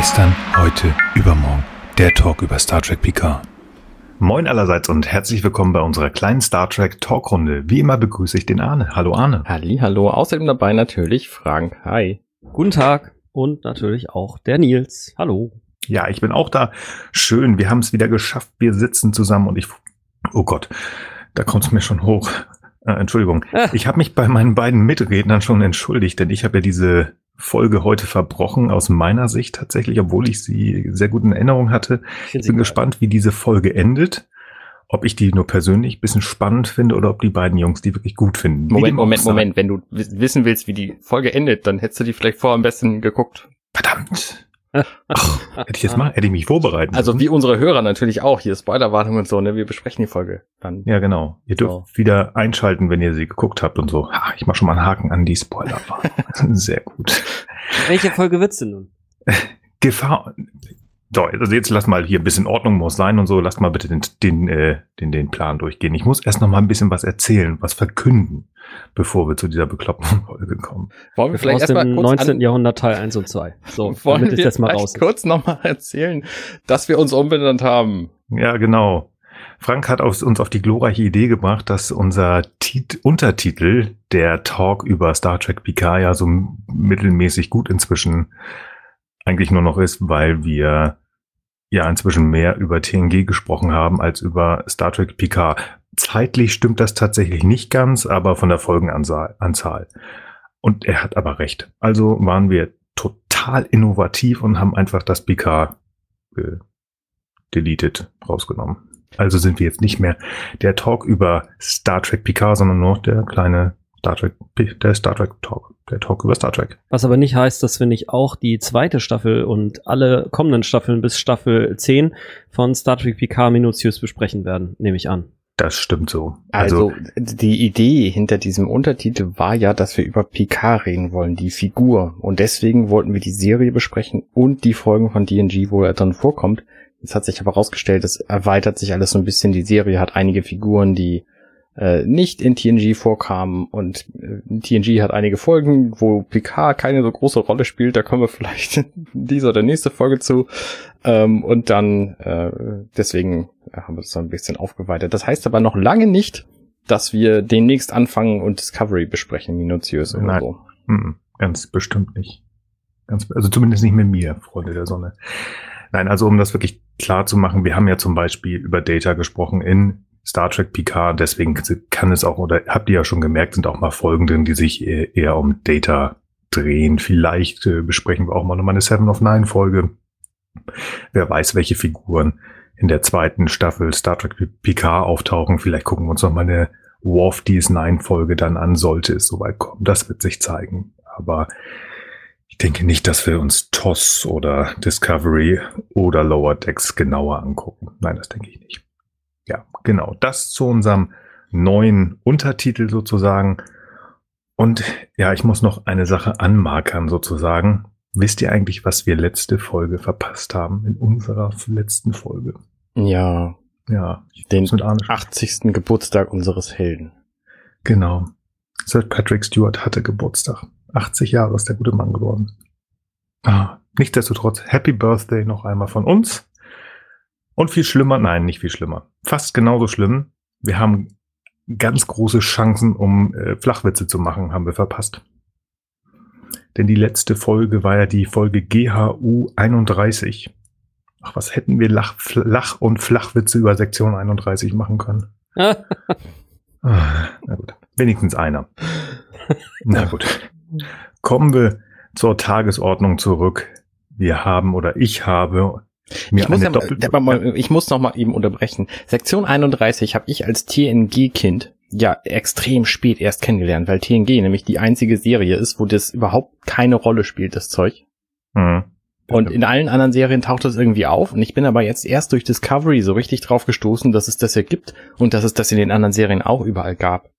Gestern, heute, übermorgen. Der Talk über Star Trek Picard. Moin allerseits und herzlich willkommen bei unserer kleinen Star Trek Talkrunde. Wie immer begrüße ich den Arne. Hallo Arne. Halli, hallo. Außerdem dabei natürlich Frank. Hi. Guten Tag. Und natürlich auch der Nils. Hallo. Ja, ich bin auch da. Schön, wir haben es wieder geschafft. Wir sitzen zusammen und ich. Oh Gott, da kommt es mir schon hoch. Äh, Entschuldigung. Ah. Ich habe mich bei meinen beiden Mitrednern schon entschuldigt, denn ich habe ja diese Folge heute verbrochen, aus meiner Sicht tatsächlich, obwohl ich sie sehr gut in Erinnerung hatte. Ich bin gespannt, wie diese Folge endet. Ob ich die nur persönlich bisschen spannend finde oder ob die beiden Jungs die wirklich gut finden. Moment, Moment, Moment. Wenn du wissen willst, wie die Folge endet, dann hättest du die vielleicht vorher am besten geguckt. Verdammt. Ach, hätte ich jetzt mal, hätte ich mich vorbereiten. Also wie unsere Hörer natürlich auch, hier Spoilerwartung und so, ne? Wir besprechen die Folge dann. Ja, genau. Ihr dürft so. wieder einschalten, wenn ihr sie geguckt habt und so. Ha, ich mach schon mal einen Haken an die Spoilerwartung. Sehr gut. Welche Folge wird's denn nun? Gefahr. So, also jetzt lass mal hier ein bisschen Ordnung muss sein und so. Lass mal bitte den, den, äh, den, den Plan durchgehen. Ich muss erst noch mal ein bisschen was erzählen, was verkünden bevor wir zu dieser bekloppten Folge kommen. Wollen wir vielleicht aus dem 19. Jahrhundert Teil 1 und 2. So, wollen wir jetzt mal raus kurz nochmal erzählen, dass wir uns umbenannt haben. Ja, genau. Frank hat uns auf die glorreiche Idee gebracht, dass unser Tit Untertitel, der Talk über Star Trek Picard, ja so mittelmäßig gut inzwischen eigentlich nur noch ist, weil wir ja inzwischen mehr über TNG gesprochen haben als über Star Trek Picard. Zeitlich stimmt das tatsächlich nicht ganz, aber von der Folgenanzahl. Und er hat aber recht. Also waren wir total innovativ und haben einfach das PK äh, deleted rausgenommen. Also sind wir jetzt nicht mehr der Talk über Star Trek PK, sondern nur der kleine Star Trek, der Star Trek Talk, der Talk über Star Trek. Was aber nicht heißt, dass wir nicht auch die zweite Staffel und alle kommenden Staffeln bis Staffel 10 von Star Trek PK minutiös besprechen werden, nehme ich an. Das stimmt so. Also, also, die Idee hinter diesem Untertitel war ja, dass wir über Picard reden wollen, die Figur. Und deswegen wollten wir die Serie besprechen und die Folgen von DNG, wo er drin vorkommt. Jetzt hat sich aber herausgestellt, es erweitert sich alles so ein bisschen. Die Serie hat einige Figuren, die äh, nicht in TNG vorkamen und äh, TNG hat einige Folgen, wo Picard keine so große Rolle spielt. Da kommen wir vielleicht in dieser oder nächste Folge zu. Ähm, und dann äh, deswegen haben wir es so ein bisschen aufgeweitet. Das heißt aber noch lange nicht, dass wir demnächst anfangen und Discovery besprechen, minutiös oder Nein. so. Hm, ganz bestimmt nicht. Ganz, also zumindest nicht mit mir, Freunde der Sonne. Nein, also um das wirklich klar zu machen, wir haben ja zum Beispiel über Data gesprochen in Star Trek Picard, deswegen kann es auch, oder habt ihr ja schon gemerkt, sind auch mal Folgen drin, die sich eher, eher um Data drehen. Vielleicht äh, besprechen wir auch mal nochmal eine Seven of Nine Folge. Wer weiß, welche Figuren in der zweiten Staffel Star Trek Picard auftauchen. Vielleicht gucken wir uns noch mal eine Worf DS9 Folge dann an, sollte es soweit kommen. Das wird sich zeigen. Aber ich denke nicht, dass wir uns TOS oder Discovery oder Lower Decks genauer angucken. Nein, das denke ich nicht. Genau. Das zu unserem neuen Untertitel sozusagen. Und ja, ich muss noch eine Sache anmarkern sozusagen. Wisst ihr eigentlich, was wir letzte Folge verpasst haben in unserer letzten Folge? Ja. Ja. Den 80. Geburtstag unseres Helden. Genau. Sir Patrick Stewart hatte Geburtstag. 80 Jahre ist der gute Mann geworden. Ah, nichtsdestotrotz, Happy Birthday noch einmal von uns. Und viel schlimmer, nein, nicht viel schlimmer. Fast genauso schlimm. Wir haben ganz große Chancen, um äh, Flachwitze zu machen, haben wir verpasst. Denn die letzte Folge war ja die Folge GHU 31. Ach, was hätten wir Lach, Lach und Flachwitze über Sektion 31 machen können? ah, na gut, wenigstens einer. Na gut. Kommen wir zur Tagesordnung zurück. Wir haben oder ich habe ich muss, ja, mal, ich muss noch mal eben unterbrechen. Sektion 31 habe ich als TNG-Kind ja extrem spät erst kennengelernt, weil TNG nämlich die einzige Serie ist, wo das überhaupt keine Rolle spielt, das Zeug. Mhm. Und in allen anderen Serien taucht das irgendwie auf. Und ich bin aber jetzt erst durch Discovery so richtig drauf gestoßen, dass es das ja gibt und dass es das in den anderen Serien auch überall gab.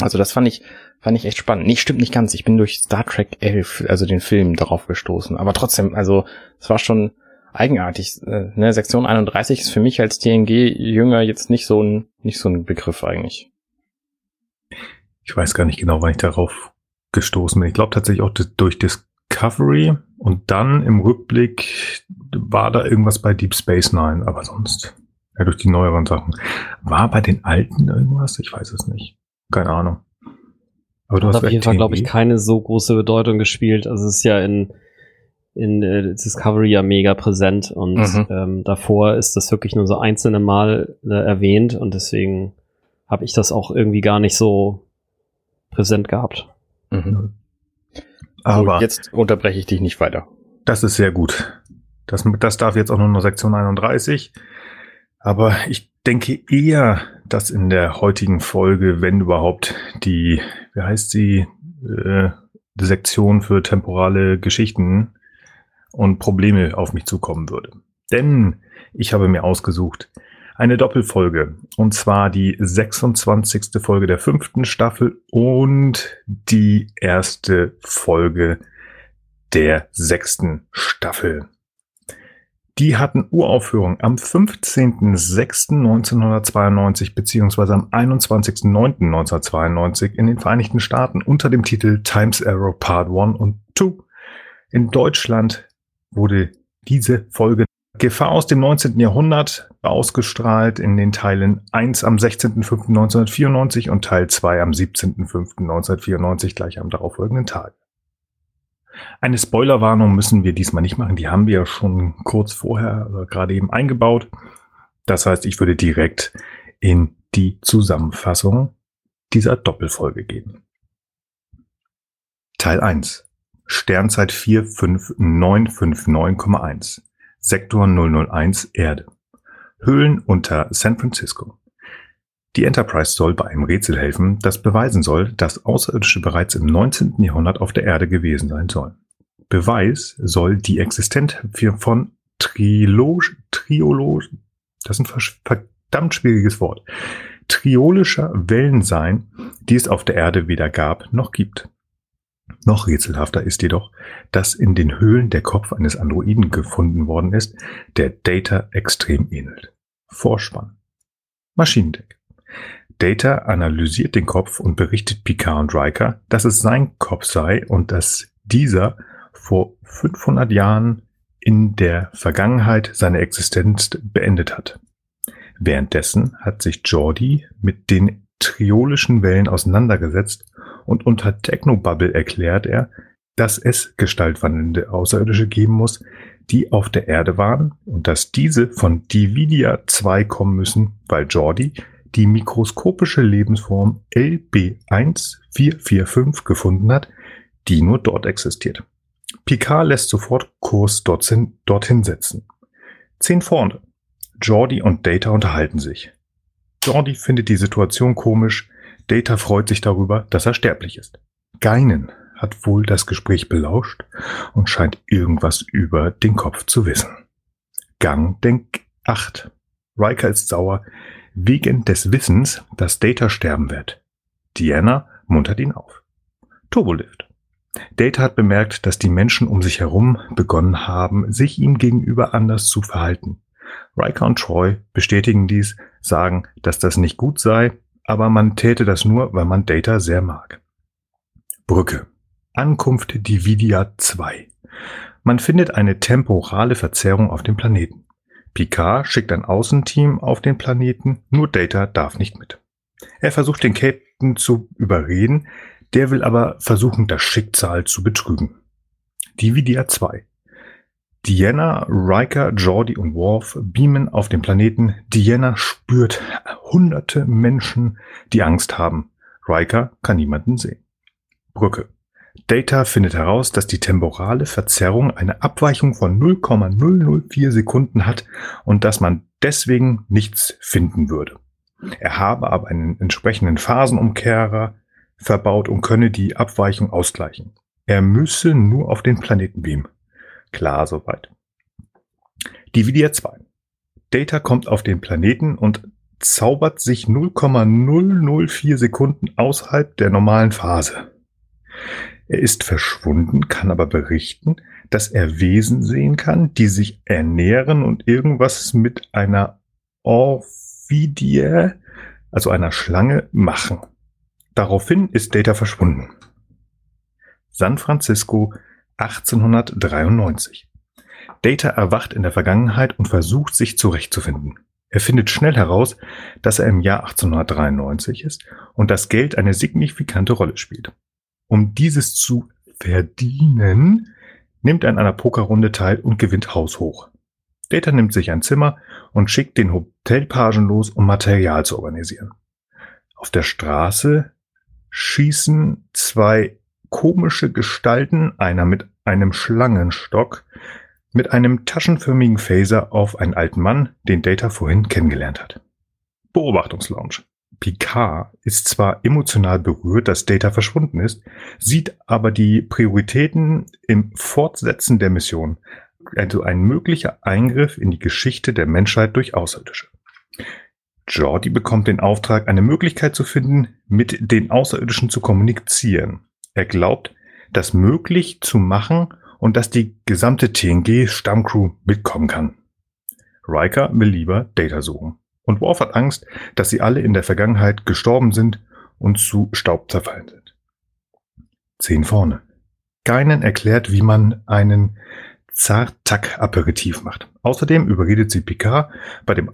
Also das fand ich, fand ich echt spannend. Nicht stimmt nicht ganz. Ich bin durch Star Trek 11, also den Film, darauf gestoßen. Aber trotzdem, also es war schon eigenartig. Äh, ne? Sektion 31 ist für mich als TNG-Jünger jetzt nicht so ein, nicht so ein Begriff eigentlich. Ich weiß gar nicht genau, wann ich darauf gestoßen bin. Ich glaube tatsächlich auch durch Discovery Und dann im Rückblick war da irgendwas bei Deep Space Nine, aber sonst, ja, durch die neueren Sachen. War bei den alten irgendwas? Ich weiß es nicht. Keine Ahnung. Aber du hast auf jeden Fall, glaube ich, keine so große Bedeutung gespielt. Also es ist ja in, in äh, Discovery ja mega präsent und mhm. ähm, davor ist das wirklich nur so einzelne Mal äh, erwähnt und deswegen habe ich das auch irgendwie gar nicht so präsent gehabt. Mhm. Aber so, jetzt unterbreche ich dich nicht weiter. Das ist sehr gut. Das, das darf jetzt auch nur noch Sektion 31. Aber ich denke eher, dass in der heutigen Folge, wenn überhaupt, die, wie heißt sie, äh, Sektion für temporale Geschichten und Probleme auf mich zukommen würde. Denn ich habe mir ausgesucht, eine Doppelfolge. Und zwar die 26. Folge der fünften Staffel und die erste Folge der sechsten Staffel. Die hatten Uraufführung am 15.06.1992 beziehungsweise am 21.09.1992 in den Vereinigten Staaten unter dem Titel Times Arrow Part 1 und 2. In Deutschland wurde diese Folge Gefahr aus dem 19. Jahrhundert ausgestrahlt in den Teilen 1 am 16.05.1994 und Teil 2 am 17.05.1994 gleich am darauffolgenden Tag. Eine Spoilerwarnung müssen wir diesmal nicht machen, die haben wir ja schon kurz vorher oder gerade eben eingebaut. Das heißt, ich würde direkt in die Zusammenfassung dieser Doppelfolge gehen. Teil 1. Sternzeit 45959,1. Sektor 001 Erde. Höhlen unter San Francisco. Die Enterprise soll bei einem Rätsel helfen, das beweisen soll, dass Außerirdische bereits im 19. Jahrhundert auf der Erde gewesen sein sollen. Beweis soll die Existenz von Trilo, Triolo, das ist ein verdammt schwieriges Wort, triolischer Wellen sein, die es auf der Erde weder gab noch gibt. Noch rätselhafter ist jedoch, dass in den Höhlen der Kopf eines Androiden gefunden worden ist, der Data extrem ähnelt. Vorspann. Maschinendeck. Data analysiert den Kopf und berichtet Picard und Riker, dass es sein Kopf sei und dass dieser vor 500 Jahren in der Vergangenheit seine Existenz beendet hat. Währenddessen hat sich Jordi mit den triolischen Wellen auseinandergesetzt und unter Technobubble erklärt er, dass es gestaltwandelnde Außerirdische geben muss, die auf der Erde waren und dass diese von Dividia 2 kommen müssen, weil Jordi die mikroskopische Lebensform LB1445 gefunden hat, die nur dort existiert. Picard lässt sofort Kurs dorthin, dorthin setzen. Zehn vorne. Jordi und Data unterhalten sich. Jordi findet die Situation komisch, Data freut sich darüber, dass er sterblich ist. Geinen hat wohl das Gespräch belauscht und scheint irgendwas über den Kopf zu wissen. Gang denk 8. Riker ist sauer wegen des Wissens, dass Data sterben wird. Diana muntert ihn auf. Turbolift. Data hat bemerkt, dass die Menschen um sich herum begonnen haben, sich ihm gegenüber anders zu verhalten. Riker und Troy bestätigen dies, sagen, dass das nicht gut sei aber man täte das nur, weil man Data sehr mag. Brücke. Ankunft Dividia 2. Man findet eine temporale Verzerrung auf dem Planeten. Picard schickt ein Außenteam auf den Planeten, nur Data darf nicht mit. Er versucht den Captain zu überreden, der will aber versuchen, das Schicksal zu betrügen. Dividia 2. Diana, Riker, Geordi und Worf beamen auf den Planeten. Diana spürt hunderte Menschen, die Angst haben. Riker kann niemanden sehen. Brücke. Data findet heraus, dass die temporale Verzerrung eine Abweichung von 0,004 Sekunden hat und dass man deswegen nichts finden würde. Er habe aber einen entsprechenden Phasenumkehrer verbaut und könne die Abweichung ausgleichen. Er müsse nur auf den Planeten beamen. Klar soweit. Dividia 2. Data kommt auf den Planeten und zaubert sich 0,004 Sekunden außerhalb der normalen Phase. Er ist verschwunden, kann aber berichten, dass er Wesen sehen kann, die sich ernähren und irgendwas mit einer Orphidie, also einer Schlange, machen. Daraufhin ist Data verschwunden. San Francisco 1893. Data erwacht in der Vergangenheit und versucht sich zurechtzufinden. Er findet schnell heraus, dass er im Jahr 1893 ist und das Geld eine signifikante Rolle spielt. Um dieses zu verdienen, nimmt er an einer Pokerrunde teil und gewinnt haushoch. Data nimmt sich ein Zimmer und schickt den Hotelpagen los, um Material zu organisieren. Auf der Straße schießen zwei komische Gestalten, einer mit einem Schlangenstock, mit einem taschenförmigen Phaser auf einen alten Mann, den Data vorhin kennengelernt hat. Beobachtungslounge. Picard ist zwar emotional berührt, dass Data verschwunden ist, sieht aber die Prioritäten im Fortsetzen der Mission, also ein möglicher Eingriff in die Geschichte der Menschheit durch Außerirdische. Jordi bekommt den Auftrag, eine Möglichkeit zu finden, mit den Außerirdischen zu kommunizieren. Er glaubt, das möglich zu machen und dass die gesamte TNG-Stammcrew mitkommen kann. Riker will lieber Data suchen. Und Worf hat Angst, dass sie alle in der Vergangenheit gestorben sind und zu Staub zerfallen sind. Zehn vorne. Keinen erklärt, wie man einen Zartak-Aperitif macht. Außerdem überredet sie Picard, bei, dem,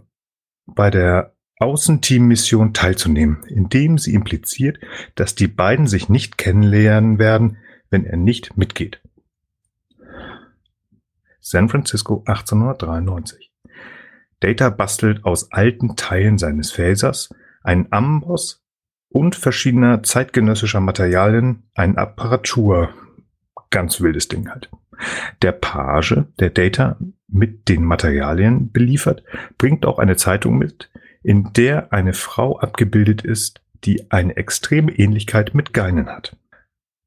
bei der Außenteam-Mission teilzunehmen, indem sie impliziert, dass die beiden sich nicht kennenlernen werden, wenn er nicht mitgeht. San Francisco 1893. Data bastelt aus alten Teilen seines Phasers einen Amboss und verschiedener zeitgenössischer Materialien eine Apparatur. Ganz wildes Ding halt. Der Page, der Data mit den Materialien beliefert, bringt auch eine Zeitung mit, in der eine Frau abgebildet ist, die eine extreme Ähnlichkeit mit Geinen hat.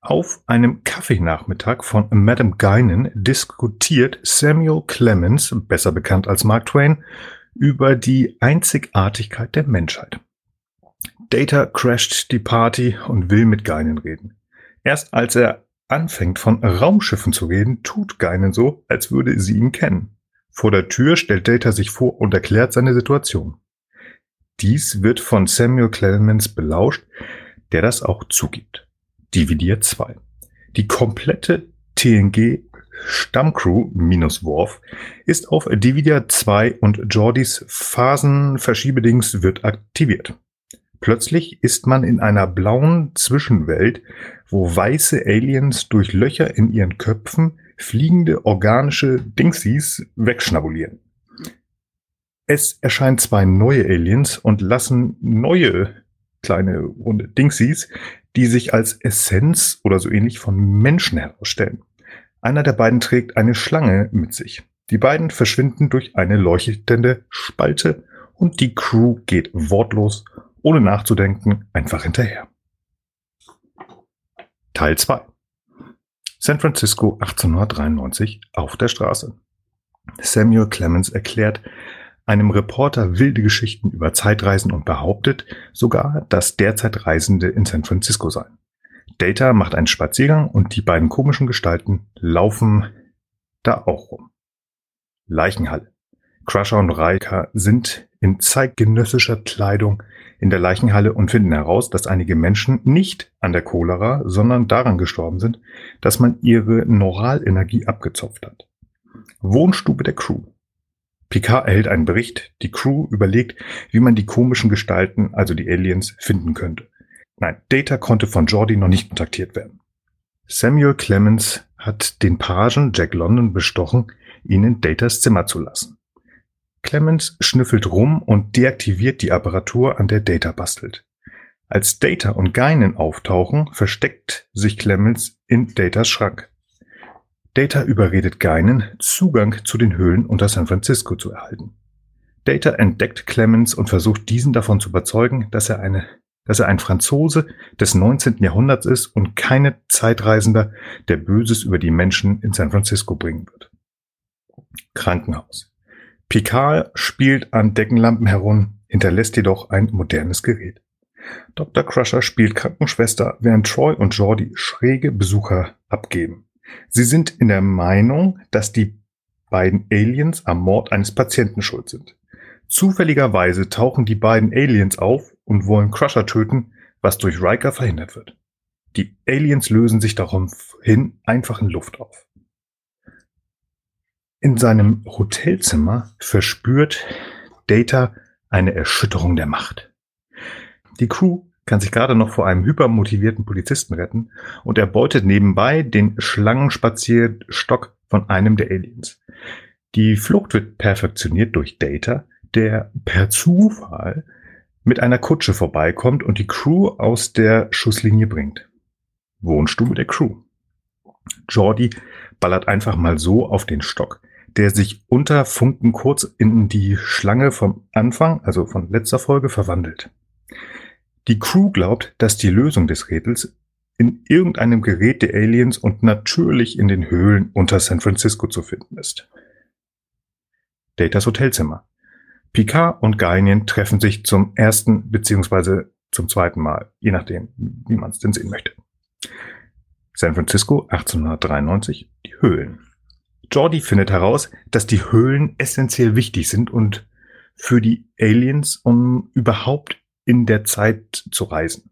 Auf einem Kaffeenachmittag von Madame Guinan diskutiert Samuel Clemens, besser bekannt als Mark Twain, über die Einzigartigkeit der Menschheit. Data crasht die Party und will mit Guinan reden. Erst als er anfängt von Raumschiffen zu reden, tut Guinan so, als würde sie ihn kennen. Vor der Tür stellt Data sich vor und erklärt seine Situation. Dies wird von Samuel Clemens belauscht, der das auch zugibt. Dividier 2. Die komplette TNG Stammcrew minus Worf ist auf Dividia 2 und Jordys Phasenverschiebedings wird aktiviert. Plötzlich ist man in einer blauen Zwischenwelt, wo weiße Aliens durch Löcher in ihren Köpfen fliegende organische Dingsies wegschnabulieren. Es erscheinen zwei neue Aliens und lassen neue kleine runde Dingsies, die sich als Essenz oder so ähnlich von Menschen herausstellen. Einer der beiden trägt eine Schlange mit sich. Die beiden verschwinden durch eine leuchtende Spalte und die Crew geht wortlos, ohne nachzudenken, einfach hinterher. Teil 2 San Francisco 1893 auf der Straße. Samuel Clemens erklärt, einem Reporter wilde Geschichten über Zeitreisen und behauptet sogar, dass derzeit Reisende in San Francisco seien. Data macht einen Spaziergang und die beiden komischen Gestalten laufen da auch rum. Leichenhalle. Crusher und Riker sind in zeitgenössischer Kleidung in der Leichenhalle und finden heraus, dass einige Menschen nicht an der Cholera, sondern daran gestorben sind, dass man ihre Neuralenergie abgezopft hat. Wohnstube der Crew. Picard erhält einen Bericht, die Crew überlegt, wie man die komischen Gestalten, also die Aliens, finden könnte. Nein, Data konnte von Jordi noch nicht kontaktiert werden. Samuel Clemens hat den Pagen Jack London bestochen, ihn in Datas Zimmer zu lassen. Clemens schnüffelt rum und deaktiviert die Apparatur, an der Data bastelt. Als Data und Geinen auftauchen, versteckt sich Clemens in Datas Schrank. Data überredet Geinen, Zugang zu den Höhlen unter San Francisco zu erhalten. Data entdeckt Clemens und versucht diesen davon zu überzeugen, dass er eine, dass er ein Franzose des 19. Jahrhunderts ist und keine Zeitreisender, der Böses über die Menschen in San Francisco bringen wird. Krankenhaus. Picard spielt an Deckenlampen herum, hinterlässt jedoch ein modernes Gerät. Dr. Crusher spielt Krankenschwester, während Troy und Jordi schräge Besucher abgeben. Sie sind in der Meinung, dass die beiden Aliens am Mord eines Patienten schuld sind. Zufälligerweise tauchen die beiden Aliens auf und wollen Crusher töten, was durch Riker verhindert wird. Die Aliens lösen sich daraufhin einfach in Luft auf. In seinem Hotelzimmer verspürt Data eine Erschütterung der Macht. Die Crew kann sich gerade noch vor einem hypermotivierten Polizisten retten und erbeutet nebenbei den Schlangenspazierstock von einem der Aliens. Die Flucht wird perfektioniert durch Data, der per Zufall mit einer Kutsche vorbeikommt und die Crew aus der Schusslinie bringt. Wohnstube der Crew. Jordi ballert einfach mal so auf den Stock, der sich unter Funken kurz in die Schlange vom Anfang, also von letzter Folge, verwandelt. Die Crew glaubt, dass die Lösung des Rätsels in irgendeinem Gerät der Aliens und natürlich in den Höhlen unter San Francisco zu finden ist. Datas Hotelzimmer. Picard und Guardian treffen sich zum ersten beziehungsweise zum zweiten Mal, je nachdem, wie man es denn sehen möchte. San Francisco 1893, die Höhlen. Jordi findet heraus, dass die Höhlen essentiell wichtig sind und für die Aliens, um überhaupt in der Zeit zu reisen.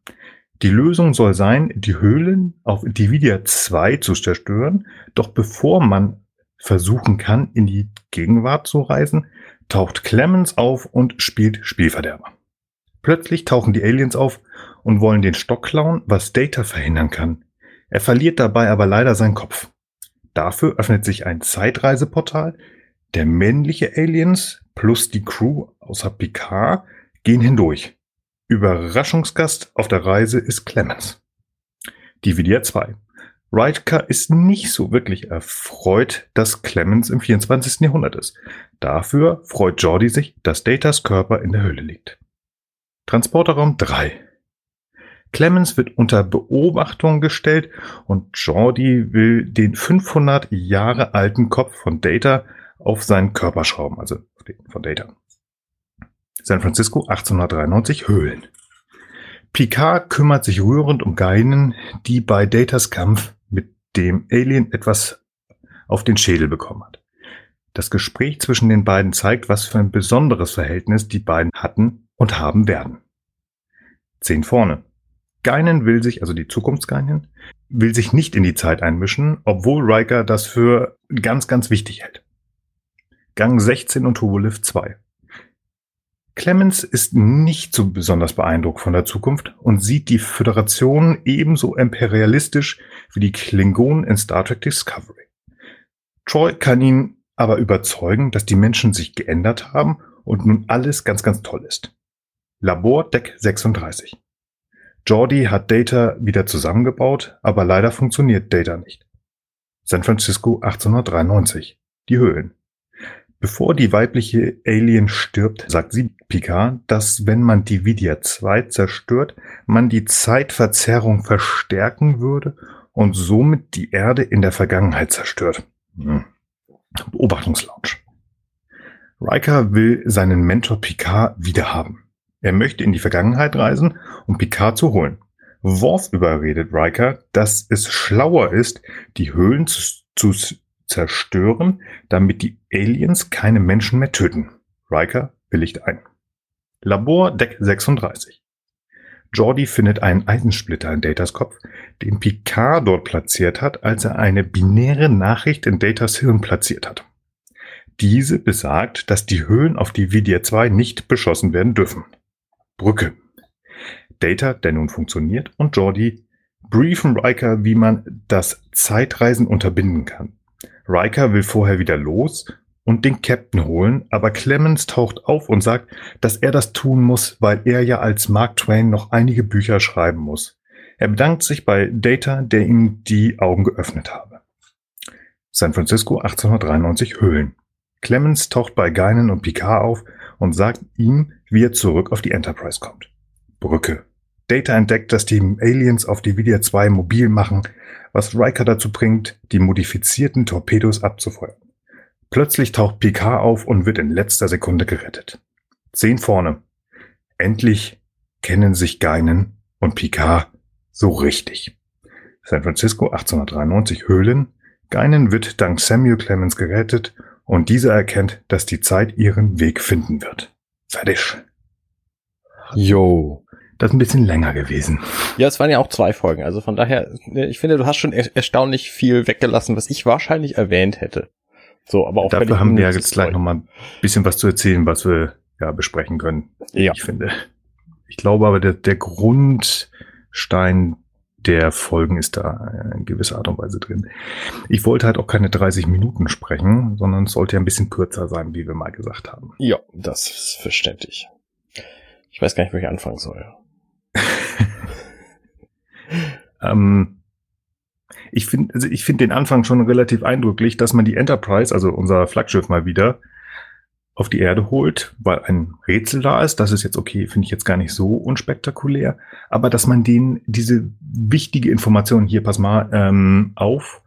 Die Lösung soll sein, die Höhlen auf Dividia 2 zu zerstören, doch bevor man versuchen kann, in die Gegenwart zu reisen, taucht Clemens auf und spielt Spielverderber. Plötzlich tauchen die Aliens auf und wollen den Stock klauen, was Data verhindern kann. Er verliert dabei aber leider seinen Kopf. Dafür öffnet sich ein Zeitreiseportal. Der männliche Aliens plus die Crew außer Picard gehen hindurch. Überraschungsgast auf der Reise ist Clemens. DVD 2. Riker ist nicht so wirklich erfreut, dass Clemens im 24. Jahrhundert ist. Dafür freut Jordi sich, dass Datas Körper in der Höhle liegt. Transporterraum 3. Clemens wird unter Beobachtung gestellt und Jordi will den 500 Jahre alten Kopf von Data auf seinen Körper schrauben, also von Data. San Francisco 1893 Höhlen. Picard kümmert sich rührend um Geinen, die bei Datas Kampf mit dem Alien etwas auf den Schädel bekommen hat. Das Gespräch zwischen den beiden zeigt, was für ein besonderes Verhältnis die beiden hatten und haben werden. Zehn vorne. Geinen will sich, also die Zukunftsgeinen, will sich nicht in die Zeit einmischen, obwohl Riker das für ganz, ganz wichtig hält. Gang 16 und Turbolift 2. Clemens ist nicht so besonders beeindruckt von der Zukunft und sieht die Föderation ebenso imperialistisch wie die Klingonen in Star Trek Discovery. Troy kann ihn aber überzeugen, dass die Menschen sich geändert haben und nun alles ganz, ganz toll ist. Labor Deck 36. Jordi hat Data wieder zusammengebaut, aber leider funktioniert Data nicht. San Francisco 1893. Die Höhlen. Bevor die weibliche Alien stirbt, sagt sie Picard, dass wenn man die Vidia 2 zerstört, man die Zeitverzerrung verstärken würde und somit die Erde in der Vergangenheit zerstört. Hm. Riker will seinen Mentor Picard wiederhaben. Er möchte in die Vergangenheit reisen, um Picard zu holen. Worf überredet Riker, dass es schlauer ist, die Höhlen zu, zu zerstören, damit die Aliens keine Menschen mehr töten. Riker willigt ein. Labor Deck 36. Jordi findet einen Eisensplitter in Datas Kopf, den Picard dort platziert hat, als er eine binäre Nachricht in Datas Hirn platziert hat. Diese besagt, dass die Höhlen auf die Vidia 2 nicht beschossen werden dürfen. Brücke. Data, der nun funktioniert, und Jordi briefen Riker, wie man das Zeitreisen unterbinden kann. Riker will vorher wieder los und den Captain holen, aber Clemens taucht auf und sagt, dass er das tun muss, weil er ja als Mark Twain noch einige Bücher schreiben muss. Er bedankt sich bei Data, der ihm die Augen geöffnet habe. San Francisco 1893 Höhlen. Clemens taucht bei Geinen und Picard auf und sagt ihm, wie er zurück auf die Enterprise kommt. Brücke. Data entdeckt, dass die Aliens auf Dividia 2 mobil machen, was Riker dazu bringt, die modifizierten Torpedos abzufeuern. Plötzlich taucht Picard auf und wird in letzter Sekunde gerettet. Zehn vorne. Endlich kennen sich Geinen und Picard so richtig. San Francisco 1893 Höhlen. Geinen wird dank Samuel Clemens gerettet und dieser erkennt, dass die Zeit ihren Weg finden wird. Fertig. Yo. Das ist ein bisschen länger gewesen. Ja, es waren ja auch zwei Folgen. Also von daher, ich finde, du hast schon er erstaunlich viel weggelassen, was ich wahrscheinlich erwähnt hätte. So, aber auch Dafür haben wir jetzt gleich nochmal ein bisschen was zu erzählen, was wir ja besprechen können. Ja. Ich finde. Ich glaube aber, der, der Grundstein der Folgen ist da in gewisser Art und Weise drin. Ich wollte halt auch keine 30 Minuten sprechen, sondern es sollte ja ein bisschen kürzer sein, wie wir mal gesagt haben. Ja, das ist verständlich. Ich weiß gar nicht, wo ich anfangen soll. ähm, ich finde, also ich finde den Anfang schon relativ eindrücklich, dass man die Enterprise, also unser Flaggschiff mal wieder, auf die Erde holt, weil ein Rätsel da ist. Das ist jetzt okay, finde ich jetzt gar nicht so unspektakulär. Aber dass man denen diese wichtige Information hier, pass mal ähm, auf,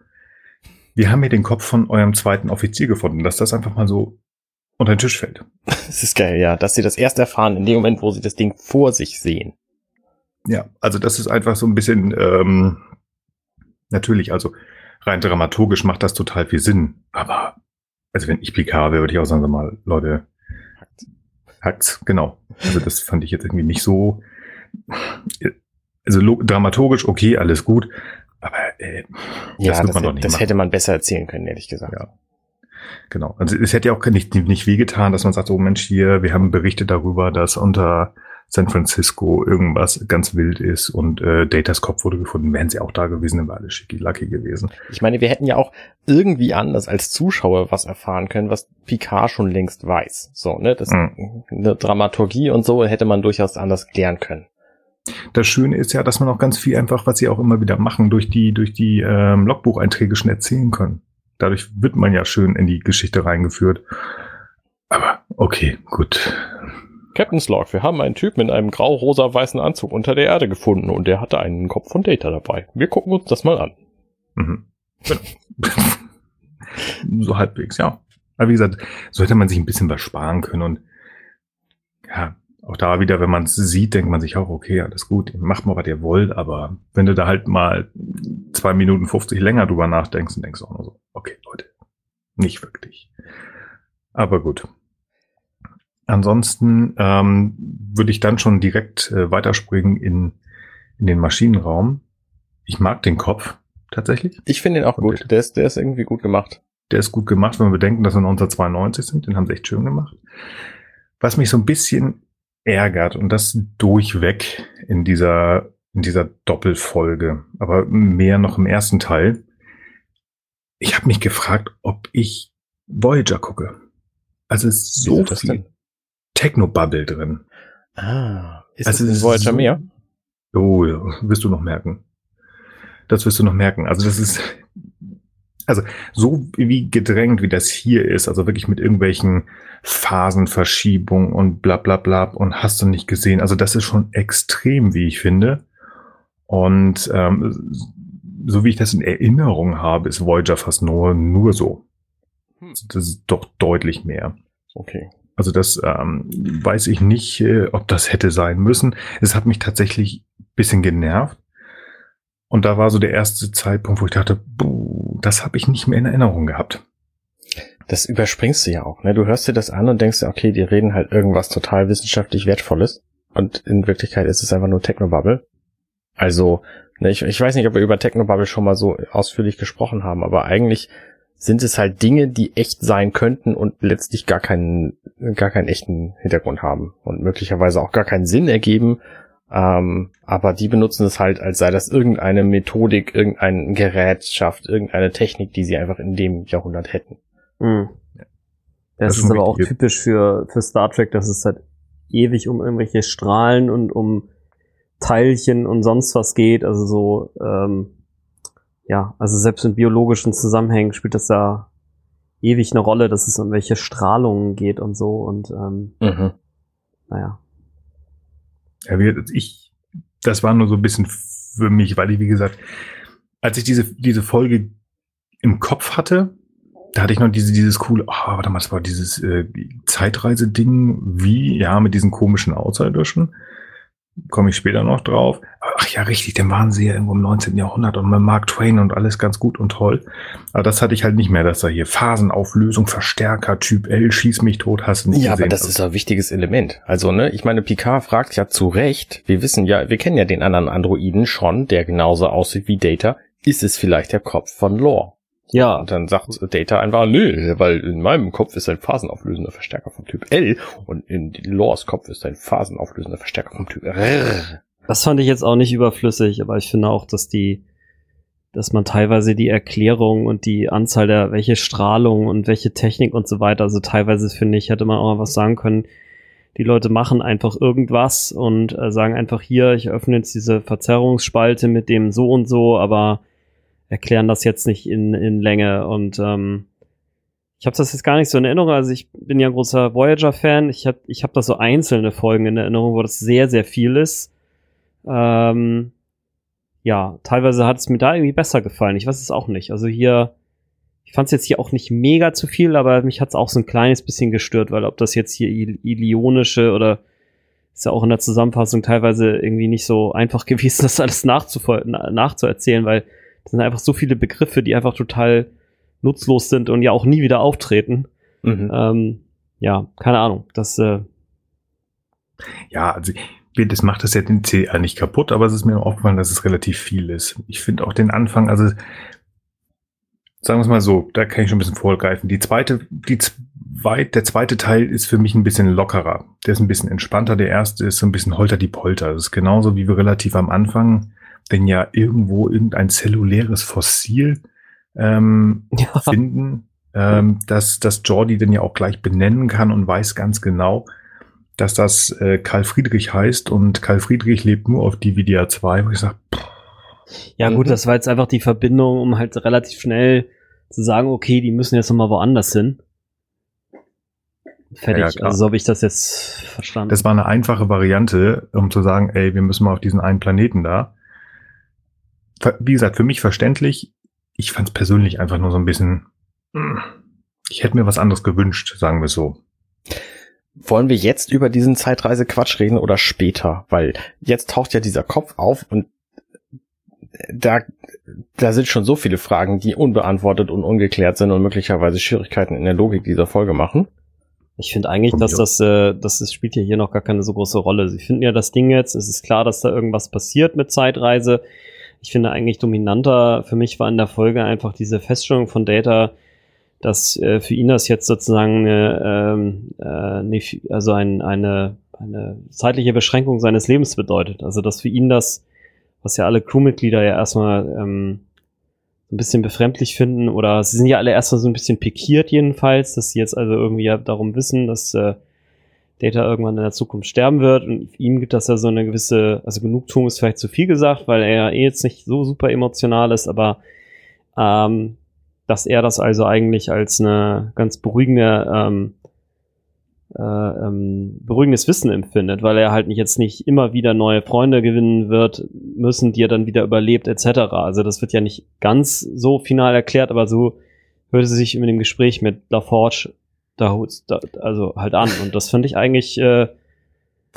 wir haben hier den Kopf von eurem zweiten Offizier gefunden, dass das einfach mal so unter den Tisch fällt. Das ist geil, ja, dass sie das erst erfahren, in dem Moment, wo sie das Ding vor sich sehen. Ja, also das ist einfach so ein bisschen, ähm, natürlich, also rein dramaturgisch macht das total viel Sinn, aber also wenn ich PK wäre, würde ich auch sagen, mal, Leute, hackt's, genau. Also das fand ich jetzt irgendwie nicht so, also dramaturgisch okay, alles gut, aber äh, ja, das, das, das hätte man besser erzählen können, ehrlich gesagt. Ja. Genau. Also es hätte ja auch nicht, nicht wehgetan, dass man sagt, oh Mensch, hier, wir haben Berichte darüber, dass unter San Francisco irgendwas ganz wild ist und äh, Datas Kopf wurde gefunden, wären sie auch da gewesen, dann wäre alles schicki lucky gewesen. Ich meine, wir hätten ja auch irgendwie anders als Zuschauer was erfahren können, was Picard schon längst weiß. So, ne, das mhm. eine Dramaturgie und so hätte man durchaus anders klären können. Das Schöne ist ja, dass man auch ganz viel einfach, was sie auch immer wieder machen, durch die durch die ähm, Logbucheinträge schon erzählen können. Dadurch wird man ja schön in die Geschichte reingeführt. Aber okay, gut. Captain's Log, wir haben einen Typen in einem grau-rosa-weißen Anzug unter der Erde gefunden und der hatte einen Kopf von Data dabei. Wir gucken uns das mal an. Mhm. so halbwegs, ja. Aber wie gesagt, so hätte man sich ein bisschen was sparen können und ja, auch da wieder, wenn man es sieht, denkt man sich auch, okay, alles gut, macht mal, was ihr wollt, aber wenn du da halt mal zwei Minuten 50 länger drüber nachdenkst, dann denkst du auch nur so, okay, Leute, nicht wirklich. Aber gut. Ansonsten ähm, würde ich dann schon direkt äh, weiterspringen in, in den Maschinenraum. Ich mag den Kopf tatsächlich. Ich finde ihn auch gut. Der ist, der ist irgendwie gut gemacht. Der ist gut gemacht, wenn wir bedenken, dass wir 1992 sind. Den haben sie echt schön gemacht. Was mich so ein bisschen ärgert und das durchweg in dieser, in dieser Doppelfolge, aber mehr noch im ersten Teil. Ich habe mich gefragt, ob ich Voyager gucke. Also es ist so viel? Techno-Bubble drin. Ah, ist also das in Voyager so, mehr? Oh, wirst du noch merken. Das wirst du noch merken. Also das ist, also so wie gedrängt, wie das hier ist, also wirklich mit irgendwelchen Phasenverschiebungen und bla bla bla und hast du nicht gesehen. Also das ist schon extrem, wie ich finde. Und ähm, so wie ich das in Erinnerung habe, ist Voyager fast nur, nur so. Hm. Das ist doch deutlich mehr. Okay. Also das ähm, weiß ich nicht, äh, ob das hätte sein müssen. Es hat mich tatsächlich bisschen genervt. Und da war so der erste Zeitpunkt, wo ich dachte, buh, das habe ich nicht mehr in Erinnerung gehabt. Das überspringst du ja auch. Ne? Du hörst dir das an und denkst, okay, die reden halt irgendwas total wissenschaftlich Wertvolles. Und in Wirklichkeit ist es einfach nur Technobubble. Also, ne, ich, ich weiß nicht, ob wir über Technobubble schon mal so ausführlich gesprochen haben, aber eigentlich sind es halt Dinge, die echt sein könnten und letztlich gar keinen, gar keinen echten Hintergrund haben und möglicherweise auch gar keinen Sinn ergeben. Ähm, aber die benutzen es halt, als sei das irgendeine Methodik, irgendein Gerät schafft, irgendeine Technik, die sie einfach in dem Jahrhundert hätten. Mhm. Das, das, ist aber auch typisch für, für Star Trek, dass es halt ewig um irgendwelche Strahlen und um Teilchen und sonst was geht. Also so, ähm, ja, also selbst in biologischen Zusammenhängen spielt das da ewig eine Rolle, dass es um welche Strahlungen geht und so und ähm, mhm. naja. Ja, ich, das war nur so ein bisschen für mich, weil ich, wie gesagt, als ich diese, diese Folge im Kopf hatte, da hatte ich noch diese, dieses coole, oh, warte mal, das war dieses äh, Zeitreise-Ding, wie, ja, mit diesen komischen Außerirdischen komme ich später noch drauf. Ach ja, richtig, dann waren sie ja irgendwo im 19. Jahrhundert und mit Mark Twain und alles ganz gut und toll. Aber das hatte ich halt nicht mehr, dass da hier Phasenauflösung, Verstärker, Typ L, schieß mich tot, hast du nicht Ja, gesehen. aber das ist ein wichtiges Element. Also, ne, ich meine, Picard fragt ja zu Recht, wir wissen ja, wir kennen ja den anderen Androiden schon, der genauso aussieht wie Data. Ist es vielleicht der Kopf von Lore? Ja. Und dann sagt Data einfach, nö, weil in meinem Kopf ist ein phasenauflösender Verstärker vom Typ L und in Lores Kopf ist ein phasenauflösender Verstärker vom Typ R. Das fand ich jetzt auch nicht überflüssig, aber ich finde auch, dass die, dass man teilweise die Erklärung und die Anzahl der, welche Strahlung und welche Technik und so weiter, also teilweise finde ich, hätte man auch mal was sagen können. Die Leute machen einfach irgendwas und äh, sagen einfach hier, ich öffne jetzt diese Verzerrungsspalte mit dem so und so, aber erklären das jetzt nicht in, in Länge und ähm, ich habe das jetzt gar nicht so in Erinnerung. Also ich bin ja ein großer Voyager-Fan. Ich habe ich hab da so einzelne Folgen in Erinnerung, wo das sehr, sehr viel ist. Ähm, ja, teilweise hat es mir da irgendwie besser gefallen. Ich weiß es auch nicht. Also hier, ich fand es jetzt hier auch nicht mega zu viel, aber mich hat es auch so ein kleines bisschen gestört, weil ob das jetzt hier ilionische oder ist ja auch in der Zusammenfassung teilweise irgendwie nicht so einfach gewesen, das alles nachzuerzählen, weil das sind einfach so viele Begriffe, die einfach total nutzlos sind und ja auch nie wieder auftreten. Mhm. Ähm, ja, keine Ahnung. Das äh ja, also das macht das ja den CA nicht kaputt, aber es ist mir aufgefallen, dass es relativ viel ist. Ich finde auch den Anfang, also sagen wir es mal so, da kann ich schon ein bisschen vorgreifen. Die zweite, die zweit, der zweite Teil ist für mich ein bisschen lockerer. Der ist ein bisschen entspannter. Der erste ist so ein bisschen holter die Polter. Das ist genauso wie wir relativ am Anfang, denn ja irgendwo irgendein zelluläres Fossil ähm, ja. finden, ähm, dass, dass Jordi denn ja auch gleich benennen kann und weiß ganz genau, dass das äh, Karl Friedrich heißt und Karl Friedrich lebt nur auf DVDA 2, wo ich sage, ja gut, das war jetzt einfach die Verbindung, um halt relativ schnell zu sagen, okay, die müssen jetzt nochmal woanders hin. Fertig. Ja, also so habe ich das jetzt verstanden. Das war eine einfache Variante, um zu sagen, ey, wir müssen mal auf diesen einen Planeten da. Wie gesagt, für mich verständlich. Ich fand es persönlich einfach nur so ein bisschen. Hm, ich hätte mir was anderes gewünscht, sagen wir so. Wollen wir jetzt über diesen Zeitreise-Quatsch reden oder später? Weil jetzt taucht ja dieser Kopf auf und da, da sind schon so viele Fragen, die unbeantwortet und ungeklärt sind und möglicherweise Schwierigkeiten in der Logik dieser Folge machen. Ich finde eigentlich, dass das, äh, das, das spielt ja hier noch gar keine so große Rolle. Sie finden ja das Ding jetzt, es ist klar, dass da irgendwas passiert mit Zeitreise. Ich finde eigentlich dominanter für mich war in der Folge einfach diese Feststellung von Data, dass äh, für ihn das jetzt sozusagen eine, ähm, äh, also ein, eine, eine zeitliche Beschränkung seines Lebens bedeutet. Also dass für ihn das, was ja alle Crewmitglieder ja erstmal ähm, ein bisschen befremdlich finden oder sie sind ja alle erstmal so ein bisschen pikiert jedenfalls, dass sie jetzt also irgendwie ja darum wissen, dass äh, Data irgendwann in der Zukunft sterben wird und ihm gibt das ja so eine gewisse, also Genugtuung ist vielleicht zu viel gesagt, weil er ja eh jetzt nicht so super emotional ist, aber ähm, dass er das also eigentlich als eine ganz beruhigende, ähm, äh, ähm, beruhigendes Wissen empfindet, weil er halt nicht jetzt nicht immer wieder neue Freunde gewinnen wird müssen, die er dann wieder überlebt, etc. Also das wird ja nicht ganz so final erklärt, aber so hörte sie sich in dem Gespräch mit LaForge da, da also halt an. Und das finde ich eigentlich äh,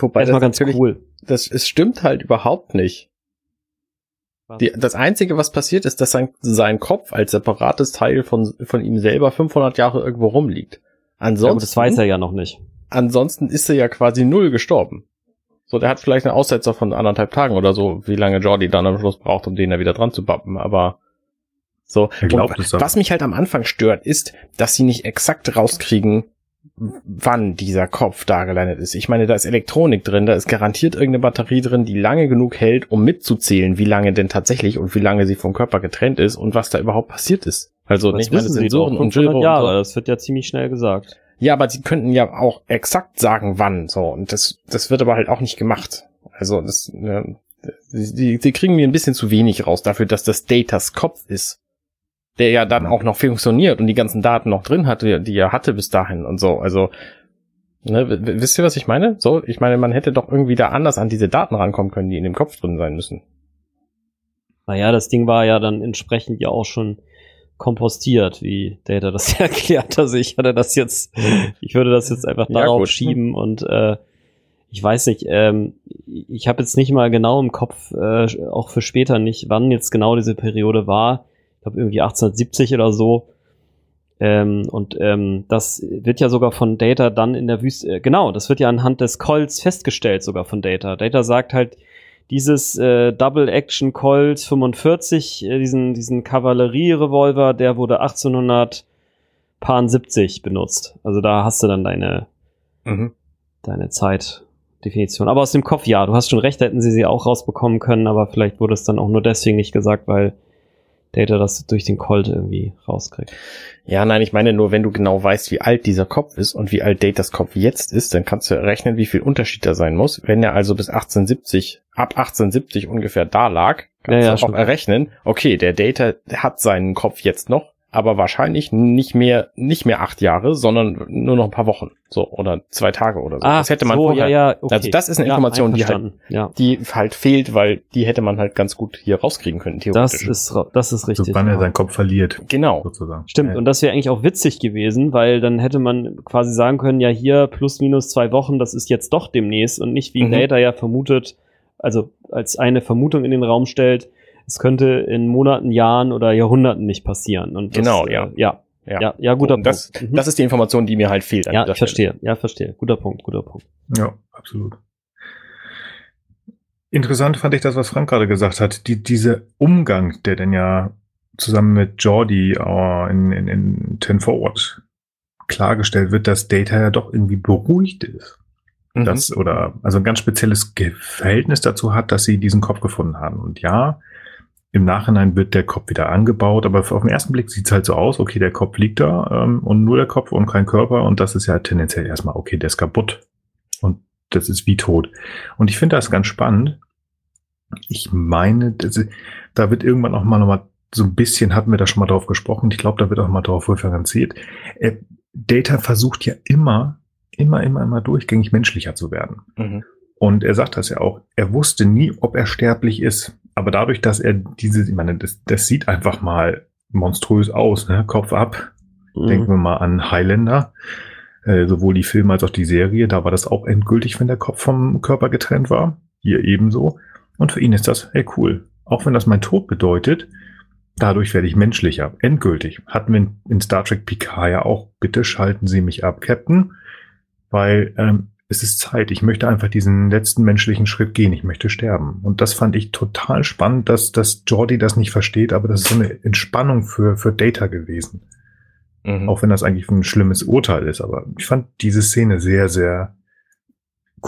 Wobei erstmal ganz cool. Das es stimmt halt überhaupt nicht. Die, das Einzige, was passiert, ist, dass sein, sein Kopf als separates Teil von, von ihm selber 500 Jahre irgendwo rumliegt. Ansonsten, ja, das weiß er ja noch nicht. Ansonsten ist er ja quasi null gestorben. So, der hat vielleicht einen Aussetzer von anderthalb Tagen oder so, wie lange Jordi dann am Schluss braucht, um den da wieder dran zu bappen, aber so. Glaubt, was mich halt am Anfang stört, ist, dass sie nicht exakt rauskriegen, wann dieser Kopf da gelandet ist. Ich meine, da ist Elektronik drin, da ist garantiert irgendeine Batterie drin, die lange genug hält, um mitzuzählen, wie lange denn tatsächlich und wie lange sie vom Körper getrennt ist und was da überhaupt passiert ist. Also nicht meine Sensoren und Jahre, und so. das wird ja ziemlich schnell gesagt. Ja, aber sie könnten ja auch exakt sagen, wann, so. Und das, das wird aber halt auch nicht gemacht. Also, das, ne, sie, sie kriegen mir ein bisschen zu wenig raus dafür, dass das Datas Kopf ist der ja dann auch noch funktioniert und die ganzen Daten noch drin hatte, die er hatte bis dahin und so. Also, ne, wisst ihr, was ich meine? So, ich meine, man hätte doch irgendwie da anders an diese Daten rankommen können, die in dem Kopf drin sein müssen. Naja, das Ding war ja dann entsprechend ja auch schon kompostiert, wie Data das ja erklärt. Also ich hatte das jetzt, ich würde das jetzt einfach darauf ja, schieben und äh, ich weiß nicht, ähm, ich habe jetzt nicht mal genau im Kopf, äh, auch für später nicht, wann jetzt genau diese Periode war ich glaube irgendwie 1870 oder so. Ähm, und ähm, das wird ja sogar von Data dann in der Wüste, äh, genau, das wird ja anhand des Calls festgestellt sogar von Data. Data sagt halt, dieses äh, Double Action Colt 45, äh, diesen, diesen Kavallerie-Revolver, der wurde 1870 benutzt. Also da hast du dann deine, mhm. deine Zeitdefinition. Aber aus dem Kopf, ja, du hast schon recht, hätten sie sie auch rausbekommen können, aber vielleicht wurde es dann auch nur deswegen nicht gesagt, weil Data das durch den Colt irgendwie rauskriegt. Ja, nein, ich meine nur, wenn du genau weißt, wie alt dieser Kopf ist und wie alt Datas Kopf jetzt ist, dann kannst du rechnen, wie viel Unterschied da sein muss. Wenn er also bis 1870, ab 1870 ungefähr da lag, kannst ja, ja, du auch errechnen, okay, der Data hat seinen Kopf jetzt noch, aber wahrscheinlich nicht mehr, nicht mehr acht Jahre, sondern nur noch ein paar Wochen, so oder zwei Tage oder so. Ah, das hätte man so, vorher, ja, ja, okay. Also das ist eine Information, die halt, ja. die halt fehlt, weil die hätte man halt ganz gut hier rauskriegen können. Theoretisch. Das ist, das ist richtig. So, wann er seinen Kopf verliert. Genau. Sozusagen. Stimmt. Und das wäre eigentlich auch witzig gewesen, weil dann hätte man quasi sagen können, ja hier plus minus zwei Wochen, das ist jetzt doch demnächst und nicht wie mhm. Data ja vermutet, also als eine Vermutung in den Raum stellt, es könnte in Monaten, Jahren oder Jahrhunderten nicht passieren. Und das, genau, ja. Äh, ja. Ja, ja, ja guter Punkt. Das, mhm. das ist die Information, die mir halt fehlt. Ja, ich verstehe. Ja, verstehe. Guter Punkt, guter Punkt. Ja, absolut. Interessant fand ich das, was Frank gerade gesagt hat. Die, dieser Umgang, der denn ja zusammen mit Jordi uh, in, in, in Ten Forward klargestellt wird, dass Data ja doch irgendwie beruhigt ist. Mhm. Das, oder also ein ganz spezielles Verhältnis dazu hat, dass sie diesen Kopf gefunden haben. Und ja, im Nachhinein wird der Kopf wieder angebaut, aber auf den ersten Blick sieht es halt so aus, okay, der Kopf liegt da ähm, und nur der Kopf und kein Körper und das ist ja tendenziell erstmal, okay, der ist kaputt und das ist wie tot. Und ich finde das ganz spannend. Ich meine, das, da wird irgendwann auch mal nochmal so ein bisschen, hatten wir da schon mal drauf gesprochen, ich glaube, da wird auch mal drauf referenziert. Äh, Data versucht ja immer, immer, immer, immer durchgängig menschlicher zu werden. Mhm. Und er sagt das ja auch, er wusste nie, ob er sterblich ist. Aber dadurch, dass er diese, ich meine, das, das sieht einfach mal monströs aus, ne? Kopf ab. Mhm. Denken wir mal an Highlander. Äh, sowohl die Filme als auch die Serie, da war das auch endgültig, wenn der Kopf vom Körper getrennt war. Hier ebenso. Und für ihn ist das, hey cool. Auch wenn das mein Tod bedeutet, dadurch werde ich menschlicher. Endgültig. Hatten wir in Star Trek Picard ja auch, bitte schalten Sie mich ab, Captain. Weil ähm, es ist Zeit. Ich möchte einfach diesen letzten menschlichen Schritt gehen. Ich möchte sterben. Und das fand ich total spannend, dass, dass Jordi das nicht versteht, aber das ist so eine Entspannung für, für Data gewesen. Mhm. Auch wenn das eigentlich ein schlimmes Urteil ist. Aber ich fand diese Szene sehr, sehr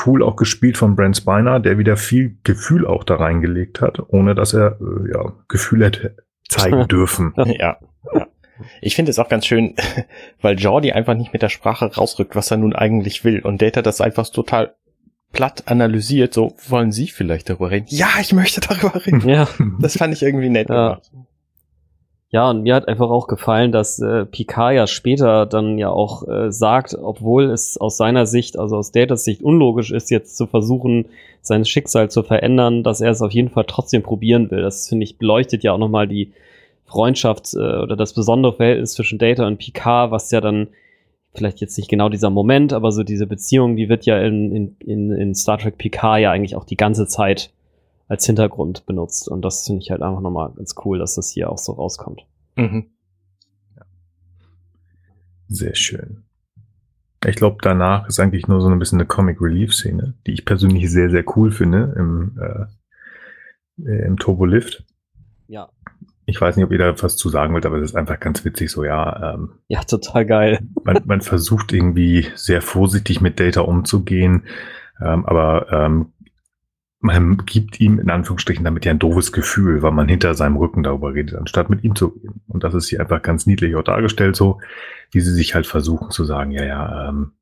cool auch gespielt von Brent Spiner, der wieder viel Gefühl auch da reingelegt hat, ohne dass er äh, ja, Gefühl hätte zeigen dürfen. ja. Ich finde es auch ganz schön, weil Jordi einfach nicht mit der Sprache rausrückt, was er nun eigentlich will. Und Data das einfach total platt analysiert. So, wollen Sie vielleicht darüber reden? Ja, ich möchte darüber reden. Ja. Das fand ich irgendwie nett ja. gemacht. Ja, und mir hat einfach auch gefallen, dass äh, Picard ja später dann ja auch äh, sagt, obwohl es aus seiner Sicht, also aus Datas Sicht unlogisch ist, jetzt zu versuchen, sein Schicksal zu verändern, dass er es auf jeden Fall trotzdem probieren will. Das finde ich beleuchtet ja auch nochmal die Freundschaft äh, oder das besondere Verhältnis zwischen Data und Picard, was ja dann vielleicht jetzt nicht genau dieser Moment, aber so diese Beziehung, die wird ja in, in, in Star Trek Picard ja eigentlich auch die ganze Zeit als Hintergrund benutzt. Und das finde ich halt einfach nochmal ganz cool, dass das hier auch so rauskommt. Mhm. Sehr schön. Ich glaube, danach ist eigentlich nur so ein bisschen eine Comic Relief Szene, die ich persönlich sehr, sehr cool finde im, äh, äh im Turbo Lift. Ja. Ich weiß nicht, ob ihr da was zu sagen wollt, aber es ist einfach ganz witzig so, ja. Ähm, ja, total geil. Man, man versucht irgendwie sehr vorsichtig mit Data umzugehen, ähm, aber ähm, man gibt ihm in Anführungsstrichen damit ja ein doofes Gefühl, weil man hinter seinem Rücken darüber redet, anstatt mit ihm zu reden. Und das ist hier einfach ganz niedlich auch dargestellt, so wie sie sich halt versuchen zu sagen, ja, ja, ähm,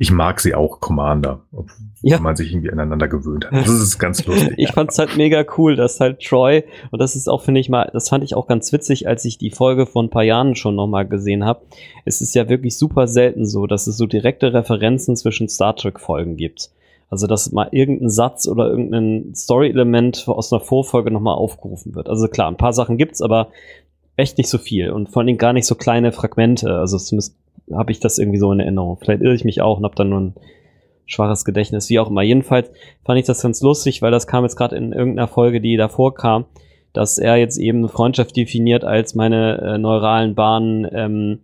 ich mag sie auch, Commander, obwohl ja. man sich irgendwie aneinander gewöhnt hat. Das ist ganz lustig. ich fand's halt mega cool, dass halt Troy, und das ist auch, finde ich mal, das fand ich auch ganz witzig, als ich die Folge von ein paar Jahren schon nochmal gesehen habe. Es ist ja wirklich super selten so, dass es so direkte Referenzen zwischen Star Trek-Folgen gibt. Also, dass mal irgendein Satz oder irgendein Story-Element aus einer Vorfolge nochmal aufgerufen wird. Also klar, ein paar Sachen gibt's, aber echt nicht so viel und vor allem gar nicht so kleine Fragmente. Also zumindest habe ich das irgendwie so in Erinnerung. Vielleicht irre ich mich auch und habe dann nur ein schwaches Gedächtnis, wie auch immer. Jedenfalls fand ich das ganz lustig, weil das kam jetzt gerade in irgendeiner Folge, die davor kam, dass er jetzt eben Freundschaft definiert als meine äh, neuralen Bahnen ähm,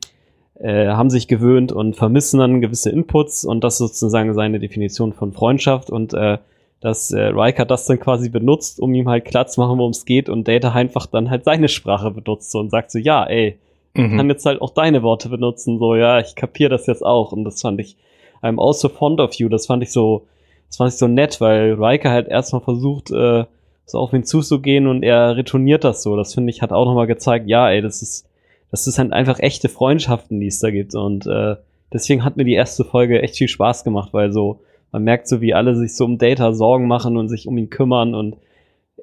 äh, haben sich gewöhnt und vermissen dann gewisse Inputs und das sozusagen seine Definition von Freundschaft und äh, dass äh, Riker das dann quasi benutzt, um ihm halt klar zu machen, worum es geht und Data einfach dann halt seine Sprache benutzt und sagt so, ja, ey, mhm. kann jetzt halt auch deine Worte benutzen, so, ja, ich kapiere das jetzt auch. Und das fand ich, I'm also fond of you, das fand ich so, das fand ich so nett, weil Riker halt erstmal versucht, äh, so auf ihn zuzugehen und er retourniert das so, das finde ich, hat auch nochmal gezeigt, ja, ey, das ist, das ist halt einfach echte Freundschaften, die es da gibt. Und äh, deswegen hat mir die erste Folge echt viel Spaß gemacht, weil so, man merkt so, wie alle sich so um Data Sorgen machen und sich um ihn kümmern und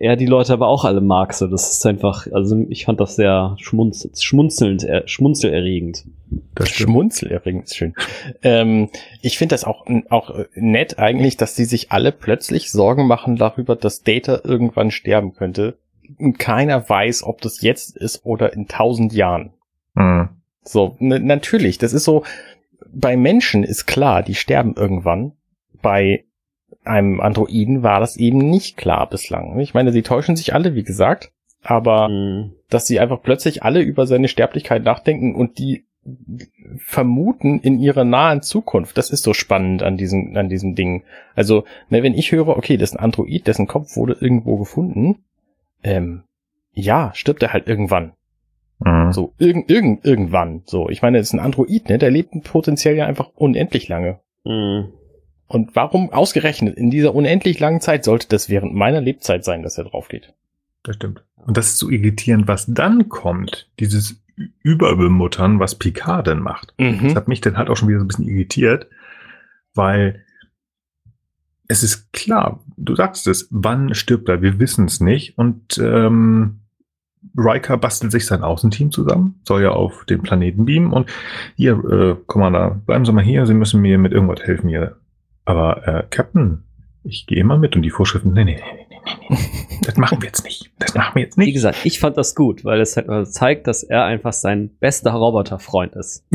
er die Leute aber auch alle mag. So, das ist einfach, also ich fand das sehr schmunz schmunzelnd, äh, schmunzelerregend. Das schmunzelerregend ist schön. Ähm, ich finde das auch, auch nett eigentlich, dass die sich alle plötzlich Sorgen machen darüber, dass Data irgendwann sterben könnte. Und keiner weiß, ob das jetzt ist oder in tausend Jahren. Mhm. So, natürlich, das ist so, bei Menschen ist klar, die sterben irgendwann bei einem Androiden war das eben nicht klar bislang. Ich meine, sie täuschen sich alle, wie gesagt, aber mhm. dass sie einfach plötzlich alle über seine Sterblichkeit nachdenken und die vermuten in ihrer nahen Zukunft. Das ist so spannend an diesem, an diesem Ding. Also, ne, wenn ich höre, okay, das ist ein Android, dessen Kopf wurde irgendwo gefunden, ähm, ja, stirbt er halt irgendwann. Mhm. So, irgend, irgend, irgendwann. So, ich meine, das ist ein Android, ne, der lebt potenziell ja einfach unendlich lange. Mhm. Und warum ausgerechnet in dieser unendlich langen Zeit sollte das während meiner Lebzeit sein, dass er drauf geht? Das stimmt. Und das ist so irritierend, was dann kommt, dieses Überbemuttern, was Picard denn macht. Mhm. Das hat mich dann halt auch schon wieder so ein bisschen irritiert, weil es ist klar, du sagst es, wann stirbt er? Wir wissen es nicht. Und ähm, Riker bastelt sich sein Außenteam zusammen, soll ja auf den Planeten beamen und hier, äh, Commander, bleiben Sie mal hier, Sie müssen mir mit irgendwas helfen hier. Aber äh, Captain, ich gehe immer mit und die Vorschriften, nee, nee, nee, nee, nee, nee. Das machen wir jetzt nicht. Das machen wir jetzt nicht. Wie gesagt, ich fand das gut, weil es halt zeigt, dass er einfach sein bester Roboterfreund ist.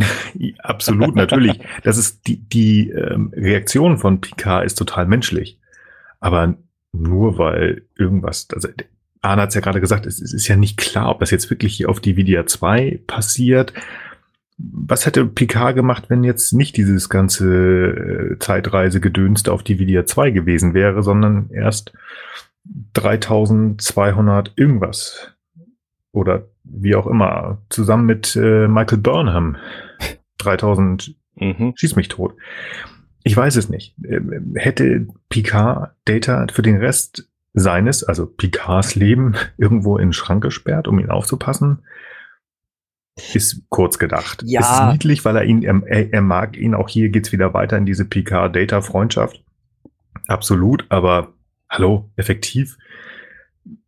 Absolut, natürlich. Das ist die, die ähm, Reaktion von Picard ist total menschlich. Aber nur weil irgendwas, also Arne hat es ja gerade gesagt, es, es, ist ja nicht klar, ob das jetzt wirklich hier auf die Vidia 2 passiert was hätte Picard gemacht, wenn jetzt nicht dieses ganze äh, Zeitreisegedönste auf die Vidia 2 gewesen wäre, sondern erst 3200 irgendwas? Oder wie auch immer, zusammen mit äh, Michael Burnham. 3000 mhm. schieß mich tot. Ich weiß es nicht. Ähm, hätte Picard Data für den Rest seines, also Picards Leben, irgendwo in den Schrank gesperrt, um ihn aufzupassen? Ist kurz gedacht. Ja. Ist niedlich, weil er ihn, er, er mag ihn. Auch hier geht's wieder weiter in diese PK-Data-Freundschaft. Absolut, aber hallo, effektiv.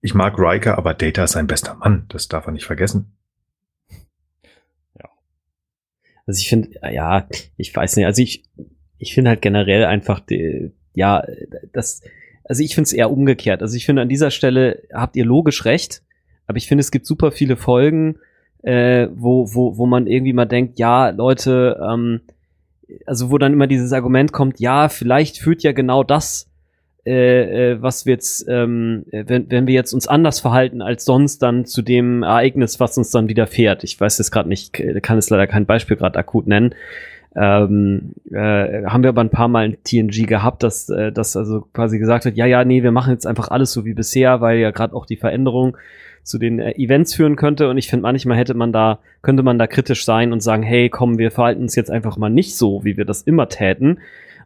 Ich mag Riker, aber Data ist sein bester Mann. Das darf er nicht vergessen. Ja. Also ich finde, ja, ich weiß nicht, also ich, ich finde halt generell einfach, die, ja, das, also ich finde es eher umgekehrt. Also ich finde an dieser Stelle habt ihr logisch recht, aber ich finde es gibt super viele Folgen, äh, wo, wo, wo man irgendwie mal denkt, ja, Leute, ähm, also wo dann immer dieses Argument kommt, ja, vielleicht führt ja genau das, äh, äh, was wir jetzt, ähm, wenn, wenn wir jetzt uns anders verhalten als sonst, dann zu dem Ereignis, was uns dann widerfährt. Ich weiß jetzt gerade nicht, kann es leider kein Beispiel gerade akut nennen. Ähm, äh, haben wir aber ein paar Mal in TNG gehabt, dass äh, das also quasi gesagt wird, ja, ja, nee, wir machen jetzt einfach alles so wie bisher, weil ja gerade auch die Veränderung zu den äh, Events führen könnte. Und ich finde, manchmal hätte man da, könnte man da kritisch sein und sagen, hey, komm, wir verhalten uns jetzt einfach mal nicht so, wie wir das immer täten.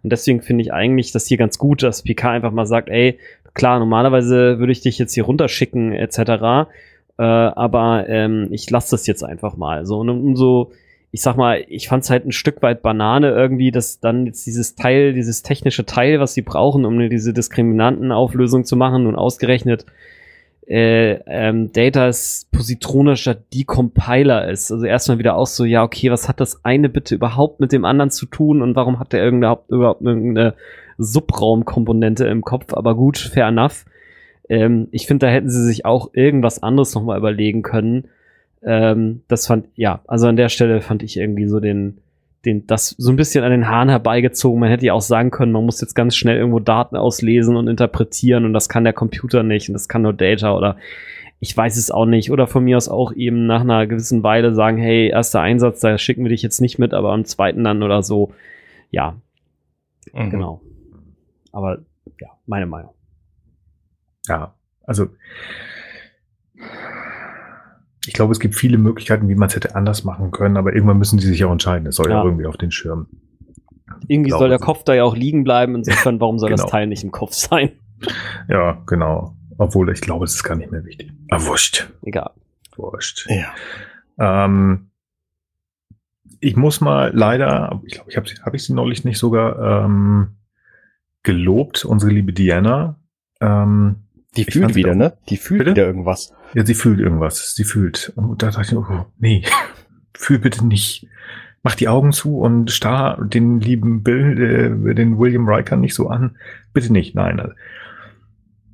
Und deswegen finde ich eigentlich das hier ganz gut, dass Picard einfach mal sagt, ey, klar, normalerweise würde ich dich jetzt hier runterschicken, etc. Äh, aber ähm, ich lasse das jetzt einfach mal. So, und umso, ich sag mal, ich fand es halt ein Stück weit Banane irgendwie, dass dann jetzt dieses Teil, dieses technische Teil, was sie brauchen, um diese Diskriminantenauflösung zu machen und ausgerechnet äh, ähm, Datas positronischer Decompiler ist. Also erstmal wieder auch so, ja, okay, was hat das eine bitte überhaupt mit dem anderen zu tun und warum hat der überhaupt, überhaupt irgendeine Subraumkomponente im Kopf? Aber gut, fair enough. Ähm, ich finde, da hätten sie sich auch irgendwas anderes nochmal überlegen können. Ähm, das fand, ja, also an der Stelle fand ich irgendwie so den, den, das so ein bisschen an den Haaren herbeigezogen. Man hätte ja auch sagen können, man muss jetzt ganz schnell irgendwo Daten auslesen und interpretieren und das kann der Computer nicht und das kann nur Data oder ich weiß es auch nicht. Oder von mir aus auch eben nach einer gewissen Weile sagen, hey, erster Einsatz, da schicken wir dich jetzt nicht mit, aber am zweiten dann oder so. Ja, mhm. genau. Aber ja, meine Meinung. ja, also ich glaube, es gibt viele Möglichkeiten, wie man es hätte anders machen können, aber irgendwann müssen sie sich auch entscheiden. Es soll ja, ja irgendwie auf den Schirm. Irgendwie soll der Kopf da ja auch liegen bleiben. Insofern, warum soll genau. das Teil nicht im Kopf sein? Ja, genau. Obwohl, ich glaube, es ist gar nicht mehr wichtig. Ah, wurscht. Egal. Wurscht. Ja. Ähm, ich muss mal leider, ich glaube, ich habe hab ich sie neulich nicht sogar ähm, gelobt, unsere liebe Diana. Ähm, die fühlt wieder, ne? Die fühlt bitte? wieder irgendwas. Ja, sie fühlt irgendwas. Sie fühlt. Und da dachte ich, oh, nee, fühl bitte nicht. Mach die Augen zu und starr den lieben Bill, äh, den William Riker nicht so an. Bitte nicht, nein. Also,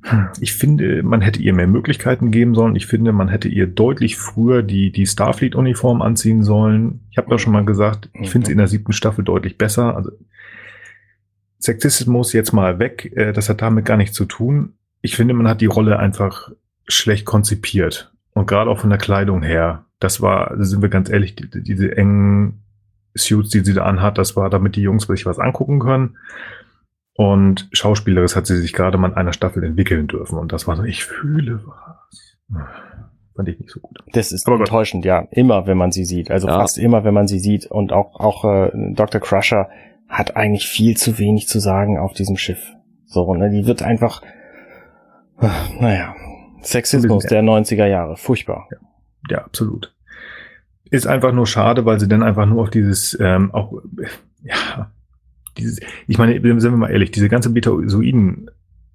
hm, ich finde, man hätte ihr mehr Möglichkeiten geben sollen. Ich finde, man hätte ihr deutlich früher die, die Starfleet-Uniform anziehen sollen. Ich habe ja schon mal gesagt, ich finde sie in der siebten Staffel deutlich besser. Also Sexismus jetzt mal weg, äh, das hat damit gar nichts zu tun ich finde, man hat die Rolle einfach schlecht konzipiert. Und gerade auch von der Kleidung her. Das war, sind wir ganz ehrlich, die, diese engen Suits, die sie da anhat, das war, damit die Jungs sich was angucken können. Und schauspielerisch hat sie sich gerade mal in einer Staffel entwickeln dürfen. Und das war so, ich fühle was. Fand ich nicht so gut. Das ist Aber enttäuschend, ja. Immer, wenn man sie sieht. Also ja. fast immer, wenn man sie sieht. Und auch, auch äh, Dr. Crusher hat eigentlich viel zu wenig zu sagen auf diesem Schiff. So, ne? Die wird einfach naja, Sexismus der 90er Jahre, furchtbar. Ja, ja, absolut. Ist einfach nur schade, weil sie dann einfach nur auf dieses, ähm, auch, ja, dieses, ich meine, sind wir mal ehrlich, diese ganze Betazoiden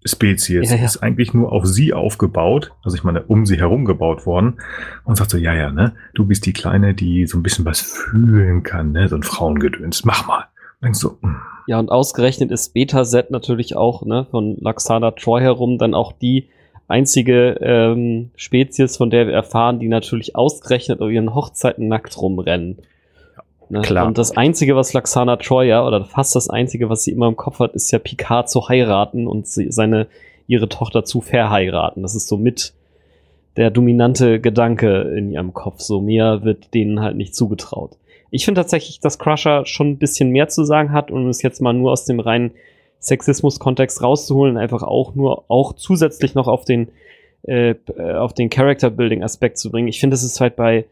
Spezies ja, ja. ist eigentlich nur auf sie aufgebaut, also ich meine, um sie herum gebaut worden und sagt so, ja, ja, ne, du bist die Kleine, die so ein bisschen was fühlen kann, ne, so ein Frauengedöns, mach mal. Und denkst so, mh. Hm. Ja, und ausgerechnet ist Beta-Set natürlich auch, ne, von Laxana Troy herum dann auch die einzige ähm, Spezies, von der wir erfahren, die natürlich ausgerechnet auf ihren Hochzeiten nackt rumrennen. Ne? Klar. Und das Einzige, was Laxana Troy ja, oder fast das Einzige, was sie immer im Kopf hat, ist ja Picard zu heiraten und sie, seine, ihre Tochter zu verheiraten. Das ist so mit der dominante Gedanke in ihrem Kopf. So mehr wird denen halt nicht zugetraut. Ich finde tatsächlich, dass Crusher schon ein bisschen mehr zu sagen hat, um es jetzt mal nur aus dem reinen Sexismus-Kontext rauszuholen, einfach auch nur, auch zusätzlich noch auf den, äh, auf den Character-Building-Aspekt zu bringen. Ich finde, das ist halt bei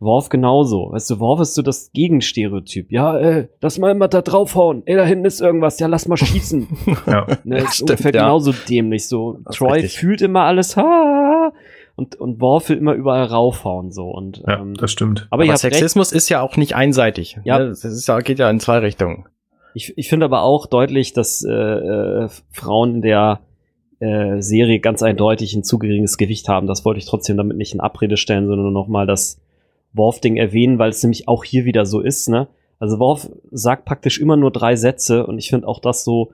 Worf genauso. Weißt du, Worf ist so das Gegenstereotyp. Ja, äh, lass mal immer da draufhauen. Ey, da hinten ist irgendwas. Ja, lass mal schießen. ja. Ne, ist Stimmt, ungefähr ja. genauso dämlich. So, Troy fühlt immer alles, ha, und, und Worf will immer überall raufhauen so und ja, ähm, das stimmt. Aber, aber Sexismus recht. ist ja auch nicht einseitig. Ja, das ist ja, geht ja in zwei Richtungen. Ich, ich finde aber auch deutlich, dass äh, äh, Frauen in der äh, Serie ganz eindeutig ein zu geringes Gewicht haben. Das wollte ich trotzdem damit nicht in Abrede stellen, sondern nur noch mal das Worf-Ding erwähnen, weil es nämlich auch hier wieder so ist. Ne? Also Worf sagt praktisch immer nur drei Sätze und ich finde auch das so,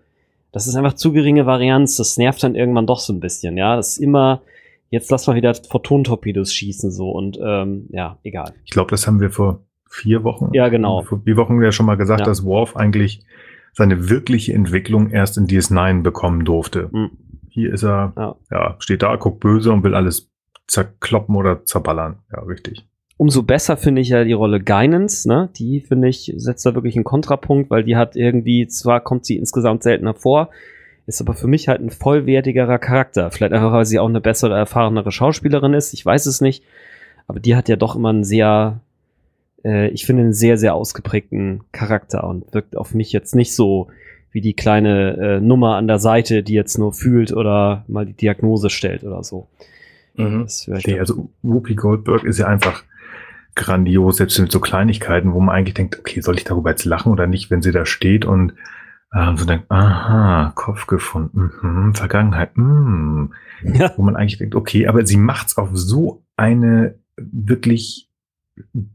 das ist einfach zu geringe Varianz. Das nervt dann irgendwann doch so ein bisschen. Ja, das ist immer jetzt lass mal wieder Photon-Torpedos schießen so und ähm, ja, egal. Ich glaube, das haben wir vor vier Wochen. Ja, genau. Vor vier Wochen ja schon mal gesagt, ja. dass Worf eigentlich seine wirkliche Entwicklung erst in DS9 bekommen durfte. Mhm. Hier ist er, ja. ja, steht da, guckt böse und will alles zerkloppen oder zerballern. Ja, richtig. Umso besser finde ich ja die Rolle Guinance, ne? Die finde ich, setzt da wirklich einen Kontrapunkt, weil die hat irgendwie, zwar kommt sie insgesamt seltener vor, ist aber für mich halt ein vollwertigerer Charakter. Vielleicht einfach, weil sie auch eine bessere, erfahrenere Schauspielerin ist. Ich weiß es nicht. Aber die hat ja doch immer einen sehr, äh, ich finde, einen sehr, sehr ausgeprägten Charakter und wirkt auf mich jetzt nicht so wie die kleine äh, Nummer an der Seite, die jetzt nur fühlt oder mal die Diagnose stellt oder so. Mhm. Nee, also Whoopi Goldberg ist ja einfach grandios, selbst mit so Kleinigkeiten, wo man eigentlich denkt, okay, soll ich darüber jetzt lachen oder nicht, wenn sie da steht und ähm, so denkt, aha, Kopf gefunden, mhm, Vergangenheit, mh. Ja. wo man eigentlich denkt, okay, aber sie macht's auf so eine wirklich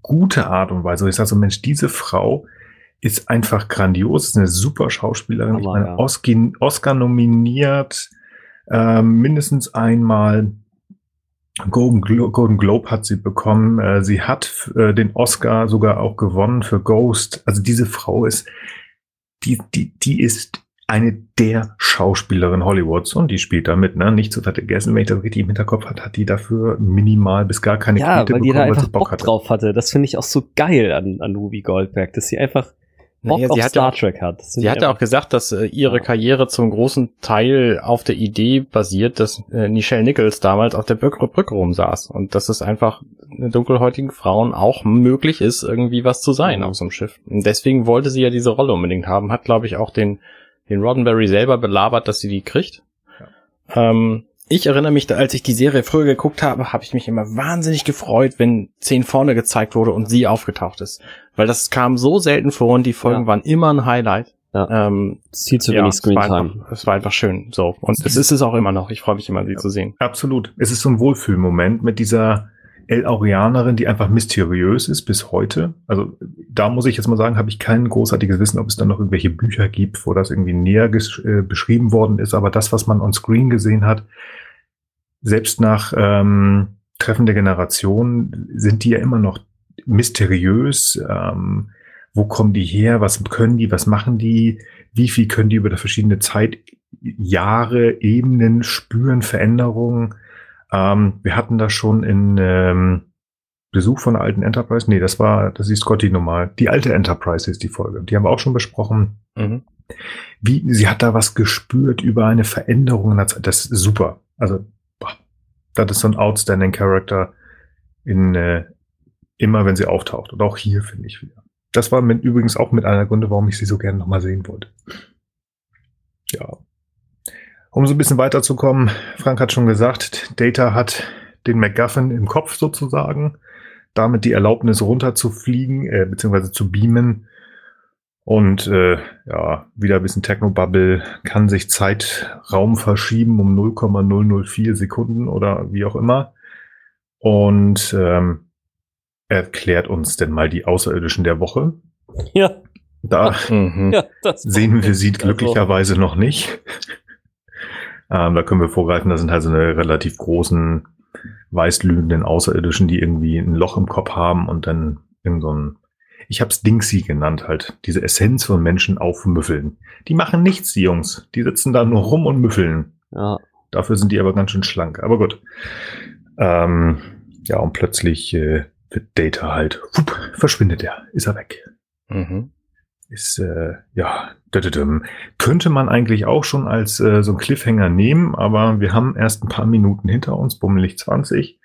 gute Art und Weise. Ich sage so, Mensch, diese Frau ist einfach grandios, ist eine super Schauspielerin, aber, ich meine, ja. Oscar, Oscar nominiert, äh, mindestens einmal. Golden, Glo Golden Globe hat sie bekommen. Äh, sie hat äh, den Oscar sogar auch gewonnen für Ghost. Also diese Frau ist die, die, die ist eine der Schauspielerin Hollywoods und die spielt da mit, ne? Nicht zu vergessen, wenn ich das richtig im Hinterkopf hatte, hat die dafür minimal bis gar keine ja, Knete weil bekommen, die da einfach Bock, Bock hatte. drauf hatte. Das finde ich auch so geil an, an Ruby Goldberg, dass sie einfach Bock naja, sie hat Star Trek hat. Sie hat ja auch gesagt, dass äh, ihre Karriere zum großen Teil auf der Idee basiert, dass äh, Nichelle Nichols damals auf der Brücke, Brücke rumsaß und dass es einfach dunkelhäutigen Frauen auch möglich ist, irgendwie was zu sein mhm. auf so einem Schiff. Und deswegen wollte sie ja diese Rolle unbedingt haben, hat glaube ich auch den den Roddenberry selber belabert, dass sie die kriegt. Ja. Ähm, ich erinnere mich, als ich die Serie früher geguckt habe, habe ich mich immer wahnsinnig gefreut, wenn 10 vorne gezeigt wurde und sie aufgetaucht ist. Weil das kam so selten vor und die Folgen ja. waren immer ein Highlight. Ja. Ähm, viel zu wenig ja, Screentime. Es war einfach schön. So. Und es ist es auch immer noch. Ich freue mich immer, sie ja. zu sehen. Absolut. Es ist so ein Wohlfühlmoment mit dieser El Aureanerin, die einfach mysteriös ist bis heute. Also da muss ich jetzt mal sagen, habe ich kein großartiges Wissen, ob es da noch irgendwelche Bücher gibt, wo das irgendwie näher äh, beschrieben worden ist. Aber das, was man on Screen gesehen hat, selbst nach ähm, Treffen der Generation sind die ja immer noch mysteriös. Ähm, wo kommen die her? Was können die? Was machen die? Wie viel können die über verschiedene Zeit, Jahre, Ebenen spüren, Veränderungen? Ähm, wir hatten das schon in ähm, Besuch von der alten Enterprise. Nee, das war, das ist Scotty normal. Die alte Enterprise ist die Folge. Die haben wir auch schon besprochen. Mhm. Wie, sie hat da was gespürt über eine Veränderung in der Zeit. Das ist super. Also, boah, das ist so ein outstanding Character in, äh, immer wenn sie auftaucht. Und auch hier finde ich wieder. Das war mit, übrigens auch mit einer Gründe, warum ich sie so gerne nochmal sehen wollte. Ja. Um so ein bisschen weiterzukommen, Frank hat schon gesagt, Data hat den MacGuffin im Kopf sozusagen, damit die Erlaubnis runterzufliegen, äh, beziehungsweise zu beamen. Und äh, ja, wieder ein bisschen Technobubble, kann sich Zeitraum verschieben um 0,004 Sekunden oder wie auch immer. Und ähm, erklärt uns denn mal die Außerirdischen der Woche. Ja. Da mhm. ja, sehen wir sie glücklicherweise noch nicht. Ähm, da können wir vorgreifen, das sind halt so eine relativ großen, weißlügenden Außerirdischen, die irgendwie ein Loch im Kopf haben und dann in so ein, ich hab's Dingsy genannt halt, diese Essenz von Menschen aufmüffeln. Die machen nichts, die Jungs. Die sitzen da nur rum und müffeln. Ja. Dafür sind die aber ganz schön schlank. Aber gut. Ähm, ja, und plötzlich äh, wird Data halt, wupp, verschwindet er, ist er weg. Mhm ist äh, ja könnte man eigentlich auch schon als äh, so ein Cliffhanger nehmen, aber wir haben erst ein paar Minuten hinter uns, bummelig 20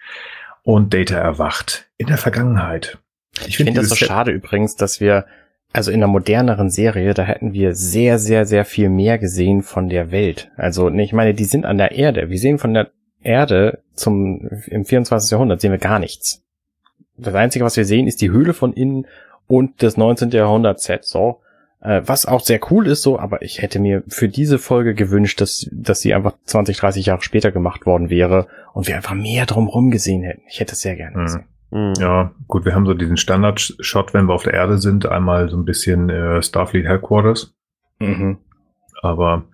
und Data erwacht in der Vergangenheit. Ich, finde das so schade übrigens, dass wir also in einer moderneren Serie, da hätten wir sehr, sehr, sehr viel mehr gesehen von der Welt. Also, ich meine, die sind an der Erde. Wir sehen von der Erde zum, im 24. Jahrhundert sehen wir gar nichts. Das Einzige, was wir sehen, ist die Höhle von innen und das 19. Jahrhundert Set, so. Äh, was auch sehr cool ist, so, aber ich hätte mir für diese Folge gewünscht, dass, dass sie einfach 20, 30 Jahre später gemacht worden wäre und wir einfach mehr drumherum gesehen hätten. Ich hätte es sehr gerne mhm. gesehen. Mhm. Ja, gut, wir haben so diesen Standard-Shot, wenn wir auf der Erde sind, einmal so ein bisschen äh, Starfleet Headquarters. Mhm. Aber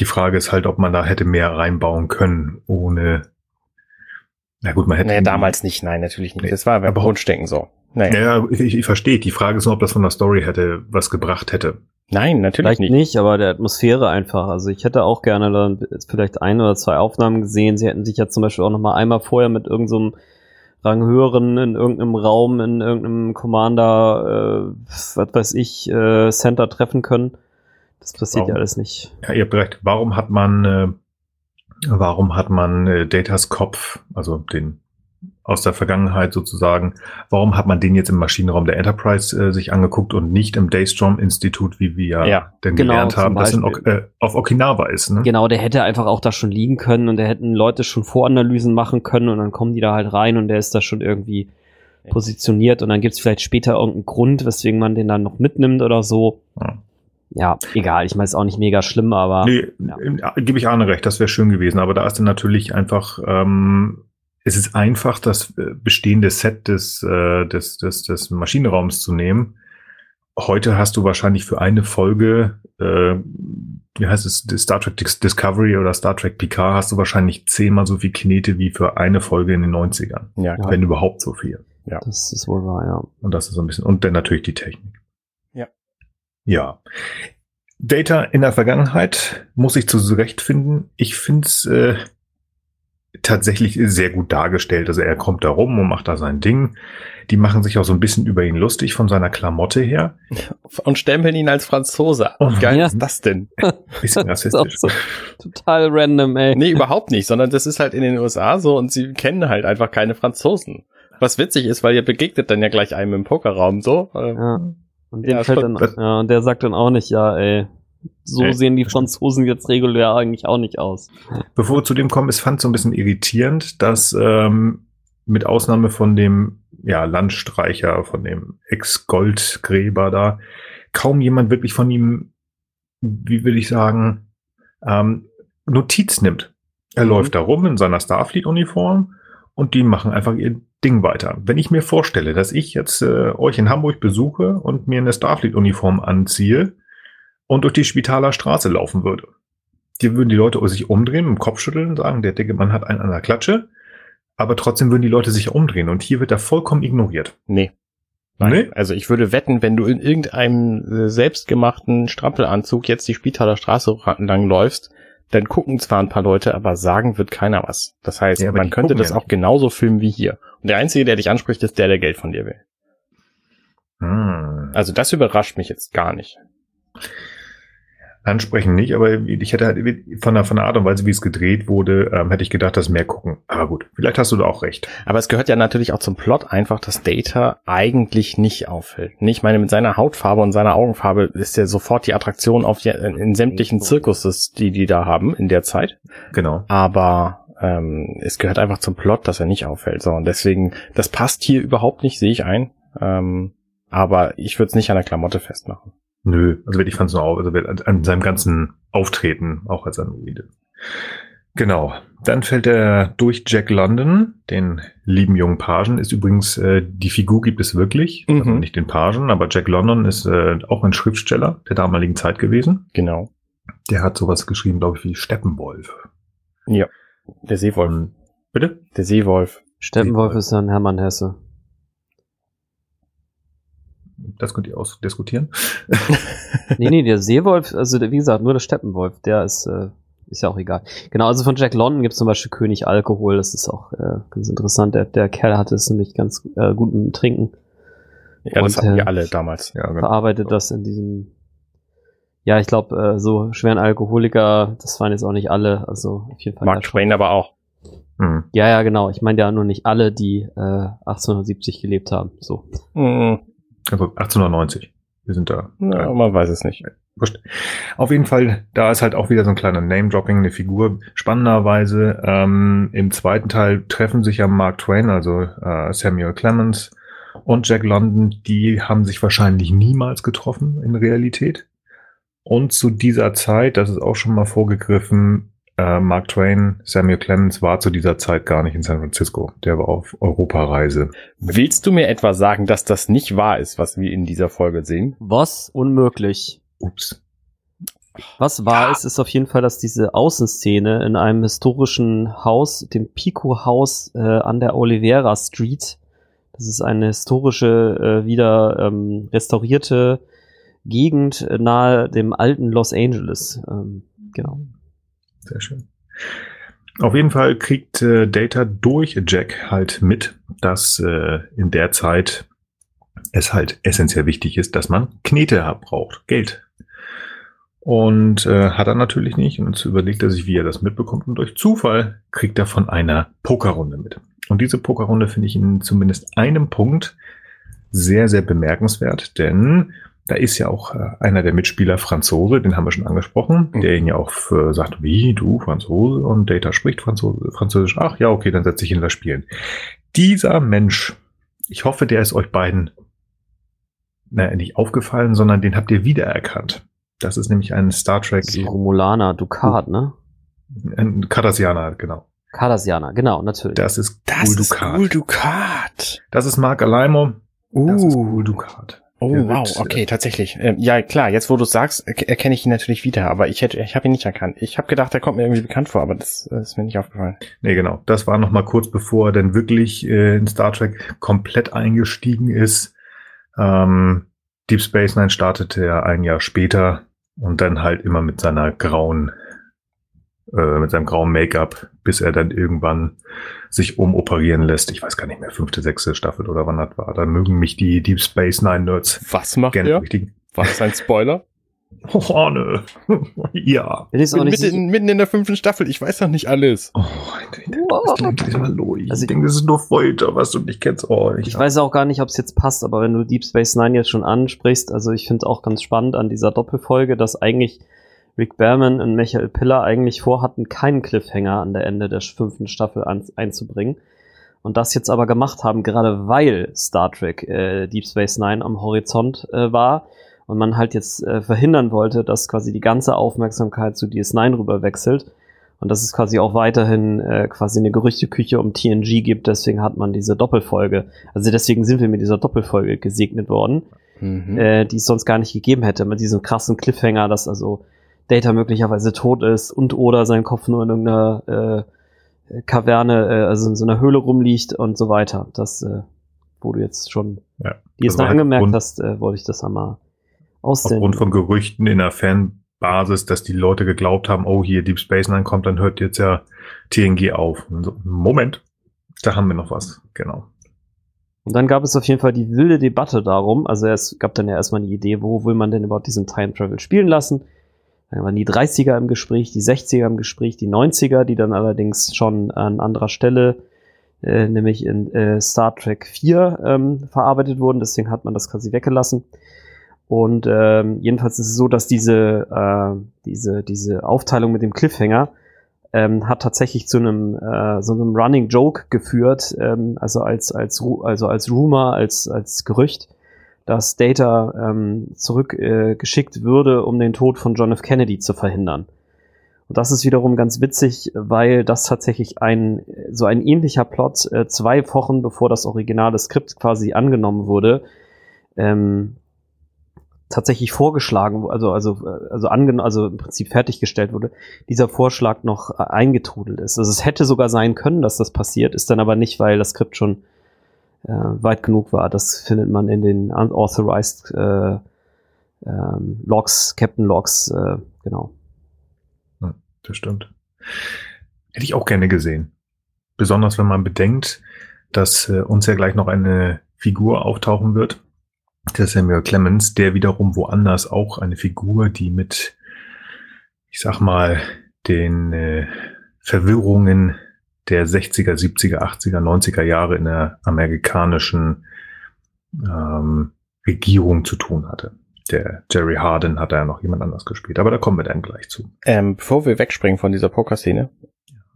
die Frage ist halt, ob man da hätte mehr reinbauen können, ohne. Na gut, man hätte. Naja, damals nicht, nein, natürlich nicht. Das war beim Wunschdenken so. Nein. Ja, ich, ich verstehe. Die Frage ist nur, ob das von der Story hätte was gebracht hätte. Nein, natürlich vielleicht nicht. nicht, aber der Atmosphäre einfach. Also ich hätte auch gerne dann vielleicht ein oder zwei Aufnahmen gesehen. Sie hätten sich ja zum Beispiel auch noch mal einmal vorher mit irgendeinem so Ranghöheren in irgendeinem Raum, in irgendeinem Commander, äh, was weiß ich, äh, Center treffen können. Das passiert warum? ja alles nicht. Ja, ihr habt recht. Warum hat man, äh, warum hat man äh, Datas Kopf, also den aus der Vergangenheit sozusagen. Warum hat man den jetzt im Maschinenraum der Enterprise äh, sich angeguckt und nicht im Daystrom-Institut, wie wir ja, denn genau, gelernt haben, das in, äh, auf Okinawa ist? Ne? Genau, der hätte einfach auch da schon liegen können und der hätten Leute schon Voranalysen machen können und dann kommen die da halt rein und der ist da schon irgendwie positioniert und dann gibt's vielleicht später irgendeinen Grund, weswegen man den dann noch mitnimmt oder so. Ja. Ja, egal. Ich meine, es ist auch nicht mega schlimm, aber. Nee, ja. gebe ich Arne recht, das wäre schön gewesen. Aber da ist dann natürlich einfach ähm, es ist einfach, das äh, bestehende Set des, äh, des, des, des Maschinenraums zu nehmen. Heute hast du wahrscheinlich für eine Folge, äh, wie heißt es, Star Trek Discovery oder Star Trek Picard, hast du wahrscheinlich zehnmal so viel Knete wie für eine Folge in den 90ern. Ja, klar. Wenn überhaupt so viel. Ja. Das ist wohl wahr, ja. Und das ist so ein bisschen, und dann natürlich die Technik. Ja. Ja. Data in der Vergangenheit muss ich zu zurechtfinden. Ich finde es äh, tatsächlich sehr gut dargestellt. Also er kommt da rum und macht da sein Ding. Die machen sich auch so ein bisschen über ihn lustig von seiner Klamotte her. Und stempeln ihn als Franzose. Oh, Wie geil ja. ist das denn? Bisschen rassistisch. So total random, ey. Nee, überhaupt nicht, sondern das ist halt in den USA so und sie kennen halt einfach keine Franzosen. Was witzig ist, weil ihr begegnet dann ja gleich einem im Pokerraum so. Ja. Und, ja, dann, ja, und der sagt dann auch nicht, ja, ey, so ey, sehen die Franzosen jetzt regulär eigentlich auch nicht aus. Bevor wir zu dem kommen, es fand so ein bisschen irritierend, dass ähm, mit Ausnahme von dem ja, Landstreicher, von dem Ex-Goldgräber da, kaum jemand wirklich von ihm, wie will ich sagen, ähm, Notiz nimmt. Er mhm. läuft da rum in seiner Starfleet-Uniform und die machen einfach ihr Ding weiter. Wenn ich mir vorstelle, dass ich jetzt äh, euch in Hamburg besuche und mir eine Starfleet-Uniform anziehe und durch die Spitaler Straße laufen würde, die würden die Leute sich umdrehen, im Kopf schütteln und sagen, der dicke Mann hat einen an der Klatsche aber trotzdem würden die Leute sich umdrehen und hier wird er vollkommen ignoriert. Nee. Nein. Nee? Also ich würde wetten, wenn du in irgendeinem äh, selbstgemachten Strampelanzug jetzt die Spitaler Straße lang läufst, dann gucken zwar ein paar Leute, aber sagen wird keiner was. Das heißt, ja, man könnte das ja auch genauso filmen wie hier. Und der Einzige, der dich anspricht, ist der, der Geld von dir will. Hm. Also das überrascht mich jetzt gar nicht ansprechen nicht, aber ich hätte halt von der, von der Art und Weise, wie es gedreht wurde, ähm, hätte ich gedacht, dass mehr gucken. Aber gut, vielleicht hast du da auch recht. Aber es gehört ja natürlich auch zum Plot einfach, dass Data eigentlich nicht auffällt. Ich meine, mit seiner Hautfarbe und seiner Augenfarbe ist ja sofort die Attraktion auf die, in sämtlichen Zirkuses, die die da haben in der Zeit. Genau. Aber ähm, es gehört einfach zum Plot, dass er nicht auffällt. So, und deswegen, das passt hier überhaupt nicht, sehe ich ein. Ähm, aber ich würde es nicht an der Klamotte festmachen. Nö, also ich fand es nur auf, also an seinem ganzen Auftreten, auch als Androide. Genau. Dann fällt er durch Jack London, den lieben jungen Pagen. Ist übrigens, äh, die Figur gibt es wirklich, also mhm. also nicht den Pagen, aber Jack London ist äh, auch ein Schriftsteller der damaligen Zeit gewesen. Genau. Der hat sowas geschrieben, glaube ich, wie Steppenwolf. Ja, der Seewolf. Bitte? Der Seewolf. Steppenwolf ist dann Hermann Hesse das könnt ihr ausdiskutieren. nee, nee, der Seewolf, also wie gesagt, nur der Steppenwolf, der ist, äh, ist ja auch egal. Genau, also von Jack London gibt es zum Beispiel König Alkohol, das ist auch äh, ganz interessant. Der, der Kerl hatte es nämlich ganz äh, gut mit dem Trinken. Ja, und, das hatten wir äh, alle damals. Ja, genau. Verarbeitet das in diesem, ja, ich glaube, äh, so schweren Alkoholiker, das waren jetzt auch nicht alle, also auf jeden Fall. Mark Twain aber auch. Mhm. Ja, ja, genau. Ich meine ja nur nicht alle, die äh, 1870 gelebt haben. So. Mhm. Also 1890. Wir sind da. Ja, äh, man weiß es nicht. Auf jeden Fall, da ist halt auch wieder so ein kleiner Name-Dropping, eine Figur. Spannenderweise, ähm, im zweiten Teil treffen sich ja Mark Twain, also äh, Samuel Clemens und Jack London, die haben sich wahrscheinlich niemals getroffen in Realität. Und zu dieser Zeit, das ist auch schon mal vorgegriffen, äh, Mark Twain, Samuel Clemens war zu dieser Zeit gar nicht in San Francisco. Der war auf Europareise. Willst du mir etwa sagen, dass das nicht wahr ist, was wir in dieser Folge sehen? Was? Unmöglich. Ups. Was wahr ist, ist auf jeden Fall, dass diese Außenszene in einem historischen Haus, dem Pico Haus äh, an der Oliveira Street, das ist eine historische, äh, wieder ähm, restaurierte Gegend nahe dem alten Los Angeles. Ähm, genau. Sehr schön. Auf jeden Fall kriegt äh, Data durch Jack halt mit, dass äh, in der Zeit es halt essentiell wichtig ist, dass man Knete braucht, Geld. Und äh, hat er natürlich nicht. Und so überlegt er sich, wie er das mitbekommt. Und durch Zufall kriegt er von einer Pokerrunde mit. Und diese Pokerrunde finde ich in zumindest einem Punkt sehr, sehr bemerkenswert, denn da ist ja auch äh, einer der Mitspieler Franzose, den haben wir schon angesprochen, mhm. der ihn ja auch für, sagt, wie, du Franzose und Data spricht Franzose, Französisch. Ach ja, okay, dann setze ich ihn das Spielen. Dieser Mensch, ich hoffe, der ist euch beiden naja, nicht aufgefallen, sondern den habt ihr wiedererkannt. Das ist nämlich ein Star Trek. Romulaner, Ducat, ne? Ein Cardassianer, genau. Cardassianer, genau, natürlich. Das ist das Gul Dukat. Ist Dukat. Das ist Mark Alaimo. Uh. Das ist Gul Dukat. Oh wow, wird, okay, tatsächlich. Ähm, ja, klar, jetzt wo du sagst, erkenne ich ihn natürlich wieder, aber ich hätte, ich habe ihn nicht erkannt. Ich habe gedacht, er kommt mir irgendwie bekannt vor, aber das, das ist mir nicht aufgefallen. Nee, genau. Das war noch mal kurz bevor er dann wirklich äh, in Star Trek komplett eingestiegen ist. Ähm, Deep Space Nine startete er ein Jahr später und dann halt immer mit seiner grauen äh, mit seinem grauen Make-up, bis er dann irgendwann sich umoperieren lässt. Ich weiß gar nicht mehr, fünfte, sechste Staffel oder wann das war. Da mögen mich die Deep Space Nine Nerds. Was macht er? War das ein Spoiler? Oh, nö. ja. Ich bin mitten, mitten, in der fünften Staffel, ich weiß noch nicht alles. Oh, ich denke, das mal. Also ich denke, das ist nur Folter, was du nicht kennst. Oh, ich, ich weiß auch gar nicht, ob es jetzt passt, aber wenn du Deep Space Nine jetzt schon ansprichst, also ich finde auch ganz spannend an dieser Doppelfolge, dass eigentlich Rick Berman und Michael Piller eigentlich vorhatten, keinen Cliffhanger an der Ende der fünften Staffel an, einzubringen. Und das jetzt aber gemacht haben, gerade weil Star Trek äh, Deep Space Nine am Horizont äh, war und man halt jetzt äh, verhindern wollte, dass quasi die ganze Aufmerksamkeit zu DS9 rüber wechselt und dass es quasi auch weiterhin äh, quasi eine Gerüchteküche um TNG gibt, deswegen hat man diese Doppelfolge, also deswegen sind wir mit dieser Doppelfolge gesegnet worden, mhm. äh, die es sonst gar nicht gegeben hätte, mit diesem krassen Cliffhanger, dass also Data möglicherweise tot ist und oder sein Kopf nur in irgendeiner äh, Kaverne, äh, also in so einer Höhle rumliegt und so weiter. Das, äh, wo du jetzt schon ja, die jetzt noch angemerkt hast, äh, wollte ich das einmal aussehen. Aufgrund von Gerüchten in der Fanbasis, dass die Leute geglaubt haben, oh, hier Deep Space Nine kommt, dann hört jetzt ja TNG auf. So, Moment, da haben wir noch was, genau. Und dann gab es auf jeden Fall die wilde Debatte darum, also es gab dann ja erstmal eine Idee, wo will man denn überhaupt diesen Time Travel spielen lassen. Dann waren die 30er im Gespräch, die 60er im Gespräch, die 90er, die dann allerdings schon an anderer Stelle, äh, nämlich in äh, Star Trek 4 ähm, verarbeitet wurden. Deswegen hat man das quasi weggelassen. Und ähm, jedenfalls ist es so, dass diese, äh, diese, diese Aufteilung mit dem Cliffhanger ähm, hat tatsächlich zu einem äh, so einem Running Joke geführt, ähm, also als als also als Rumor, als als Gerücht, dass Data ähm, zurückgeschickt äh, würde, um den Tod von John F. Kennedy zu verhindern. Und das ist wiederum ganz witzig, weil das tatsächlich ein so ein ähnlicher Plot äh, zwei Wochen bevor das originale Skript quasi angenommen wurde, ähm, tatsächlich vorgeschlagen, also also also angenommen, also im Prinzip fertiggestellt wurde, dieser Vorschlag noch äh, eingetrudelt ist. Also es hätte sogar sein können, dass das passiert, ist dann aber nicht, weil das Skript schon äh, weit genug war. Das findet man in den unauthorized äh, ähm, Logs, Captain Logs, äh, genau. Ja, das stimmt. Hätte ich auch gerne gesehen. Besonders wenn man bedenkt, dass äh, uns ja gleich noch eine Figur auftauchen wird. Der Samuel Clemens, der wiederum woanders auch eine Figur, die mit, ich sag mal, den äh, Verwirrungen der 60er, 70er, 80er, 90er Jahre in der amerikanischen ähm, Regierung zu tun hatte. Der Jerry Harden hat da ja noch jemand anders gespielt, aber da kommen wir dann gleich zu. Ähm, bevor wir wegspringen von dieser Poker-Szene,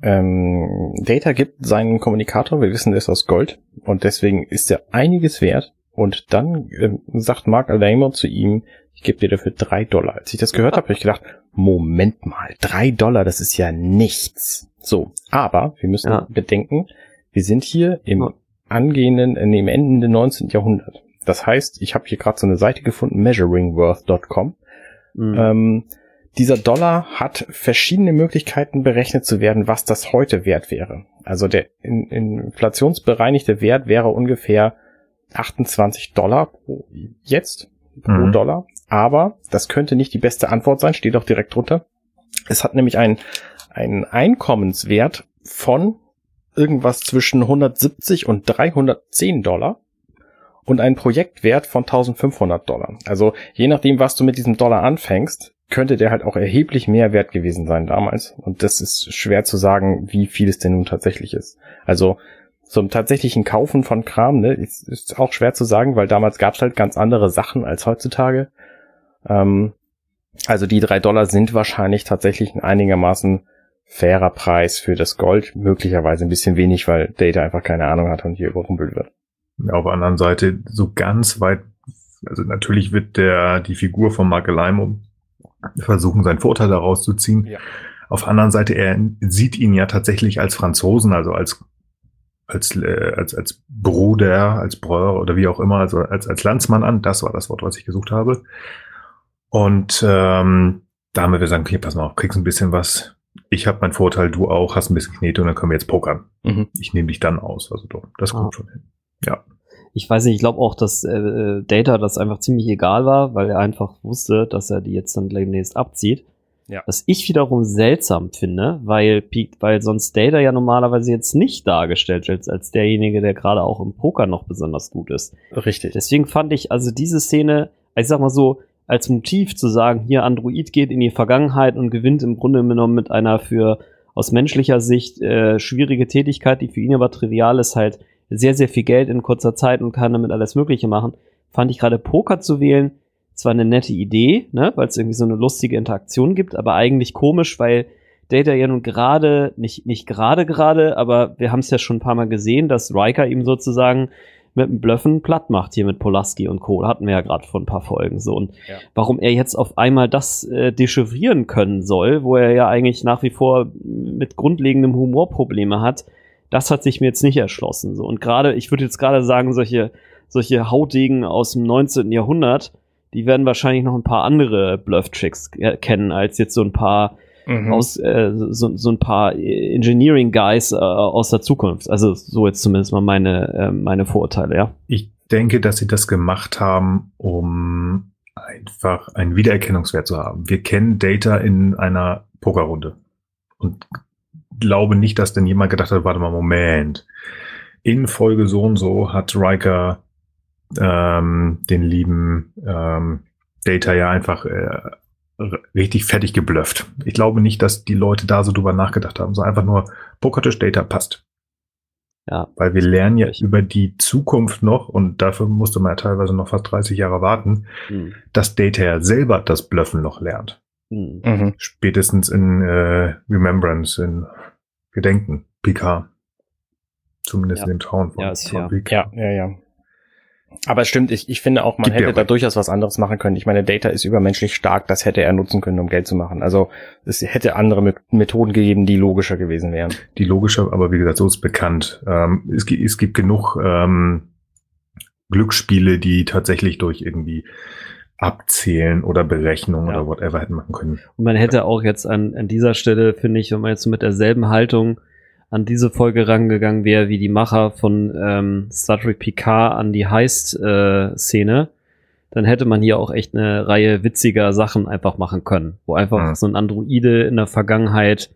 ähm, Data gibt seinen Kommunikator, wir wissen, der ist aus Gold und deswegen ist er einiges wert. Und dann äh, sagt Mark Alamo zu ihm, ich gebe dir dafür drei Dollar. Als ich das gehört habe, habe ich gedacht, Moment mal, drei Dollar, das ist ja nichts. So, aber wir müssen ja. bedenken, wir sind hier im angehenden, äh, im Ende 19. Jahrhundert. Das heißt, ich habe hier gerade so eine Seite gefunden, measuringworth.com. Mhm. Ähm, dieser Dollar hat verschiedene Möglichkeiten berechnet zu werden, was das heute wert wäre. Also der in, inflationsbereinigte Wert wäre ungefähr 28 Dollar pro, jetzt pro mhm. Dollar. Aber das könnte nicht die beste Antwort sein, steht auch direkt drunter. Es hat nämlich einen einen Einkommenswert von irgendwas zwischen 170 und 310 Dollar und einen Projektwert von 1500 Dollar. Also je nachdem, was du mit diesem Dollar anfängst, könnte der halt auch erheblich mehr wert gewesen sein damals. Und das ist schwer zu sagen, wie viel es denn nun tatsächlich ist. Also zum tatsächlichen Kaufen von Kram, ne, ist, ist auch schwer zu sagen, weil damals gab es halt ganz andere Sachen als heutzutage. Ähm, also die drei Dollar sind wahrscheinlich tatsächlich ein einigermaßen fairer Preis für das Gold, möglicherweise ein bisschen wenig, weil Data einfach keine Ahnung hat und hier überrumpelt wird. Ja, auf der anderen Seite so ganz weit, also natürlich wird der die Figur von Mark Alaimo versuchen, seinen Vorteil daraus zu ziehen. Ja. Auf der anderen Seite, er sieht ihn ja tatsächlich als Franzosen, also als als, äh, als, als Bruder, als Breur oder wie auch immer, also als, als Landsmann an. Das war das Wort, was ich gesucht habe. Und ähm, da haben wir sagen, okay, pass mal auf, kriegst ein bisschen was ich habe meinen Vorteil, du auch, hast ein bisschen Knete und dann können wir jetzt pokern. Mhm. Ich nehme dich dann aus. Also doch, das kommt ah. schon hin. Ja. Ich weiß nicht, ich glaube auch, dass äh, Data das einfach ziemlich egal war, weil er einfach wusste, dass er die jetzt dann demnächst abzieht. Ja. Was ich wiederum seltsam finde, weil, weil sonst Data ja normalerweise jetzt nicht dargestellt wird als derjenige, der gerade auch im Poker noch besonders gut ist. Richtig. Deswegen fand ich also diese Szene, ich sag mal so, als Motiv zu sagen, hier Android geht in die Vergangenheit und gewinnt im Grunde genommen mit einer für aus menschlicher Sicht äh, schwierige Tätigkeit, die für ihn aber trivial ist, halt sehr, sehr viel Geld in kurzer Zeit und kann damit alles Mögliche machen. Fand ich gerade Poker zu wählen, zwar eine nette Idee, ne, weil es irgendwie so eine lustige Interaktion gibt, aber eigentlich komisch, weil Data ja nun gerade, nicht, nicht gerade gerade, aber wir haben es ja schon ein paar Mal gesehen, dass Riker ihm sozusagen mit dem Blöffen platt macht hier mit Polaski und Co. Hatten wir ja gerade vor ein paar Folgen so. Und ja. warum er jetzt auf einmal das äh, dechiffrieren können soll, wo er ja eigentlich nach wie vor mit grundlegendem Humorprobleme hat, das hat sich mir jetzt nicht erschlossen. So. Und gerade, ich würde jetzt gerade sagen, solche, solche Hautdegen aus dem 19. Jahrhundert, die werden wahrscheinlich noch ein paar andere Bluff-Tricks kennen, als jetzt so ein paar mhm. aus äh, so, so ein paar Engineering Guys äh, aus der Zukunft. Also so jetzt zumindest mal meine äh, meine Vorurteile, ja. Ich denke, dass sie das gemacht haben, um einfach einen Wiedererkennungswert zu haben. Wir kennen Data in einer Pokerrunde und glaube nicht, dass denn jemand gedacht hat, warte mal, Moment. In Folge so und so hat Riker ähm, den lieben ähm, Data ja einfach äh, richtig fertig geblufft. Ich glaube nicht, dass die Leute da so drüber nachgedacht haben, so einfach nur Pokertisch Data passt. Ja. Weil wir lernen ja über die Zukunft noch, und dafür musste man ja teilweise noch fast 30 Jahre warten, mhm. dass Data ja selber das Bluffen noch lernt. Mhm. mhm. Spätestens in äh, Remembrance, in Gedenken, PK. Zumindest ja. in dem Traum von, ja, von ja, ja, ja. Aber es stimmt, ich, ich finde auch, man Gibt hätte da durchaus was anderes machen können. Ich meine, Data ist übermenschlich stark, das hätte er nutzen können, um Geld zu machen. Also es hätte andere Methoden gegeben, die logischer gewesen wären. Die logischer, aber wie gesagt, so ist bekannt. Ähm, es, gibt, es gibt genug ähm, Glücksspiele, die tatsächlich durch irgendwie Abzählen oder Berechnung ja. oder whatever hätten machen können. Und man hätte auch jetzt an, an dieser Stelle, finde ich, wenn man jetzt mit derselben Haltung an diese Folge rangegangen wäre, wie die Macher von ähm, Star Trek Picard an die Heist-Szene, äh, dann hätte man hier auch echt eine Reihe witziger Sachen einfach machen können, wo einfach mhm. so ein Androide in der Vergangenheit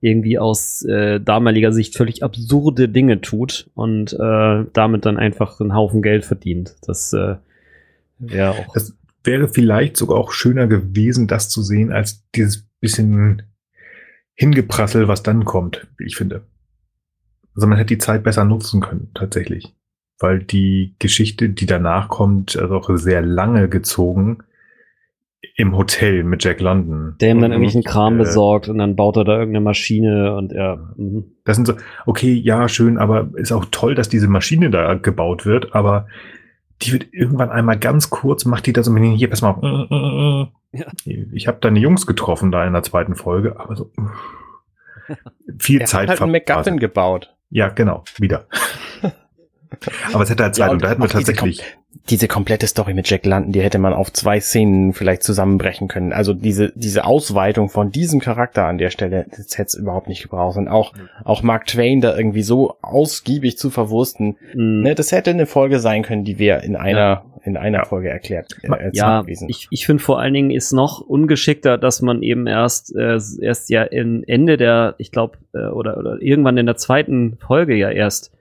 irgendwie aus äh, damaliger Sicht völlig absurde Dinge tut und äh, damit dann einfach einen Haufen Geld verdient. Das äh, wäre auch. Das wäre vielleicht sogar auch schöner gewesen, das zu sehen, als dieses bisschen Hingeprassel, was dann kommt, wie ich finde. Also man hätte die Zeit besser nutzen können, tatsächlich. Weil die Geschichte, die danach kommt, also auch sehr lange gezogen, im Hotel mit Jack London. Der ihm dann irgendwelchen Kram äh, besorgt und dann baut er da irgendeine Maschine und er. Mh. Das sind so, okay, ja, schön, aber ist auch toll, dass diese Maschine da gebaut wird, aber die wird irgendwann einmal ganz kurz, macht die da so, hier, pass mal auf, ja. ich habe deine Jungs getroffen da in der zweiten Folge, aber so viel er Zeit. Hat halt einen McGuffin gebaut. Ja, genau, wieder. aber es hätte halt Zeit ja, und, und da hätten wir tatsächlich diese komplette Story mit Jack London, die hätte man auf zwei Szenen vielleicht zusammenbrechen können. Also diese, diese Ausweitung von diesem Charakter an der Stelle, das hätte es überhaupt nicht gebraucht. Und auch, auch Mark Twain da irgendwie so ausgiebig zu verwursten, mhm. ne, das hätte eine Folge sein können, die wir in einer, ja. in einer Folge erklärt äh, Ja, gewesen. ich, ich finde vor allen Dingen ist noch ungeschickter, dass man eben erst, äh, erst ja in Ende der, ich glaube, äh, oder, oder irgendwann in der zweiten Folge ja erst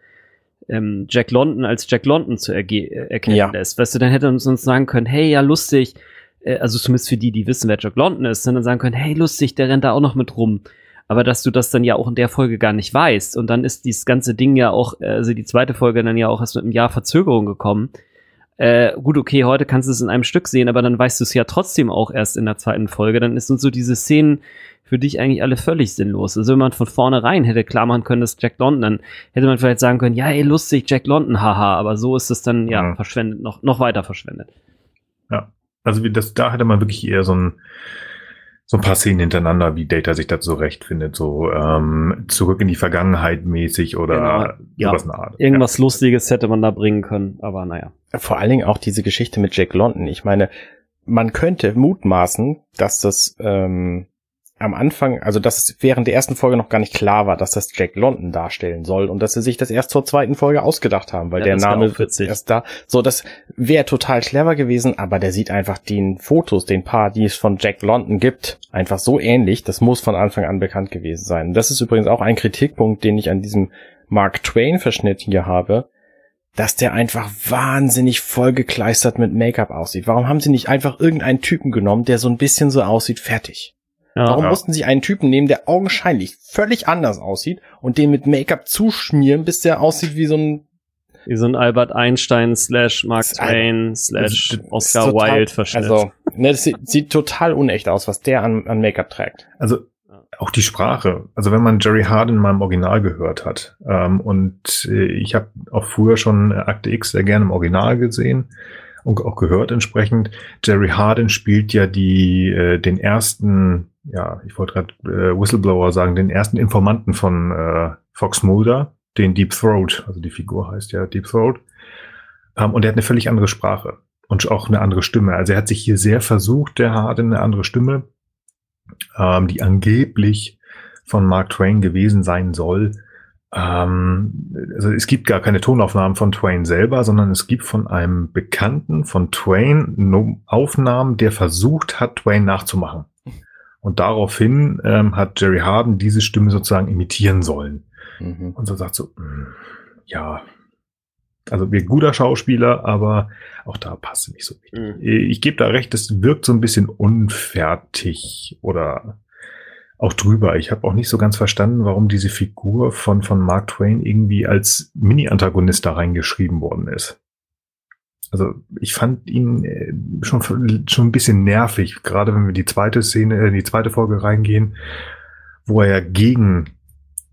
ähm, Jack London als Jack London zu äh, erkennen ja. lässt. Weißt du, dann hätte uns uns sagen können, hey, ja, lustig, äh, also zumindest für die, die wissen, wer Jack London ist, dann sagen können, hey, lustig, der rennt da auch noch mit rum. Aber dass du das dann ja auch in der Folge gar nicht weißt und dann ist dieses ganze Ding ja auch, also die zweite Folge dann ja auch erst mit einem Jahr Verzögerung gekommen. Äh, gut, okay, heute kannst du es in einem Stück sehen, aber dann weißt du es ja trotzdem auch erst in der zweiten Folge. Dann ist uns so diese Szenen, für dich eigentlich alle völlig sinnlos. Also wenn man von vornherein hätte klar machen können, dass Jack London, dann hätte man vielleicht sagen können, ja, ey, lustig, Jack London, haha, aber so ist es dann, ja, mhm. verschwendet, noch, noch weiter verschwendet. Ja, also wie das, da hätte man wirklich eher so ein, so ein paar Szenen hintereinander, wie Data sich da zurechtfindet, so ähm, zurück in die Vergangenheit mäßig oder genau. sowas ja. in der Art. Irgendwas ja. Lustiges hätte man da bringen können, aber naja. Vor allen Dingen auch diese Geschichte mit Jack London. Ich meine, man könnte mutmaßen, dass das ähm, am Anfang, also dass es während der ersten Folge noch gar nicht klar war, dass das Jack London darstellen soll und dass sie sich das erst zur zweiten Folge ausgedacht haben, weil ja, der Name erst da. So, das wäre total clever gewesen, aber der sieht einfach den Fotos, den paar, die es von Jack London gibt, einfach so ähnlich. Das muss von Anfang an bekannt gewesen sein. Das ist übrigens auch ein Kritikpunkt, den ich an diesem Mark Twain Verschnitt hier habe, dass der einfach wahnsinnig vollgekleistert mit Make-up aussieht. Warum haben sie nicht einfach irgendeinen Typen genommen, der so ein bisschen so aussieht, fertig? Ja, Warum ja. mussten sie einen Typen nehmen, der augenscheinlich völlig anders aussieht und den mit Make-up zuschmieren, bis der aussieht wie so ein wie so ein Albert Einstein slash Mark Twain slash Oscar Wilde Verschnitt. Also, ne, das sieht, sieht total unecht aus, was der an, an Make-up trägt. Also auch die Sprache. Also wenn man Jerry Harden mal im Original gehört hat ähm, und äh, ich habe auch früher schon Akte X sehr gerne im Original gesehen und auch gehört entsprechend. Jerry Harden spielt ja die äh, den ersten ja, ich wollte gerade äh, Whistleblower sagen, den ersten Informanten von äh, Fox Mulder, den Deep Throat, also die Figur heißt ja Deep Throat. Ähm, und er hat eine völlig andere Sprache und auch eine andere Stimme. Also er hat sich hier sehr versucht, der hat eine andere Stimme, ähm, die angeblich von Mark Twain gewesen sein soll. Ähm, also es gibt gar keine Tonaufnahmen von Twain selber, sondern es gibt von einem Bekannten von Twain Aufnahmen, der versucht hat, Twain nachzumachen. Und daraufhin ähm, hat Jerry Harden diese Stimme sozusagen imitieren sollen. Mhm. Und so sagt so, mh, hm, ja, also wir guter Schauspieler, aber auch da passt nicht so. Mhm. Ich gebe da recht, es wirkt so ein bisschen unfertig oder auch drüber. Ich habe auch nicht so ganz verstanden, warum diese Figur von, von Mark Twain irgendwie als Mini-Antagonist da reingeschrieben worden ist. Also ich fand ihn äh, schon, schon ein bisschen nervig, gerade wenn wir die zweite Szene, äh, die zweite Folge reingehen, wo er ja gegen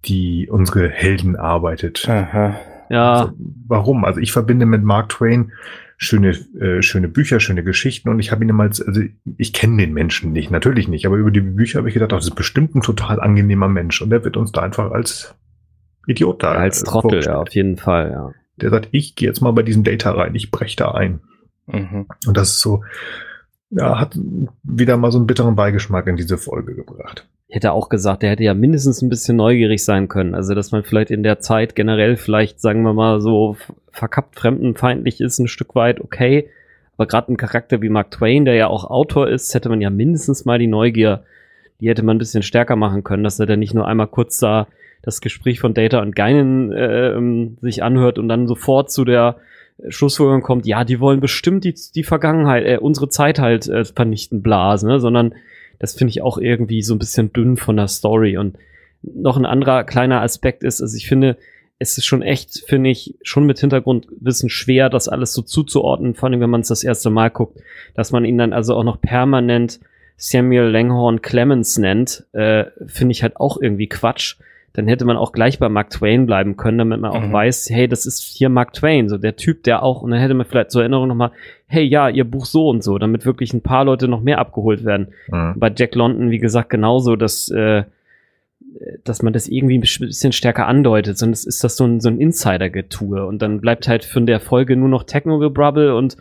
die unsere Helden arbeitet. Aha. Ja. Also, warum? Also ich verbinde mit Mark Twain schöne, äh, schöne Bücher, schöne Geschichten und ich habe ihn immer als, also ich kenne den Menschen nicht, natürlich nicht, aber über die Bücher habe ich gedacht, das ist bestimmt ein total angenehmer Mensch und der wird uns da einfach als Idiot da. Als äh, Trottel, ja, auf jeden Fall, ja der sagt, ich gehe jetzt mal bei diesem Data rein, ich breche da ein. Mhm. Und das ist so, ja, hat wieder mal so einen bitteren Beigeschmack in diese Folge gebracht. Ich hätte auch gesagt, der hätte ja mindestens ein bisschen neugierig sein können. Also, dass man vielleicht in der Zeit generell vielleicht, sagen wir mal, so verkappt fremdenfeindlich ist, ein Stück weit okay. Aber gerade ein Charakter wie Mark Twain, der ja auch Autor ist, hätte man ja mindestens mal die Neugier, die hätte man ein bisschen stärker machen können, dass er dann nicht nur einmal kurz da das Gespräch von Data und Geinen äh, ähm, sich anhört und dann sofort zu der Schlussfolgerung kommt, ja, die wollen bestimmt die, die Vergangenheit, äh, unsere Zeit halt äh, vernichten, blasen, ne? sondern das finde ich auch irgendwie so ein bisschen dünn von der Story. Und noch ein anderer kleiner Aspekt ist, also ich finde, es ist schon echt, finde ich, schon mit Hintergrundwissen schwer, das alles so zuzuordnen, vor allem wenn man es das erste Mal guckt, dass man ihn dann also auch noch permanent Samuel Langhorn Clemens nennt, äh, finde ich halt auch irgendwie Quatsch dann hätte man auch gleich bei Mark Twain bleiben können, damit man auch mhm. weiß, hey, das ist hier Mark Twain, so der Typ, der auch, und dann hätte man vielleicht zur Erinnerung nochmal, hey, ja, ihr Buch so und so, damit wirklich ein paar Leute noch mehr abgeholt werden. Mhm. Bei Jack London, wie gesagt, genauso, dass, äh, dass man das irgendwie ein bisschen stärker andeutet, sondern es ist das so ein, so ein Insider-Getue und dann bleibt halt von der Folge nur noch Techno-Gebrabbel und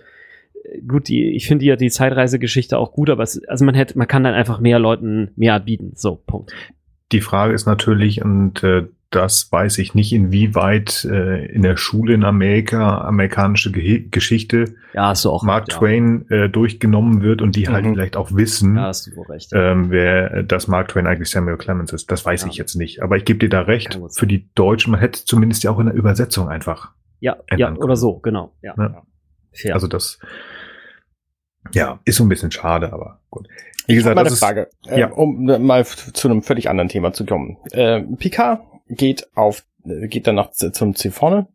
äh, gut, die, ich finde ja die Zeitreisegeschichte auch gut, aber es, also man hätte, man kann dann einfach mehr Leuten mehr bieten. So, Punkt. Die Frage ist natürlich, und äh, das weiß ich nicht, inwieweit äh, in der Schule in Amerika amerikanische Ge Geschichte ja, Mark recht, Twain ja. äh, durchgenommen wird und die halt mhm. halt vielleicht auch wissen, ja, recht, ähm, wer das Mark Twain eigentlich Samuel Clemens ist. Das weiß ich jetzt nicht. Aber ich gebe dir da recht. Für die Deutschen, man hätte zumindest ja auch in der Übersetzung einfach. Ja, ja, oder so, genau. Ja. Also das ja, ist so ein bisschen schade, aber gut. Wie gesagt, ich das Frage, ist, äh, um mal zu einem völlig anderen Thema zu kommen. Äh, Picard geht auf, äh, geht dann nach, zum vorne.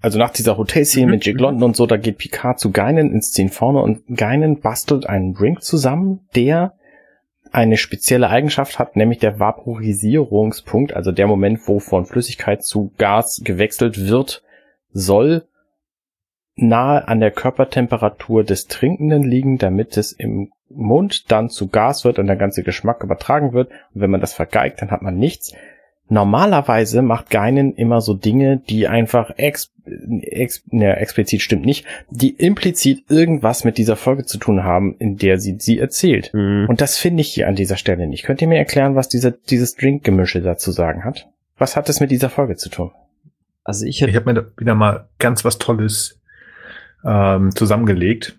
Also nach dieser Hotelszene mhm. mit Jake London und so, da geht Picard zu Geinen ins Ziel vorne und Geinen bastelt einen Drink zusammen, der eine spezielle Eigenschaft hat, nämlich der Vaporisierungspunkt, also der Moment, wo von Flüssigkeit zu Gas gewechselt wird, soll nahe an der Körpertemperatur des Trinkenden liegen, damit es im Mund dann zu Gas wird und der ganze Geschmack übertragen wird. Und wenn man das vergeigt, dann hat man nichts. Normalerweise macht Geinen immer so Dinge, die einfach ex, ex, ne, explizit stimmt nicht, die implizit irgendwas mit dieser Folge zu tun haben, in der sie sie erzählt. Mhm. Und das finde ich hier an dieser Stelle nicht. Könnt ihr mir erklären, was dieser, dieses Drinkgemische dazu sagen hat? Was hat es mit dieser Folge zu tun? Also ich, ich habe mir da wieder mal ganz was Tolles ähm, zusammengelegt.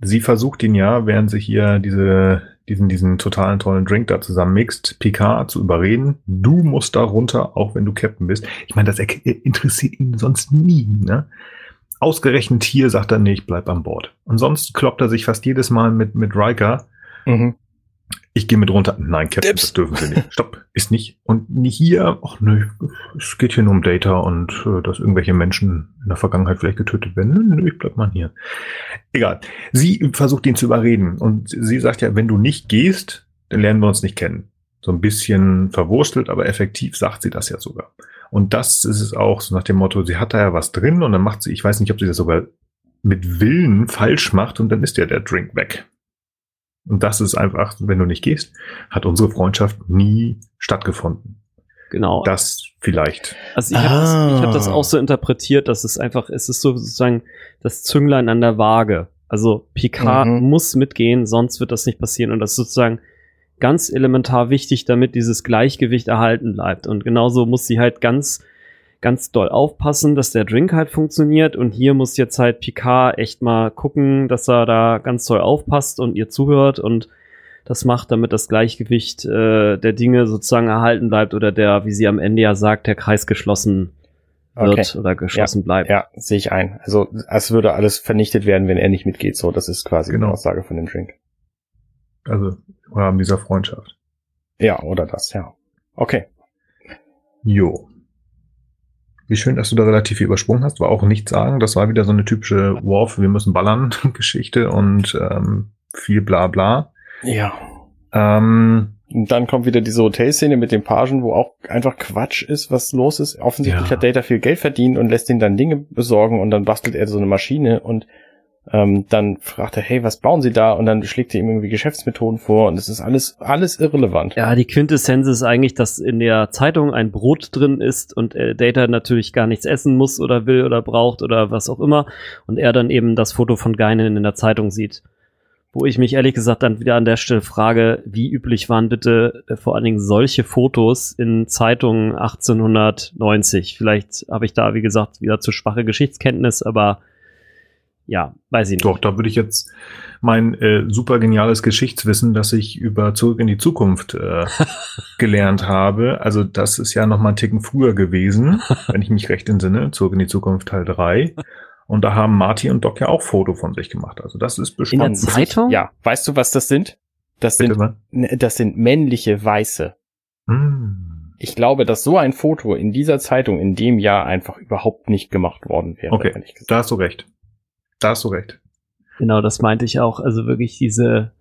Sie versucht ihn ja, während sie hier diese diesen, diesen totalen tollen Drink da zusammenmixt, Picard zu überreden, du musst da runter, auch wenn du Captain bist. Ich meine, das interessiert ihn sonst nie, ne? Ausgerechnet hier sagt er, nee, ich bleib an Bord. Und sonst kloppt er sich fast jedes Mal mit, mit Riker. Mhm. Ich gehe mit runter. Nein, Captain, Dips. das dürfen Sie nicht. Stopp, ist nicht. Und nicht hier. Ach nö, es geht hier nur um Data und äh, dass irgendwelche Menschen in der Vergangenheit vielleicht getötet werden. Nö, nö, ich bleib mal hier. Egal. Sie versucht ihn zu überreden und sie sagt ja, wenn du nicht gehst, dann lernen wir uns nicht kennen. So ein bisschen verwurstelt, aber effektiv sagt sie das ja sogar. Und das ist es auch so nach dem Motto, sie hat da ja was drin und dann macht sie, ich weiß nicht, ob sie das sogar mit Willen falsch macht und dann ist ja der Drink weg. Und das ist einfach, wenn du nicht gehst, hat unsere Freundschaft nie stattgefunden. Genau. Das vielleicht. Also ich habe das, hab das ah. auch so interpretiert, dass es einfach, es ist sozusagen das Zünglein an der Waage. Also Picard mhm. muss mitgehen, sonst wird das nicht passieren. Und das ist sozusagen ganz elementar wichtig, damit dieses Gleichgewicht erhalten bleibt. Und genauso muss sie halt ganz ganz doll aufpassen, dass der Drink halt funktioniert. Und hier muss jetzt halt Picard echt mal gucken, dass er da ganz doll aufpasst und ihr zuhört und das macht, damit das Gleichgewicht äh, der Dinge sozusagen erhalten bleibt oder der, wie sie am Ende ja sagt, der Kreis geschlossen wird okay. oder geschlossen ja, bleibt. Ja, sehe ich ein. Also es würde alles vernichtet werden, wenn er nicht mitgeht. So, das ist quasi genau. die Aussage von dem Drink. Also im Rahmen dieser Freundschaft. Ja, oder das, ja. Okay. Jo. Wie schön, dass du da relativ viel übersprungen hast. War auch nichts sagen. Das war wieder so eine typische Worf, wir müssen ballern Geschichte und ähm, viel bla bla. Ja. Ähm, und dann kommt wieder diese Hotelszene mit dem Pagen, wo auch einfach Quatsch ist, was los ist. Offensichtlich ja. hat Data viel Geld verdient und lässt ihn dann Dinge besorgen und dann bastelt er so eine Maschine und ähm, dann fragt er, hey, was bauen Sie da? Und dann schlägt er ihm irgendwie Geschäftsmethoden vor und es ist alles, alles irrelevant. Ja, die Quintessenz ist eigentlich, dass in der Zeitung ein Brot drin ist und äh, Data natürlich gar nichts essen muss oder will oder braucht oder was auch immer und er dann eben das Foto von Geinen in der Zeitung sieht. Wo ich mich ehrlich gesagt dann wieder an der Stelle frage, wie üblich waren bitte äh, vor allen Dingen solche Fotos in Zeitungen 1890? Vielleicht habe ich da, wie gesagt, wieder zu schwache Geschichtskenntnis, aber ja, weiß ich nicht. Doch, da würde ich jetzt mein äh, super geniales Geschichtswissen, das ich über Zurück in die Zukunft äh, gelernt habe. Also das ist ja noch mal einen Ticken früher gewesen, wenn ich mich recht entsinne. Zurück in die Zukunft Teil 3. Und da haben Marty und Doc ja auch Foto von sich gemacht. Also das ist bestimmt. In der Zeitung? Ja. Weißt du, was das sind? Das Bitte sind, das sind männliche Weiße. Hm. Ich glaube, dass so ein Foto in dieser Zeitung in dem Jahr einfach überhaupt nicht gemacht worden wäre. Okay, da hast du recht. Da hast du recht. Genau, das meinte ich auch. Also wirklich diese.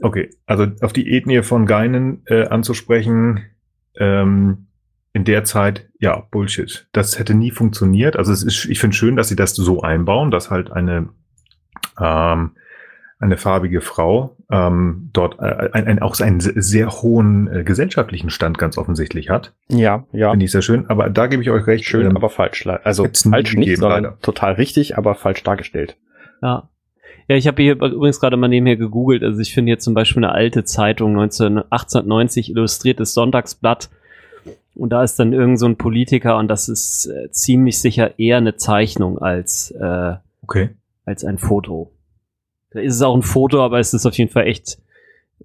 Okay, also auf die Ethnie von Geinen äh, anzusprechen, ähm, in der Zeit, ja, Bullshit. Das hätte nie funktioniert. Also es ist, ich finde schön, dass sie das so einbauen, dass halt eine ähm, eine farbige Frau ähm, dort äh, ein, ein, auch einen sehr hohen äh, gesellschaftlichen Stand ganz offensichtlich hat. Ja, ja. Finde ich sehr schön. Aber da gebe ich euch recht. Schön, ähm, aber falsch. Also falsch nicht, sondern leider. total richtig, aber falsch dargestellt. Ja. Ja, ich habe hier übrigens gerade mal nebenher gegoogelt. Also ich finde hier zum Beispiel eine alte Zeitung 19, 1890 illustriertes Sonntagsblatt. Und da ist dann irgend so ein Politiker und das ist äh, ziemlich sicher eher eine Zeichnung als, äh, okay. als ein Foto. Da ist es auch ein Foto, aber es ist auf jeden Fall echt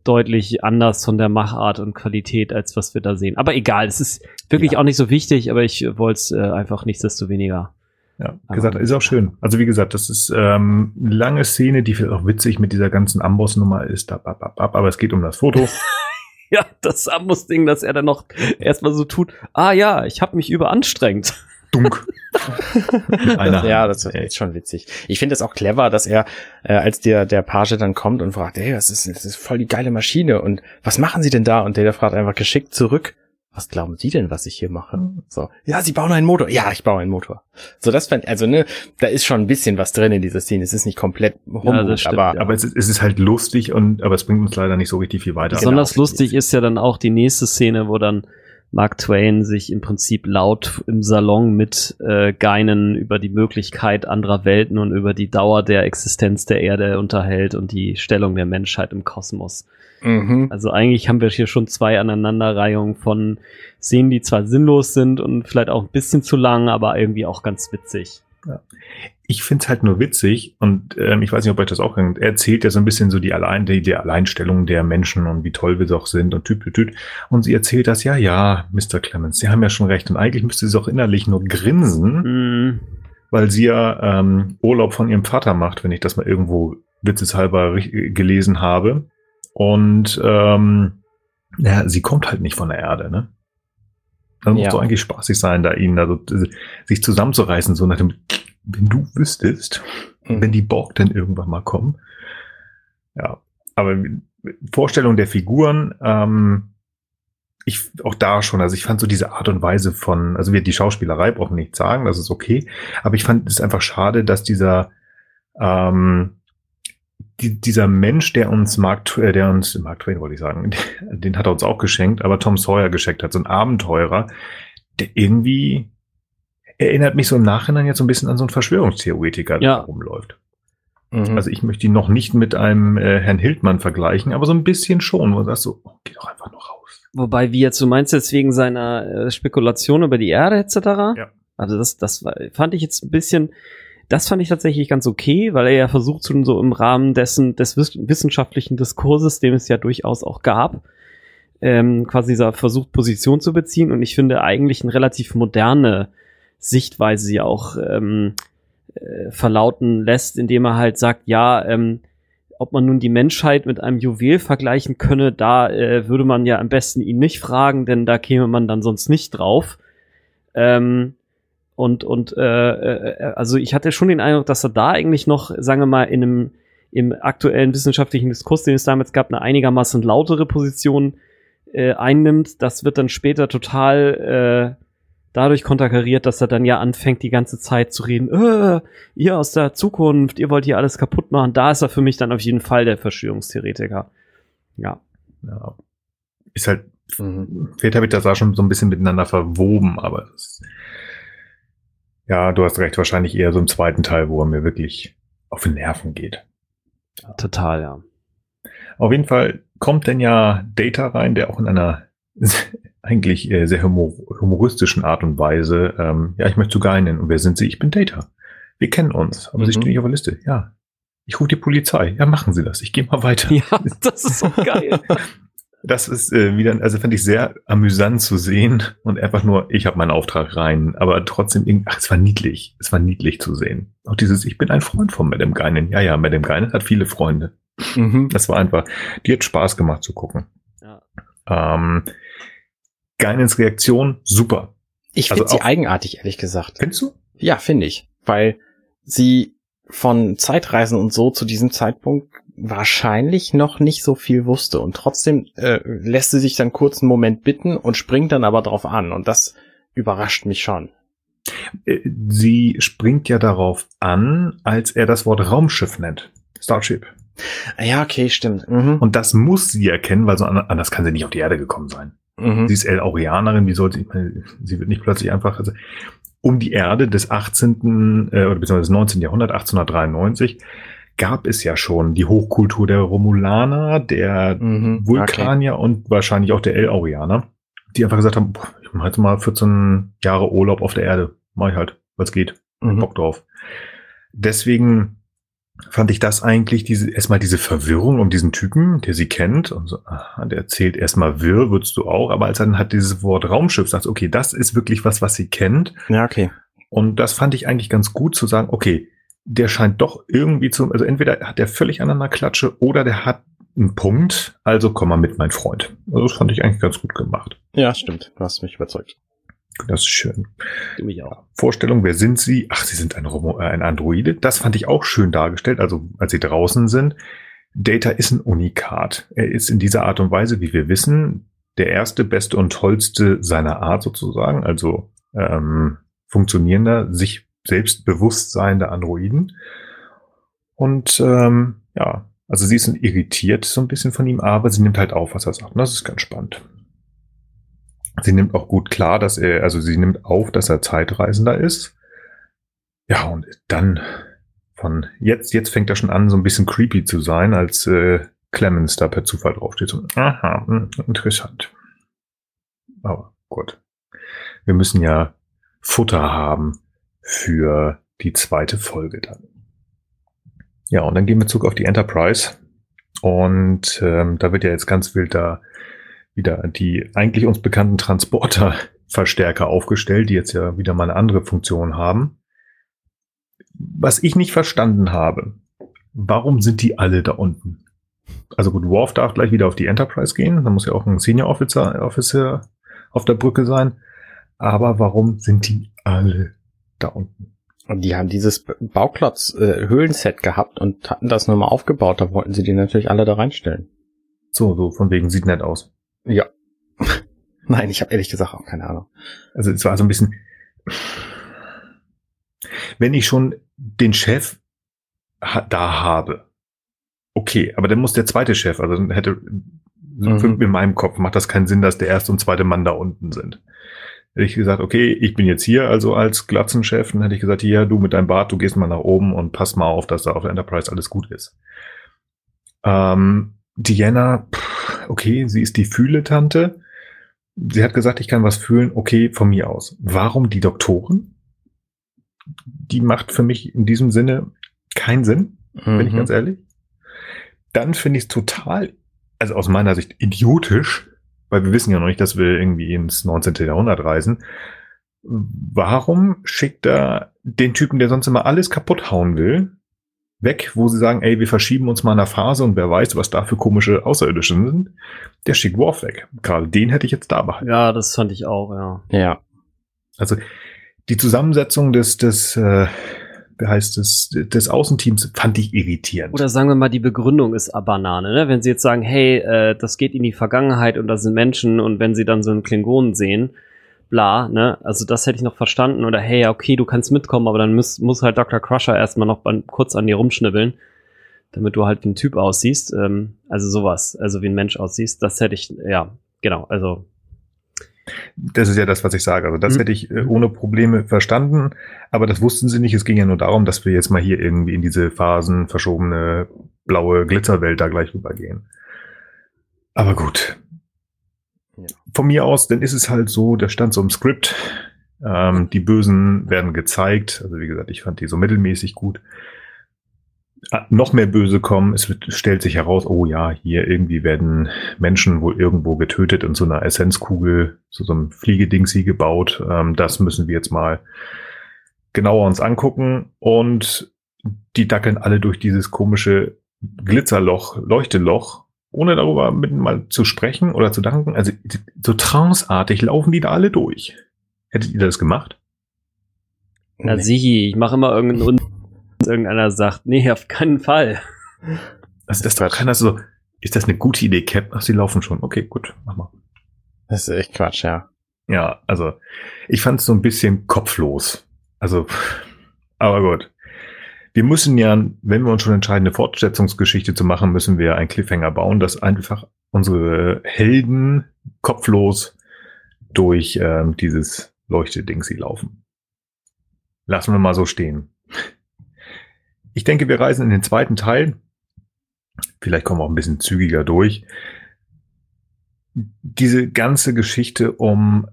deutlich anders von der Machart und Qualität, als was wir da sehen. Aber egal, es ist wirklich ja. auch nicht so wichtig, aber ich wollte es äh, einfach nichtsdestoweniger. Ja, gesagt, ist auch schön. Also wie gesagt, das ist ähm, eine lange Szene, die vielleicht auch witzig mit dieser ganzen Amboss-Nummer ist, ab, ab, ab, ab, aber es geht um das Foto. ja, das Amboss-Ding, dass er dann noch erstmal so tut, ah ja, ich habe mich überanstrengt. Dunk. ja, das ist echt schon witzig. Ich finde es auch clever, dass er, äh, als der, der Page dann kommt und fragt, hey, das ist, das ist voll die geile Maschine und was machen Sie denn da? Und der fragt einfach geschickt zurück, was glauben Sie denn, was ich hier mache? So, ja, Sie bauen einen Motor. Ja, ich baue einen Motor. So, das fand, also ne, da ist schon ein bisschen was drin in dieser Szene. Es ist nicht komplett Humbug, ja, stimmt, aber, ja. aber es ist, es ist halt lustig und, aber es bringt uns leider nicht so richtig viel weiter. Besonders lustig ist ja dann auch die nächste Szene, wo dann Mark Twain sich im Prinzip laut im Salon mit äh, Geinen über die Möglichkeit anderer Welten und über die Dauer der Existenz der Erde unterhält und die Stellung der Menschheit im Kosmos. Mhm. Also eigentlich haben wir hier schon zwei Aneinanderreihungen von Szenen, die zwar sinnlos sind und vielleicht auch ein bisschen zu lang, aber irgendwie auch ganz witzig. Ja. Ich finde es halt nur witzig und ähm, ich weiß nicht, ob euch das auch Er erzählt ja so ein bisschen so die, Allein die, die Alleinstellung der Menschen und wie toll wir doch sind und tüt, tüt, tüt. Und sie erzählt das, ja, ja, Mr. Clemens, Sie haben ja schon recht. Und eigentlich müsste sie auch innerlich nur grinsen, mm. weil sie ja ähm, Urlaub von ihrem Vater macht, wenn ich das mal irgendwo witzeshalber gelesen habe. Und ähm, ja, sie kommt halt nicht von der Erde, ne? Dann ja. muss doch eigentlich spaßig sein, da ihnen also sich zusammenzureißen, so nach dem, wenn du wüsstest, mhm. wenn die Borg denn irgendwann mal kommen. Ja, aber Vorstellung der Figuren, ähm, ich auch da schon, also ich fand so diese Art und Weise von, also wir die Schauspielerei brauchen nicht sagen, das ist okay, aber ich fand es einfach schade, dass dieser ähm, die, dieser Mensch, der uns Mark, äh, der uns, Mark Twain wollte ich sagen, den hat er uns auch geschenkt, aber Tom Sawyer geschenkt hat, so ein Abenteurer, der irgendwie erinnert mich so im Nachhinein jetzt so ein bisschen an so einen Verschwörungstheoretiker, der ja. rumläuft. Mhm. Also ich möchte ihn noch nicht mit einem äh, Herrn Hildmann vergleichen, aber so ein bisschen schon, wo du sagst so, oh, geh doch einfach noch raus. Wobei, wie jetzt, du meinst jetzt wegen seiner äh, Spekulation über die Erde etc.? Ja. Also das, das fand ich jetzt ein bisschen, das fand ich tatsächlich ganz okay, weil er ja versucht, so im Rahmen dessen, des wissenschaftlichen Diskurses, dem es ja durchaus auch gab, ähm, quasi dieser versucht, Position zu beziehen. Und ich finde eigentlich eine relativ moderne Sichtweise ja auch ähm, äh, verlauten lässt, indem er halt sagt, ja, ähm, ob man nun die Menschheit mit einem Juwel vergleichen könne, da äh, würde man ja am besten ihn nicht fragen, denn da käme man dann sonst nicht drauf. Ähm, und, und äh, äh, also ich hatte schon den Eindruck, dass er da eigentlich noch, sagen wir mal, in einem im aktuellen wissenschaftlichen Diskurs, den es damals gab, eine einigermaßen lautere Position äh, einnimmt. Das wird dann später total äh, dadurch konterkariert, dass er dann ja anfängt, die ganze Zeit zu reden, äh, ihr aus der Zukunft, ihr wollt hier alles kaputt machen. Da ist er für mich dann auf jeden Fall der Verschwörungstheoretiker. Ja. ja. Ist halt, mhm. vielleicht habe ich das auch schon so ein bisschen miteinander verwoben, aber das ja, du hast recht, wahrscheinlich eher so im zweiten Teil, wo er mir wirklich auf den Nerven geht. Total, ja. Auf jeden Fall kommt denn ja Data rein, der auch in einer eigentlich äh, sehr humor humoristischen Art und Weise, ähm, ja, ich möchte zu nennen. Und wer sind Sie? Ich bin Data. Wir kennen uns, aber mhm. Sie stehen nicht auf der Liste. Ja. Ich rufe die Polizei. Ja, machen Sie das. Ich gehe mal weiter. Ja, das ist so geil. Das ist äh, wieder, also fand ich sehr amüsant zu sehen und einfach nur, ich habe meinen Auftrag rein, aber trotzdem, ach, es war niedlich, es war niedlich zu sehen. Auch dieses, ich bin ein Freund von Madame Geinen. Ja, ja, Madame Geinen hat viele Freunde. Mhm. Das war einfach, die hat Spaß gemacht zu gucken. Ja. Ähm, Geinens Reaktion, super. Ich finde also sie eigenartig, ehrlich gesagt. Findest du? Ja, finde ich. Weil sie von Zeitreisen und so zu diesem Zeitpunkt wahrscheinlich noch nicht so viel wusste und trotzdem äh, lässt sie sich dann kurz einen Moment bitten und springt dann aber drauf an und das überrascht mich schon. Äh, sie springt ja darauf an, als er das Wort Raumschiff nennt. Starship. Ja, okay, stimmt. Mhm. Und das muss sie erkennen, weil so anders kann sie nicht auf die Erde gekommen sein. Mhm. Sie ist El-Aurianerin, wie sollte ich, sie wird nicht plötzlich einfach, also, um die Erde des 18. Äh, oder beziehungsweise des 19. Jahrhundert, 1893, gab es ja schon die Hochkultur der Romulaner, der mhm, Vulkanier okay. und wahrscheinlich auch der El-Aurianer, die einfach gesagt haben, boah, ich mache jetzt mal 14 Jahre Urlaub auf der Erde. Mach ich halt, was geht. Mhm. Bock drauf. Deswegen fand ich das eigentlich diese, erstmal diese Verwirrung um diesen Typen, der sie kennt und so, aha, der erzählt erstmal wirr, würdest du auch, aber als er dann hat dieses Wort Raumschiff sagt, okay, das ist wirklich was, was sie kennt. Ja, okay. Und das fand ich eigentlich ganz gut zu sagen, okay, der scheint doch irgendwie zu, also entweder hat der völlig an einer Klatsche oder der hat einen Punkt, also komm mal mit, mein Freund. Also das fand ich eigentlich ganz gut gemacht. Ja, stimmt. Du hast mich überzeugt. Das ist schön. Mich auch. Vorstellung, wer sind sie? Ach, sie sind ein, Romo, äh, ein Androide. Das fand ich auch schön dargestellt, also als sie draußen sind. Data ist ein Unikat. Er ist in dieser Art und Weise, wie wir wissen, der erste, beste und tollste seiner Art sozusagen, also ähm, funktionierender, sich selbstbewusstseinende Androiden. Und ähm, ja, also sie ist irritiert so ein bisschen von ihm, aber sie nimmt halt auf, was er sagt. Und das ist ganz spannend. Sie nimmt auch gut klar, dass er, also sie nimmt auf, dass er Zeitreisender ist. Ja, und dann von jetzt, jetzt fängt er schon an, so ein bisschen creepy zu sein, als äh, Clemens da per Zufall draufsteht. So, aha, hm, interessant. Aber gut. Wir müssen ja Futter haben für die zweite Folge dann. Ja, und dann gehen wir zurück auf die Enterprise. Und ähm, da wird ja jetzt ganz wild da wieder die eigentlich uns bekannten Transporterverstärker aufgestellt, die jetzt ja wieder mal eine andere Funktion haben. Was ich nicht verstanden habe, warum sind die alle da unten? Also gut, Worf darf gleich wieder auf die Enterprise gehen, da muss ja auch ein Senior Officer, Officer auf der Brücke sein. Aber warum sind die alle da unten? Und die haben dieses Bauklotz-Höhlenset äh, gehabt und hatten das nur mal aufgebaut. Da wollten sie die natürlich alle da reinstellen. So, so, von wegen sieht nett aus. Ja. Nein, ich habe ehrlich gesagt auch keine Ahnung. Also es war so ein bisschen, wenn ich schon den Chef da habe, okay, aber dann muss der zweite Chef, also dann hätte mhm. in meinem Kopf macht das keinen Sinn, dass der erste und zweite Mann da unten sind. Hätte ich gesagt, okay, ich bin jetzt hier, also als Glatzenchef, dann hätte ich gesagt, hier, du mit deinem Bart, du gehst mal nach oben und pass mal auf, dass da auf der Enterprise alles gut ist. Ähm, Diana, okay, sie ist die Fühle-Tante. Sie hat gesagt, ich kann was fühlen, okay, von mir aus. Warum die Doktoren? Die macht für mich in diesem Sinne keinen Sinn, mhm. bin ich mhm. ganz ehrlich. Dann finde ich es total also aus meiner Sicht idiotisch, weil wir wissen ja noch nicht, dass wir irgendwie ins 19. Jahrhundert reisen. Warum schickt er den Typen, der sonst immer alles kaputt hauen will, weg, wo sie sagen, ey, wir verschieben uns mal in einer Phase und wer weiß, was da für komische Außerirdische sind, der schickt Worf weg. Gerade den hätte ich jetzt da behalten. Ja, das fand ich auch, ja. Ja. Also die Zusammensetzung des, des äh, wie heißt es, des Außenteams fand ich irritierend. Oder sagen wir mal, die Begründung ist Banane, ne? Wenn sie jetzt sagen, hey, äh, das geht in die Vergangenheit und da sind Menschen und wenn sie dann so einen Klingonen sehen, bla, ne? Also das hätte ich noch verstanden. Oder hey, okay, du kannst mitkommen, aber dann muss, muss halt Dr. Crusher erstmal noch an, kurz an dir rumschnibbeln, damit du halt wie ein Typ aussiehst. Ähm, also sowas, also wie ein Mensch aussiehst. Das hätte ich, ja, genau, also das ist ja das, was ich sage. Also das mhm. hätte ich äh, ohne Probleme verstanden, aber das wussten sie nicht. Es ging ja nur darum, dass wir jetzt mal hier irgendwie in diese Phasen verschobene blaue Glitzerwelt da gleich rübergehen. Aber gut. Von mir aus, dann ist es halt so, der stand so im Skript. Ähm, die Bösen werden gezeigt. Also wie gesagt, ich fand die so mittelmäßig gut. Ah, noch mehr Böse kommen. Es wird, stellt sich heraus, oh ja, hier irgendwie werden Menschen wohl irgendwo getötet in so einer Essenzkugel, zu so einem Fliegedingsi gebaut. Ähm, das müssen wir jetzt mal genauer uns angucken. Und die dackeln alle durch dieses komische Glitzerloch, Leuchteloch, ohne darüber mit mal zu sprechen oder zu danken. Also so tranceartig laufen die da alle durch. Hättet ihr das gemacht? Na nee. sichi, ich mache immer irgendeinen irgendeiner sagt, nee, auf keinen Fall. Das, das doch keiner so, ist das eine gute Idee, Cap? Ach, sie laufen schon. Okay, gut, mach mal. Das ist echt Quatsch, ja. Ja, also ich fand es so ein bisschen kopflos. Also, aber gut. Wir müssen ja, wenn wir uns schon entscheiden, eine Fortsetzungsgeschichte zu machen, müssen wir einen Cliffhanger bauen, dass einfach unsere Helden kopflos durch ähm, dieses Leuchteding sie laufen. Lassen wir mal so stehen. Ich denke, wir reisen in den zweiten Teil. Vielleicht kommen wir auch ein bisschen zügiger durch. Diese ganze Geschichte um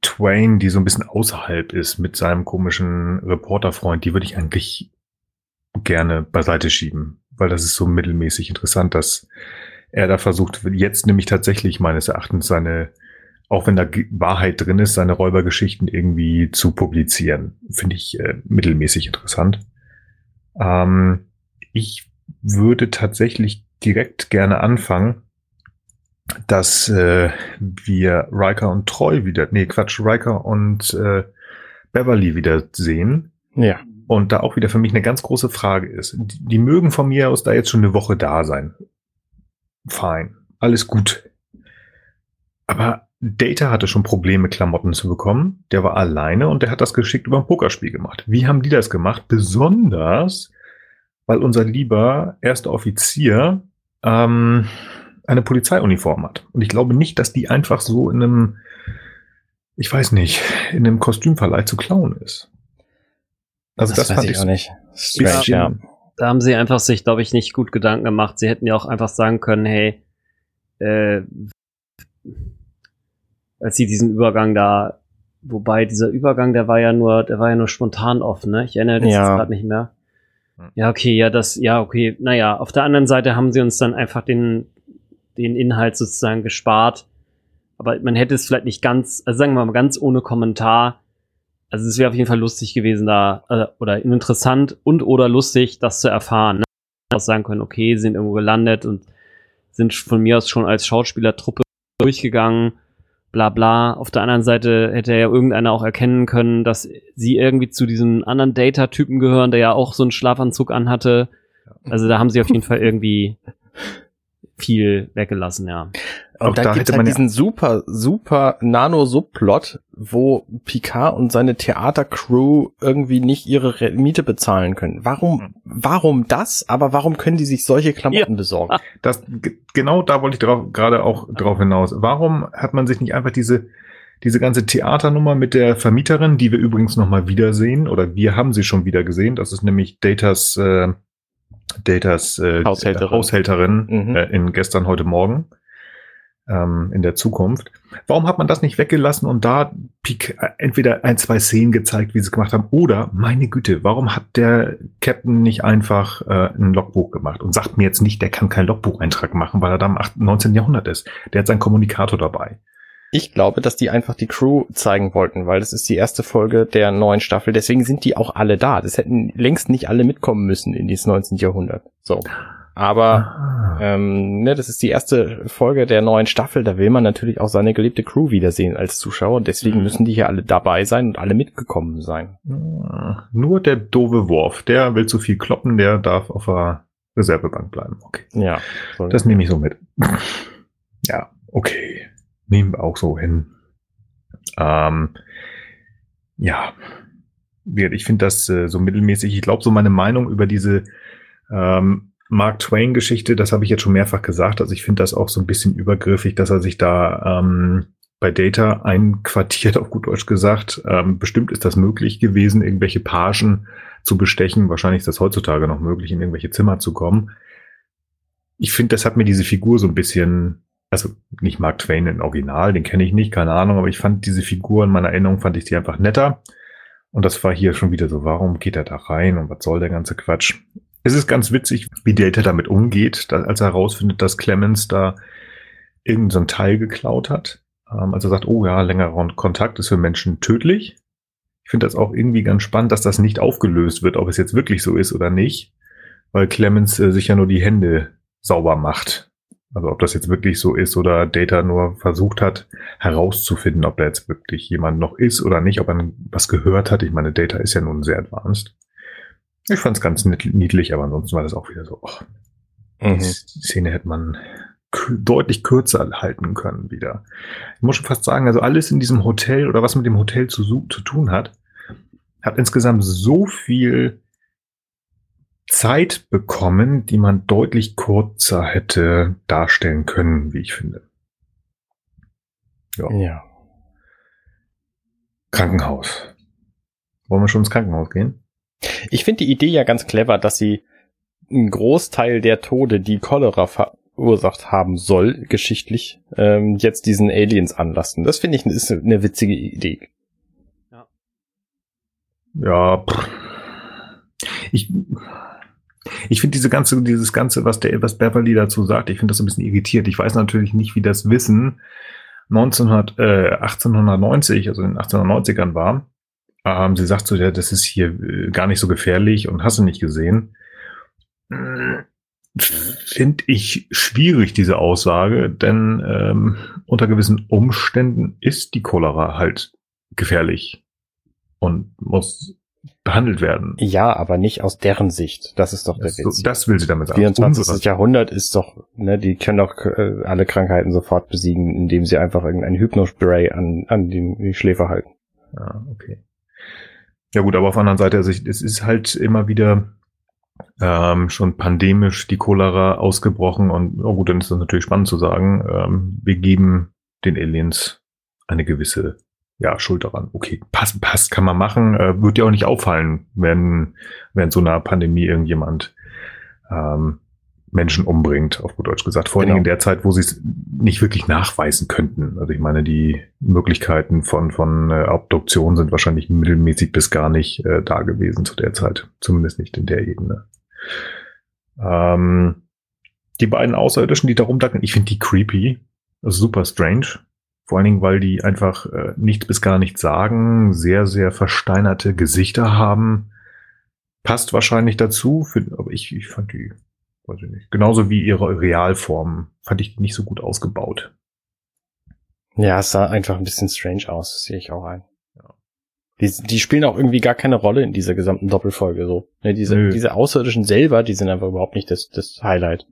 Twain, die so ein bisschen außerhalb ist mit seinem komischen Reporterfreund, die würde ich eigentlich gerne beiseite schieben, weil das ist so mittelmäßig interessant, dass er da versucht, jetzt nämlich tatsächlich meines Erachtens seine, auch wenn da Wahrheit drin ist, seine Räubergeschichten irgendwie zu publizieren. Finde ich äh, mittelmäßig interessant. Ähm, ich würde tatsächlich direkt gerne anfangen, dass äh, wir Riker und Troy wieder, nee, Quatsch, Riker und äh, Beverly wieder sehen. Ja. Und da auch wieder für mich eine ganz große Frage ist. Die, die mögen von mir aus da jetzt schon eine Woche da sein. Fein. Alles gut. Aber Data hatte schon Probleme, Klamotten zu bekommen. Der war alleine und der hat das geschickt über ein Pokerspiel gemacht. Wie haben die das gemacht? Besonders, weil unser lieber erster Offizier ähm, eine Polizeiuniform hat. Und ich glaube nicht, dass die einfach so in einem, ich weiß nicht, in einem Kostümverleih zu klauen ist. Also das, das fand ich auch nicht. Strange, ja. Da haben sie einfach sich, glaube ich, nicht gut Gedanken gemacht. Sie hätten ja auch einfach sagen können, hey, äh, als sie diesen Übergang da, wobei dieser Übergang, der war ja nur, der war ja nur spontan offen, ne? Ich erinnere mich ja. jetzt gerade nicht mehr. Ja, okay, ja, das, ja, okay. Naja, auf der anderen Seite haben sie uns dann einfach den, den Inhalt sozusagen gespart. Aber man hätte es vielleicht nicht ganz, also sagen wir mal ganz ohne Kommentar. Also es wäre auf jeden Fall lustig gewesen, da, äh, oder interessant und oder lustig, das zu erfahren. Ne? Auch sagen können, okay, sind irgendwo gelandet und sind von mir aus schon als Schauspielertruppe durchgegangen bla bla. Auf der anderen Seite hätte ja irgendeiner auch erkennen können, dass sie irgendwie zu diesem anderen Data-Typen gehören, der ja auch so einen Schlafanzug anhatte. Also da haben sie auf jeden Fall irgendwie viel weggelassen, ja. Und da, da gibt halt diesen super, super Nano-Subplot, wo Picard und seine Theatercrew irgendwie nicht ihre Miete bezahlen können. Warum, hm. warum das? Aber warum können die sich solche Klamotten ja. besorgen? Das, genau da wollte ich drauf, gerade auch drauf hinaus. Warum hat man sich nicht einfach diese, diese ganze Theaternummer mit der Vermieterin, die wir übrigens nochmal wiedersehen, oder wir haben sie schon wieder gesehen, das ist nämlich Datas, äh, Datas äh, Haushälterin, Haushälterin mhm. äh, in gestern, heute Morgen ähm, in der Zukunft. Warum hat man das nicht weggelassen und da Pik entweder ein, zwei Szenen gezeigt, wie sie es gemacht haben, oder, meine Güte, warum hat der Captain nicht einfach äh, ein Logbuch gemacht und sagt mir jetzt nicht, der kann keinen Logbucheintrag machen, weil er da im 19. Jahrhundert ist. Der hat seinen Kommunikator dabei. Ich glaube, dass die einfach die Crew zeigen wollten, weil das ist die erste Folge der neuen Staffel. Deswegen sind die auch alle da. Das hätten längst nicht alle mitkommen müssen in dieses 19. Jahrhundert. So. Aber ah. ähm, ne, das ist die erste Folge der neuen Staffel. Da will man natürlich auch seine geliebte Crew wiedersehen als Zuschauer. Deswegen mhm. müssen die hier alle dabei sein und alle mitgekommen sein. Ah. Nur der doofe Worf, der will zu viel kloppen, der darf auf der Reservebank bleiben. Okay. Ja. Das nehme ich so mit. ja, okay nehmen wir auch so hin. Ähm, ja, ich finde das äh, so mittelmäßig. Ich glaube, so meine Meinung über diese ähm, Mark Twain-Geschichte, das habe ich jetzt schon mehrfach gesagt. Also ich finde das auch so ein bisschen übergriffig, dass er sich da ähm, bei Data einquartiert, auf gut Deutsch gesagt. Ähm, bestimmt ist das möglich gewesen, irgendwelche Pagen zu bestechen. Wahrscheinlich ist das heutzutage noch möglich, in irgendwelche Zimmer zu kommen. Ich finde, das hat mir diese Figur so ein bisschen also nicht Mark Twain in Original, den kenne ich nicht, keine Ahnung, aber ich fand diese Figur in meiner Erinnerung, fand ich die einfach netter. Und das war hier schon wieder so, warum geht er da rein und was soll der ganze Quatsch? Es ist ganz witzig, wie Data damit umgeht, als er herausfindet, dass Clemens da irgendein so Teil geklaut hat. Ähm, also sagt, oh ja, längerer Kontakt ist für Menschen tödlich. Ich finde das auch irgendwie ganz spannend, dass das nicht aufgelöst wird, ob es jetzt wirklich so ist oder nicht, weil Clemens äh, sich ja nur die Hände sauber macht also ob das jetzt wirklich so ist oder Data nur versucht hat herauszufinden, ob da jetzt wirklich jemand noch ist oder nicht, ob er was gehört hat. Ich meine, Data ist ja nun sehr advanced. Ich fand es ganz niedlich, aber ansonsten war das auch wieder so, oh, mhm. die Szene hätte man deutlich kürzer halten können wieder. Ich muss schon fast sagen, also alles in diesem Hotel oder was mit dem Hotel zu, zu tun hat, hat insgesamt so viel Zeit bekommen, die man deutlich kurzer hätte darstellen können, wie ich finde. Ja. ja. Krankenhaus. Wollen wir schon ins Krankenhaus gehen? Ich finde die Idee ja ganz clever, dass sie einen Großteil der Tode, die Cholera verursacht haben soll, geschichtlich, ähm, jetzt diesen Aliens anlassen. Das finde ich ist eine witzige Idee. Ja. Ja. Pff. Ich, ich finde diese ganze, dieses ganze, was der, was Beverly dazu sagt, ich finde das ein bisschen irritiert. Ich weiß natürlich nicht, wie das Wissen 1900, äh, 1890, also in den 1890ern war. Ähm, sie sagt so, ja, das ist hier äh, gar nicht so gefährlich und hast du nicht gesehen. Finde ich schwierig, diese Aussage, denn ähm, unter gewissen Umständen ist die Cholera halt gefährlich und muss behandelt werden. Ja, aber nicht aus deren Sicht. Das ist doch der Witz. So, das will sie damit sagen. 24. Jahrhundert ist doch, ne, die können doch äh, alle Krankheiten sofort besiegen, indem sie einfach irgendein Hypnospray an, an die, die Schläfer halten. Ja, okay. Ja gut, aber auf der anderen Seite, also ich, es ist halt immer wieder ähm, schon pandemisch die Cholera ausgebrochen und oh gut, dann ist das natürlich spannend zu sagen, ähm, wir geben den Aliens eine gewisse ja, Schuld daran. Okay, passt, passt, kann man machen. Äh, wird ja auch nicht auffallen, wenn während so einer Pandemie irgendjemand ähm, Menschen umbringt, auf gut Deutsch gesagt. Vor allem genau. in der Zeit, wo sie es nicht wirklich nachweisen könnten. Also ich meine, die Möglichkeiten von, von äh, Obduktion sind wahrscheinlich mittelmäßig bis gar nicht äh, da gewesen zu der Zeit. Zumindest nicht in der Ebene. Ähm, die beiden Außerirdischen, die da rumdacken, ich finde die creepy. Also super strange. Vor allen Dingen, weil die einfach äh, nichts bis gar nichts sagen, sehr, sehr versteinerte Gesichter haben. Passt wahrscheinlich dazu, für, aber ich, ich fand die, weiß ich nicht, genauso wie ihre Realform, fand ich die nicht so gut ausgebaut. Ja, es sah einfach ein bisschen strange aus, sehe ich auch ein. Die, die spielen auch irgendwie gar keine Rolle in dieser gesamten Doppelfolge so. Ne, diese, diese Außerirdischen selber, die sind einfach überhaupt nicht das, das Highlight.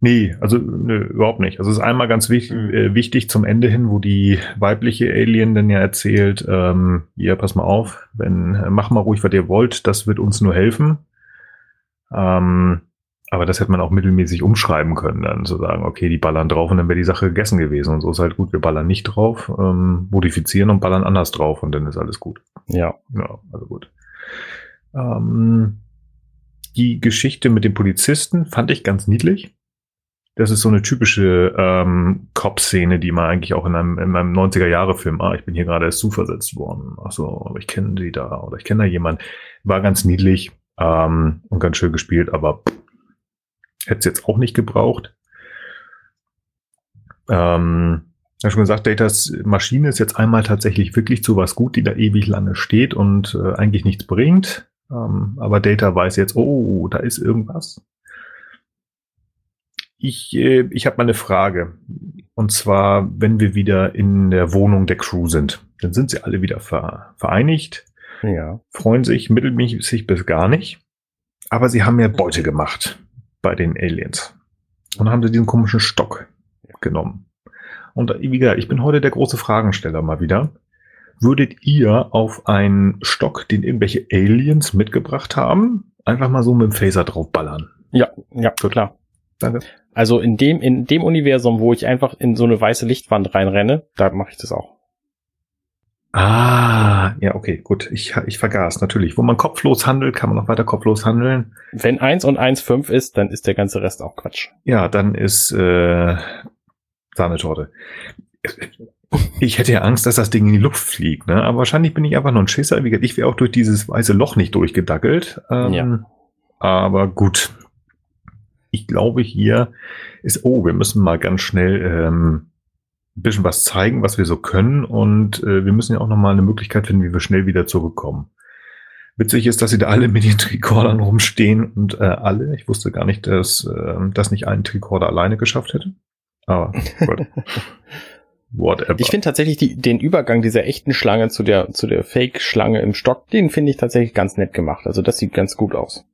Nee, also nö, überhaupt nicht. Also es ist einmal ganz wichtig, mhm. äh, wichtig zum Ende hin, wo die weibliche Alien dann ja erzählt, ähm, ja, pass mal auf, wenn, äh, mach mal ruhig, was ihr wollt, das wird uns nur helfen. Ähm, aber das hätte man auch mittelmäßig umschreiben können, dann zu sagen, okay, die ballern drauf und dann wäre die Sache gegessen gewesen. Und so ist halt gut, wir ballern nicht drauf, ähm, modifizieren und ballern anders drauf und dann ist alles gut. Ja. Ja, also gut. Ähm, die Geschichte mit dem Polizisten fand ich ganz niedlich. Das ist so eine typische ähm, Cop-Szene, die man eigentlich auch in einem, in einem 90er-Jahre-Film, ah, ich bin hier gerade erst zuversetzt worden. Ach so, aber ich kenne die da oder ich kenne da jemanden. War ganz niedlich ähm, und ganz schön gespielt, aber hätte es jetzt auch nicht gebraucht. Ähm, ja schon gesagt, Datas Maschine ist jetzt einmal tatsächlich wirklich zu was gut, die da ewig lange steht und äh, eigentlich nichts bringt. Ähm, aber Data weiß jetzt, oh, da ist irgendwas. Ich, äh, ich habe mal eine Frage. Und zwar, wenn wir wieder in der Wohnung der Crew sind, dann sind sie alle wieder ver vereinigt, ja. freuen sich mittelmäßig bis gar nicht. Aber sie haben ja Beute gemacht bei den Aliens. Und haben sie diesen komischen Stock genommen. Und wie gesagt, ich bin heute der große Fragensteller mal wieder. Würdet ihr auf einen Stock, den irgendwelche Aliens mitgebracht haben, einfach mal so mit dem Phaser draufballern? Ja, ja, Gut. klar. Danke. Also in dem, in dem Universum, wo ich einfach in so eine weiße Lichtwand reinrenne, da mache ich das auch. Ah, ja, okay, gut. Ich, ich vergaß, natürlich. Wo man kopflos handelt, kann man noch weiter kopflos handeln. Wenn eins und eins fünf ist, dann ist der ganze Rest auch Quatsch. Ja, dann ist äh, Sahnetorte. Ich hätte ja Angst, dass das Ding in die Luft fliegt, ne? Aber wahrscheinlich bin ich einfach nur ein Schisser. Wie gesagt, ich wäre auch durch dieses weiße Loch nicht durchgedackelt. Ähm, ja. Aber gut, ich glaube, hier ist, oh, wir müssen mal ganz schnell ähm, ein bisschen was zeigen, was wir so können. Und äh, wir müssen ja auch nochmal eine Möglichkeit finden, wie wir schnell wieder zurückkommen. Witzig ist, dass sie da alle mit den Tricordern rumstehen und äh, alle. Ich wusste gar nicht, dass äh, das nicht einen Tricorder alleine geschafft hätte. Aber gut. Whatever. Ich finde tatsächlich die, den Übergang dieser echten Schlange zu der, zu der Fake-Schlange im Stock, den finde ich tatsächlich ganz nett gemacht. Also das sieht ganz gut aus.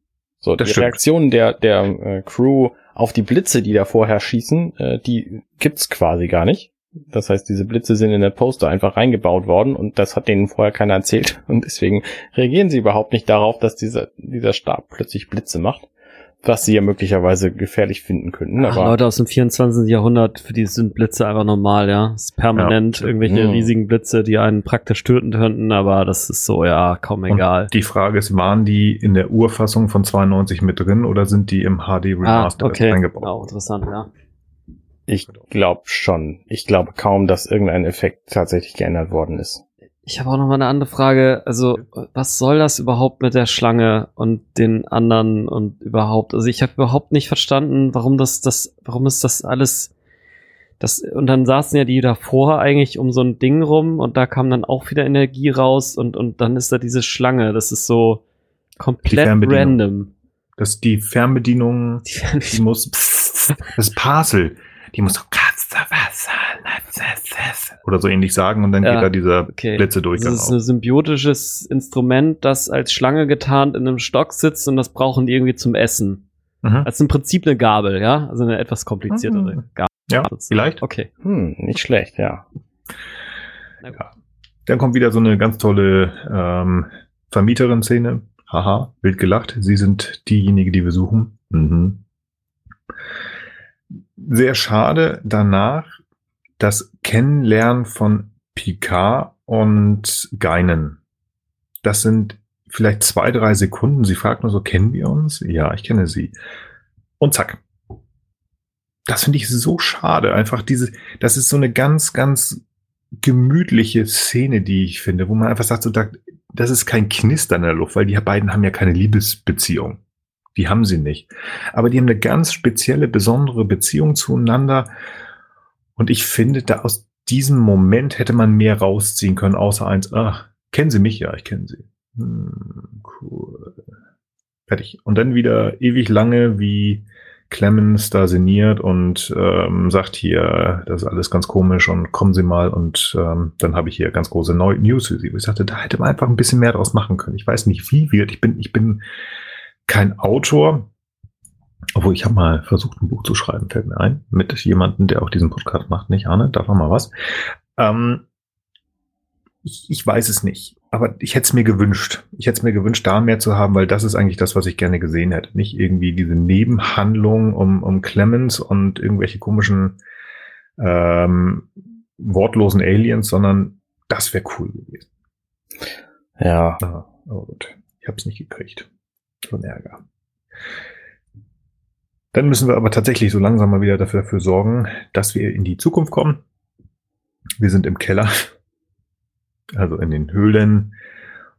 So, das die stimmt. Reaktionen der, der äh, Crew auf die Blitze, die da vorher schießen, äh, die gibt's quasi gar nicht. Das heißt, diese Blitze sind in der Poster einfach reingebaut worden und das hat denen vorher keiner erzählt und deswegen reagieren sie überhaupt nicht darauf, dass dieser, dieser Stab plötzlich Blitze macht was sie ja möglicherweise gefährlich finden könnten. Ach, aber Leute aus dem 24. Jahrhundert, für die sind Blitze einfach normal, ja. Das ist permanent ja. irgendwelche mhm. riesigen Blitze, die einen praktisch töten könnten, aber das ist so, ja, kaum egal. Und die Frage ist, waren die in der Urfassung von 92 mit drin oder sind die im HD Remaster ah, okay. eingebaut? Auch interessant, ja. Ich glaube schon. Ich glaube kaum, dass irgendein Effekt tatsächlich geändert worden ist. Ich habe auch noch mal eine andere Frage. Also, was soll das überhaupt mit der Schlange und den anderen und überhaupt? Also, ich habe überhaupt nicht verstanden, warum das, das, warum ist das alles, das, und dann saßen ja die davor eigentlich um so ein Ding rum und da kam dann auch wieder Energie raus und, und dann ist da diese Schlange. Das ist so komplett random. Das die Fernbedienung, die, Fernbedienung. die muss, das Parcel, die muss so oder so ähnlich sagen und dann ja, geht da dieser okay. Blitzedurchgang Das ist ein symbiotisches Instrument, das als Schlange getarnt in einem Stock sitzt und das brauchen die irgendwie zum Essen. Mhm. Das ist im Prinzip eine Gabel, ja? Also eine etwas kompliziertere mhm. Gabel. Ja, vielleicht. Okay. Hm, nicht schlecht, ja. ja. Dann kommt wieder so eine ganz tolle ähm, Vermieterin-Szene. Haha, wild gelacht. Sie sind diejenige, die wir suchen. Mhm. Sehr schade danach das Kennenlernen von Picard und Geinen. Das sind vielleicht zwei, drei Sekunden. Sie fragt nur so, kennen wir uns? Ja, ich kenne sie. Und zack. Das finde ich so schade. Einfach diese, das ist so eine ganz, ganz gemütliche Szene, die ich finde, wo man einfach sagt, so, das ist kein Knister in der Luft, weil die beiden haben ja keine Liebesbeziehung. Die haben sie nicht. Aber die haben eine ganz spezielle, besondere Beziehung zueinander. Und ich finde, da aus diesem Moment hätte man mehr rausziehen können, außer eins, ach, kennen Sie mich? Ja, ich kenne Sie. Hm, cool. Fertig. Und dann wieder ewig lange, wie Clemens da sinniert und ähm, sagt hier, das ist alles ganz komisch und kommen Sie mal und ähm, dann habe ich hier ganz große Neu News für Sie. ich sagte, da hätte man einfach ein bisschen mehr draus machen können. Ich weiß nicht, wie wird. Ich bin, ich bin kein Autor, obwohl ich habe mal versucht, ein Buch zu schreiben, fällt mir ein, mit jemandem, der auch diesen Podcast macht, nicht Arne, da war mal was. Ähm, ich, ich weiß es nicht, aber ich hätte es mir gewünscht. Ich hätte es mir gewünscht, da mehr zu haben, weil das ist eigentlich das, was ich gerne gesehen hätte. Nicht irgendwie diese Nebenhandlung um, um Clemens und irgendwelche komischen ähm, wortlosen Aliens, sondern das wäre cool gewesen. Ja. Ah, aber gut. Ich habe es nicht gekriegt. So ein Ärger. Dann müssen wir aber tatsächlich so langsam mal wieder dafür sorgen, dass wir in die Zukunft kommen. Wir sind im Keller, also in den Höhlen.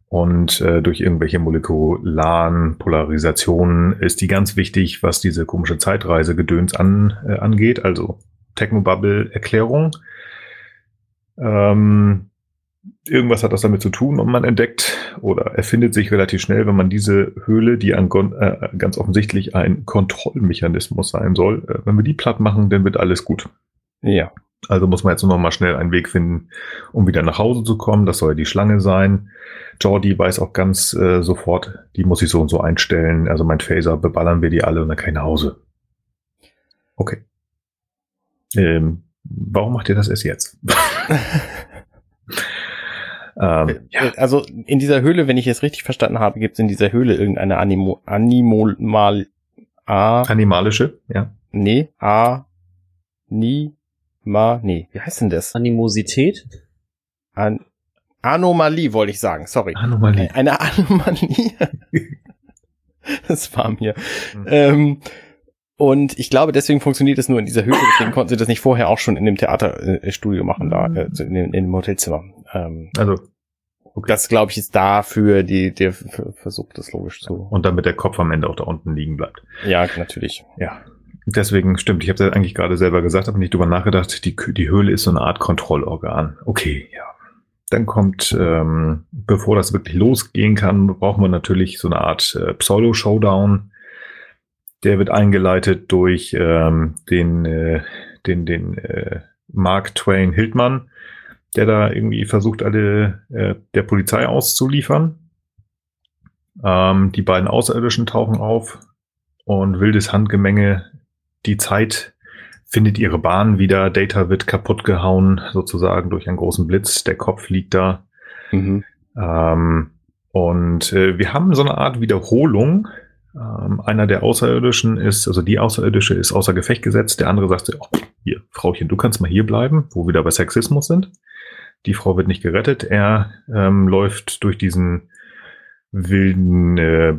Und äh, durch irgendwelche molekularen Polarisationen ist die ganz wichtig, was diese komische Zeitreise-Gedöns an, äh, angeht. Also Technobubble-Erklärung. Ähm, irgendwas hat das damit zu tun und man entdeckt oder erfindet sich relativ schnell, wenn man diese Höhle, die an, äh, ganz offensichtlich ein Kontrollmechanismus sein soll, äh, wenn wir die platt machen, dann wird alles gut. Ja. Also muss man jetzt nur noch mal schnell einen Weg finden, um wieder nach Hause zu kommen. Das soll ja die Schlange sein. Jordi weiß auch ganz äh, sofort, die muss ich so und so einstellen. Also mein Phaser, beballern wir die alle und dann kann ich nach Hause. Okay. Ähm, warum macht ihr das erst jetzt? Ähm, äh, ja. Also in dieser Höhle, wenn ich es richtig verstanden habe, gibt es in dieser Höhle irgendeine Animo, Animal, A, Animalische, ja. Nee, A, Ni, Ma, nee, wie heißt denn das? Animosität? An, Anomalie wollte ich sagen, sorry. Anomalie. Eine Anomalie. das war mir. Mhm. Ähm, und ich glaube, deswegen funktioniert es nur in dieser Höhle. Deswegen konnten sie das nicht vorher auch schon in dem Theaterstudio machen, da äh, in, dem, in dem Hotelzimmer. Ähm, also okay. das glaube ich ist dafür die der versucht das logisch zu. Und damit der Kopf am Ende auch da unten liegen bleibt. Ja, natürlich. Ja. Deswegen stimmt, ich habe ja eigentlich gerade selber gesagt, habe nicht drüber nachgedacht, die, die Höhle ist so eine Art Kontrollorgan. Okay, ja. Dann kommt, ähm, bevor das wirklich losgehen kann, brauchen wir natürlich so eine Art äh, Pseudo-Showdown der wird eingeleitet durch ähm, den, äh, den, den äh, Mark Twain Hildmann, der da irgendwie versucht, alle äh, der Polizei auszuliefern. Ähm, die beiden Außerirdischen tauchen auf und wildes Handgemenge. Die Zeit findet ihre Bahn wieder. Data wird kaputt gehauen, sozusagen durch einen großen Blitz. Der Kopf liegt da. Mhm. Ähm, und äh, wir haben so eine Art Wiederholung ähm, einer der Außerirdischen ist, also die Außerirdische ist außer Gefecht gesetzt. Der andere sagt, oh, hier, Frauchen, du kannst mal hier bleiben, wo wir da bei Sexismus sind. Die Frau wird nicht gerettet. Er ähm, läuft durch diesen wilden äh,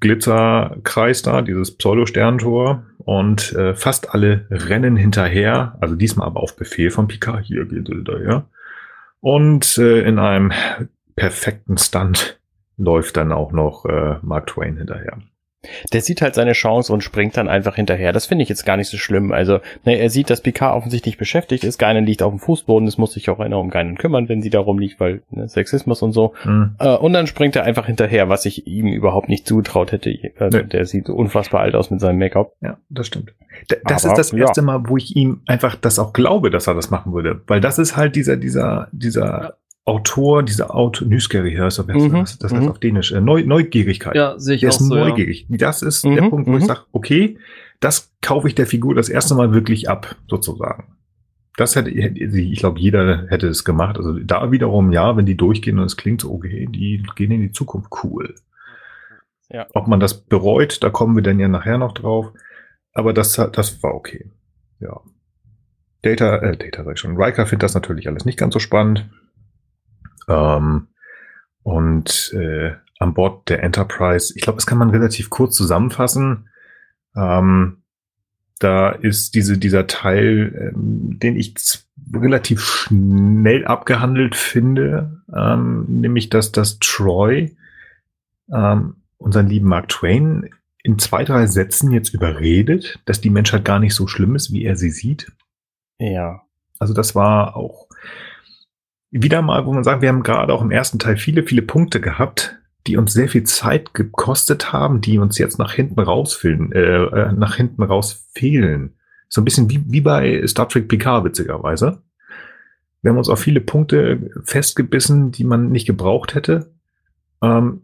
Glitzerkreis da, dieses Pseudo-Sterntor und äh, fast alle rennen hinterher, also diesmal aber auf Befehl von Picard, hier geht er hinterher. Und äh, in einem perfekten Stunt läuft dann auch noch äh, Mark Twain hinterher. Der sieht halt seine Chance und springt dann einfach hinterher. Das finde ich jetzt gar nicht so schlimm. Also, ne, er sieht, dass Picard offensichtlich beschäftigt ist. Geinen liegt auf dem Fußboden. Es muss sich auch einer um Geinen kümmern, wenn sie darum liegt, weil ne, Sexismus und so. Mhm. Äh, und dann springt er einfach hinterher, was ich ihm überhaupt nicht zutraut hätte. Also, nee. Der sieht unfassbar alt aus mit seinem Make-up. Ja, das stimmt. D das Aber, ist das erste ja. Mal, wo ich ihm einfach das auch glaube, dass er das machen würde. Weil das ist halt dieser, dieser, dieser Autor, dieser Autor, Nysgierig heißt das, mhm, das, das heißt mhm. auf Dänisch, äh, Neu, Neugierigkeit. Ja, sehe ich Der auch ist so, neugierig. Ja. Das ist mhm, der Punkt, wo ich mhm. sage, okay, das kaufe ich der Figur das erste Mal wirklich ab, sozusagen. Das hätte, ich glaube, jeder hätte es gemacht. Also da wiederum, ja, wenn die durchgehen und es klingt so, okay, die gehen in die Zukunft, cool. Ja. Ob man das bereut, da kommen wir dann ja nachher noch drauf. Aber das, das war okay. Ja. Data, äh, Data sag ich schon. Riker findet das natürlich alles nicht ganz so spannend. Ähm, und äh, an Bord der Enterprise, ich glaube, das kann man relativ kurz zusammenfassen. Ähm, da ist diese, dieser Teil, ähm, den ich relativ schnell abgehandelt finde, ähm, nämlich dass das Troy ähm, unseren lieben Mark Twain in zwei, drei Sätzen jetzt überredet, dass die Menschheit gar nicht so schlimm ist, wie er sie sieht. Ja. Also das war auch wieder mal, wo man sagt, wir haben gerade auch im ersten Teil viele, viele Punkte gehabt, die uns sehr viel Zeit gekostet haben, die uns jetzt nach hinten rausfehlen, äh, äh, nach hinten raus fehlen. So ein bisschen wie, wie bei Star Trek Picard, witzigerweise. Wir haben uns auf viele Punkte festgebissen, die man nicht gebraucht hätte. Ähm,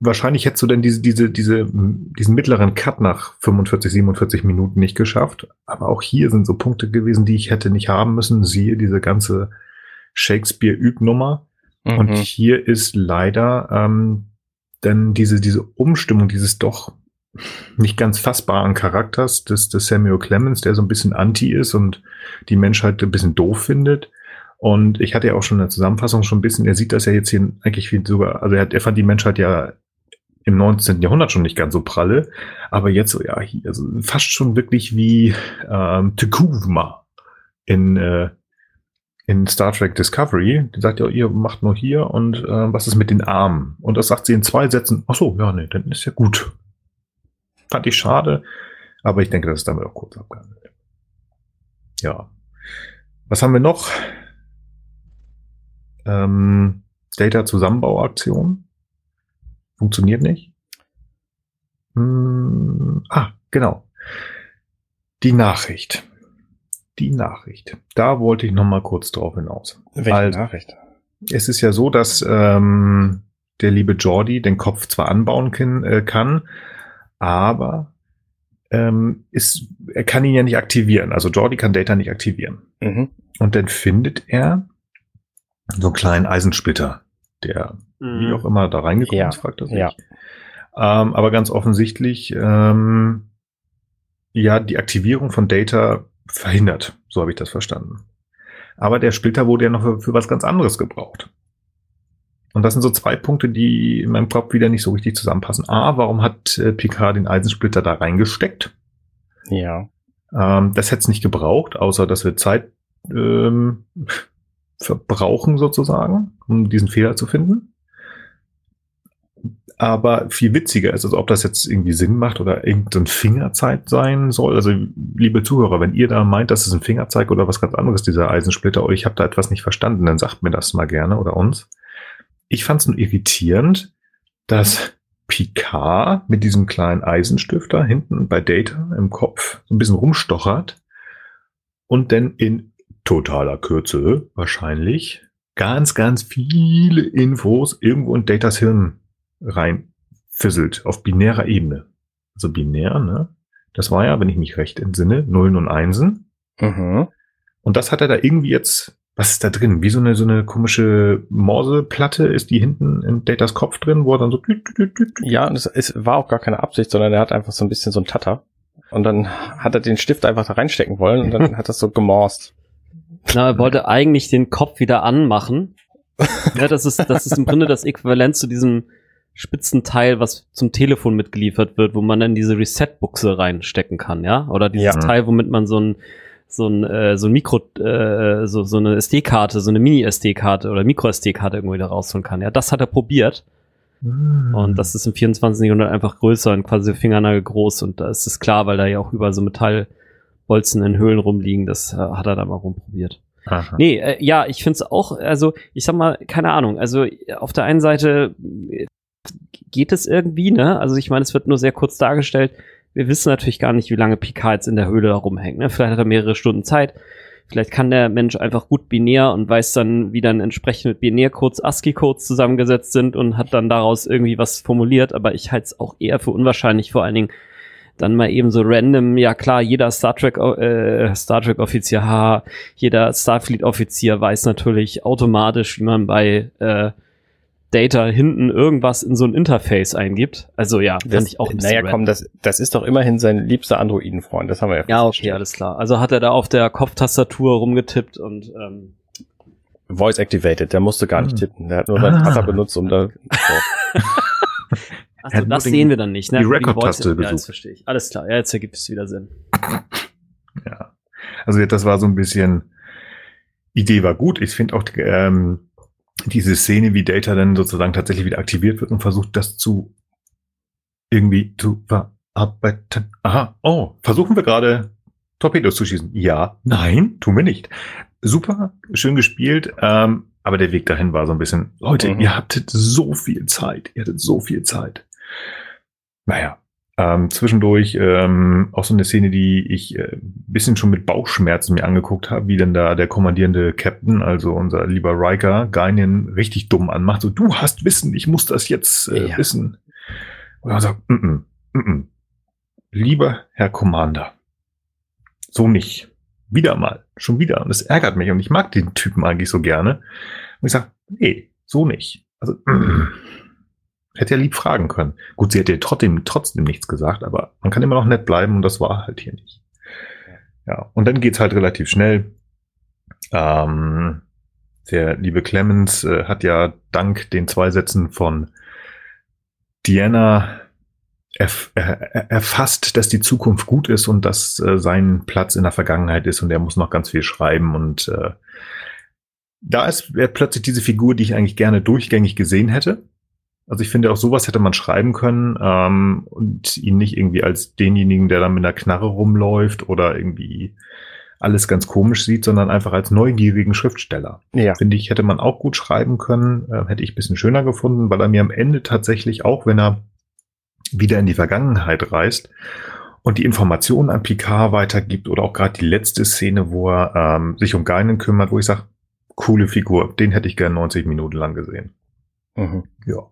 wahrscheinlich hättest du denn diese, diese, diese, diesen mittleren Cut nach 45, 47 Minuten nicht geschafft. Aber auch hier sind so Punkte gewesen, die ich hätte nicht haben müssen. Siehe diese ganze Shakespeare-Übnummer. Mhm. Und hier ist leider ähm, dann diese, diese Umstimmung dieses doch nicht ganz fassbaren Charakters des, des Samuel Clemens, der so ein bisschen anti ist und die Menschheit ein bisschen doof findet. Und ich hatte ja auch schon in der Zusammenfassung schon ein bisschen, er sieht das ja jetzt hier eigentlich wie sogar, also er, hat, er fand die Menschheit ja im 19. Jahrhundert schon nicht ganz so pralle, aber jetzt so, ja, hier, also fast schon wirklich wie ähm, Tekuvma in, äh, in Star Trek Discovery. Die sagt ja, ihr macht nur hier und äh, was ist mit den Armen? Und das sagt sie in zwei Sätzen. Ach so, ja, nee, dann ist ja gut. Fand ich schade, aber ich denke, das ist damit auch kurz abgehandelt. Ja. Was haben wir noch? Ähm, Data Zusammenbauaktion. Funktioniert nicht. Hm, ah, genau. Die Nachricht. Die Nachricht. Da wollte ich noch mal kurz drauf hinaus. Welche also, Nachricht? Es ist ja so, dass ähm, der liebe Jordi den Kopf zwar anbauen kann, äh, kann aber ähm, ist, er kann ihn ja nicht aktivieren. Also Jordi kann Data nicht aktivieren. Mhm. Und dann findet er so einen kleinen Eisensplitter, der mhm. wie auch immer da reingekommen ja. ist, fragt er sich. Ja. Ähm, aber ganz offensichtlich ähm, ja die Aktivierung von Data verhindert. So habe ich das verstanden. Aber der Splitter wurde ja noch für, für, was ganz anderes gebraucht. Und das sind so zwei Punkte, die in meinem Kopf wieder nicht so richtig zusammenpassen. A, warum hat äh, Picard den Eisensplitter da reingesteckt? Ja. Ähm, das hätte es nicht gebraucht, außer dass wir Zeit ähm, verbrauchen sozusagen, um diesen Fehler zu finden. Aber viel witziger ist, also ob das jetzt irgendwie Sinn macht oder irgendein Fingerzeit sein soll. Also, liebe Zuhörer, wenn ihr da meint, dass es ein Fingerzeig oder was ganz anderes, dieser Eisensplitter, oder ich habe da etwas nicht verstanden, dann sagt mir das mal gerne oder uns. Ich fand es nur irritierend, dass Picard mit diesem kleinen Eisenstifter hinten bei Data im Kopf so ein bisschen rumstochert und dann in totaler Kürze wahrscheinlich ganz, ganz viele Infos irgendwo in Datas Hirn reinfisselt auf binärer Ebene. Also binär, ne? Das war ja, wenn ich mich recht entsinne, Nullen und Einsen. Mhm. Und das hat er da irgendwie jetzt, was ist da drin? Wie so eine, so eine komische Morseplatte ist die hinten in Datas Kopf drin, wo er dann so. Ja, und es, es war auch gar keine Absicht, sondern er hat einfach so ein bisschen so ein Tatter. Und dann hat er den Stift einfach da reinstecken wollen und dann hat das so gemorst. Na, er wollte eigentlich den Kopf wieder anmachen. ja, das ist, das ist im Grunde das Äquivalent zu diesem Spitzenteil, was zum Telefon mitgeliefert wird, wo man dann diese Reset-Buchse reinstecken kann, ja? Oder dieses ja. Teil, womit man so ein so ein äh, so ein Mikro äh, so so eine SD-Karte, so eine Mini SD-Karte oder Micro SD-Karte irgendwo wieder rausholen kann. Ja, das hat er probiert. Mm. Und das ist im 24. Jahrhundert einfach größer und quasi Fingernagel groß und da ist es klar, weil da ja auch über so Metallbolzen in Höhlen rumliegen, das äh, hat er da mal rumprobiert. Aha. Nee, äh, ja, ich find's auch, also ich sag mal, keine Ahnung, also auf der einen Seite geht es irgendwie, ne? Also ich meine, es wird nur sehr kurz dargestellt. Wir wissen natürlich gar nicht, wie lange Picard jetzt in der Höhle da rumhängt. Ne? Vielleicht hat er mehrere Stunden Zeit. Vielleicht kann der Mensch einfach gut binär und weiß dann, wie dann entsprechend mit Binärcodes ASCII-Codes zusammengesetzt sind und hat dann daraus irgendwie was formuliert. Aber ich halte es auch eher für unwahrscheinlich, vor allen Dingen dann mal eben so random, ja klar, jeder Star Trek, äh, Star Trek Offizier, ha, jeder Starfleet Offizier weiß natürlich automatisch, wie man bei äh, Data hinten irgendwas in so ein Interface eingibt. Also ja, das, fand ich auch ein Naja, komm, das, das ist doch immerhin sein liebster Androiden-Freund, das haben wir ja Ja, okay, alles klar. Also hat er da auf der Kopftastatur rumgetippt und ähm, Voice activated, der musste gar nicht hm. tippen. Der hat nur seinen ah. Vater benutzt, um da. Achso, das sehen wir dann nicht, ne? Die Record-Taste ja, das verstehe ich. Alles klar, ja, jetzt ergibt es wieder Sinn. Ja. Also das war so ein bisschen, Idee war gut. Ich finde auch ähm, diese Szene, wie Data dann sozusagen tatsächlich wieder aktiviert wird und versucht, das zu irgendwie zu verarbeiten. Aha, oh, versuchen wir gerade Torpedos zu schießen? Ja, nein, tun wir nicht. Super, schön gespielt, ähm, aber der Weg dahin war so ein bisschen, Leute, mhm. ihr hattet so viel Zeit, ihr hattet so viel Zeit. Naja, ähm, zwischendurch ähm, auch so eine Szene, die ich äh, bisschen schon mit Bauchschmerzen mir angeguckt habe, wie denn da der kommandierende Captain, also unser lieber Riker, Guinan richtig dumm anmacht. So, du hast Wissen, ich muss das jetzt äh, ja. wissen. Und er sagt, mm -mm, mm -mm. lieber Herr Commander, so nicht. Wieder mal, schon wieder. Und es ärgert mich und ich mag den Typen eigentlich so gerne. Und ich sage, nee, so nicht. Also, mm, Hätte ja lieb fragen können. Gut, sie hätte ja trotzdem, trotzdem nichts gesagt, aber man kann immer noch nett bleiben und das war halt hier nicht. Ja, und dann geht's halt relativ schnell. Ähm, der liebe Clemens äh, hat ja dank den zwei Sätzen von Diana erf er erfasst, dass die Zukunft gut ist und dass äh, sein Platz in der Vergangenheit ist und er muss noch ganz viel schreiben und äh, da ist plötzlich diese Figur, die ich eigentlich gerne durchgängig gesehen hätte. Also ich finde auch sowas hätte man schreiben können ähm, und ihn nicht irgendwie als denjenigen, der dann mit einer Knarre rumläuft oder irgendwie alles ganz komisch sieht, sondern einfach als neugierigen Schriftsteller. Ja. Finde ich, hätte man auch gut schreiben können, äh, hätte ich bisschen schöner gefunden, weil er mir am Ende tatsächlich auch, wenn er wieder in die Vergangenheit reist und die Informationen an Picard weitergibt oder auch gerade die letzte Szene, wo er ähm, sich um Geinen kümmert, wo ich sage, coole Figur, den hätte ich gern 90 Minuten lang gesehen. Mhm. Ja.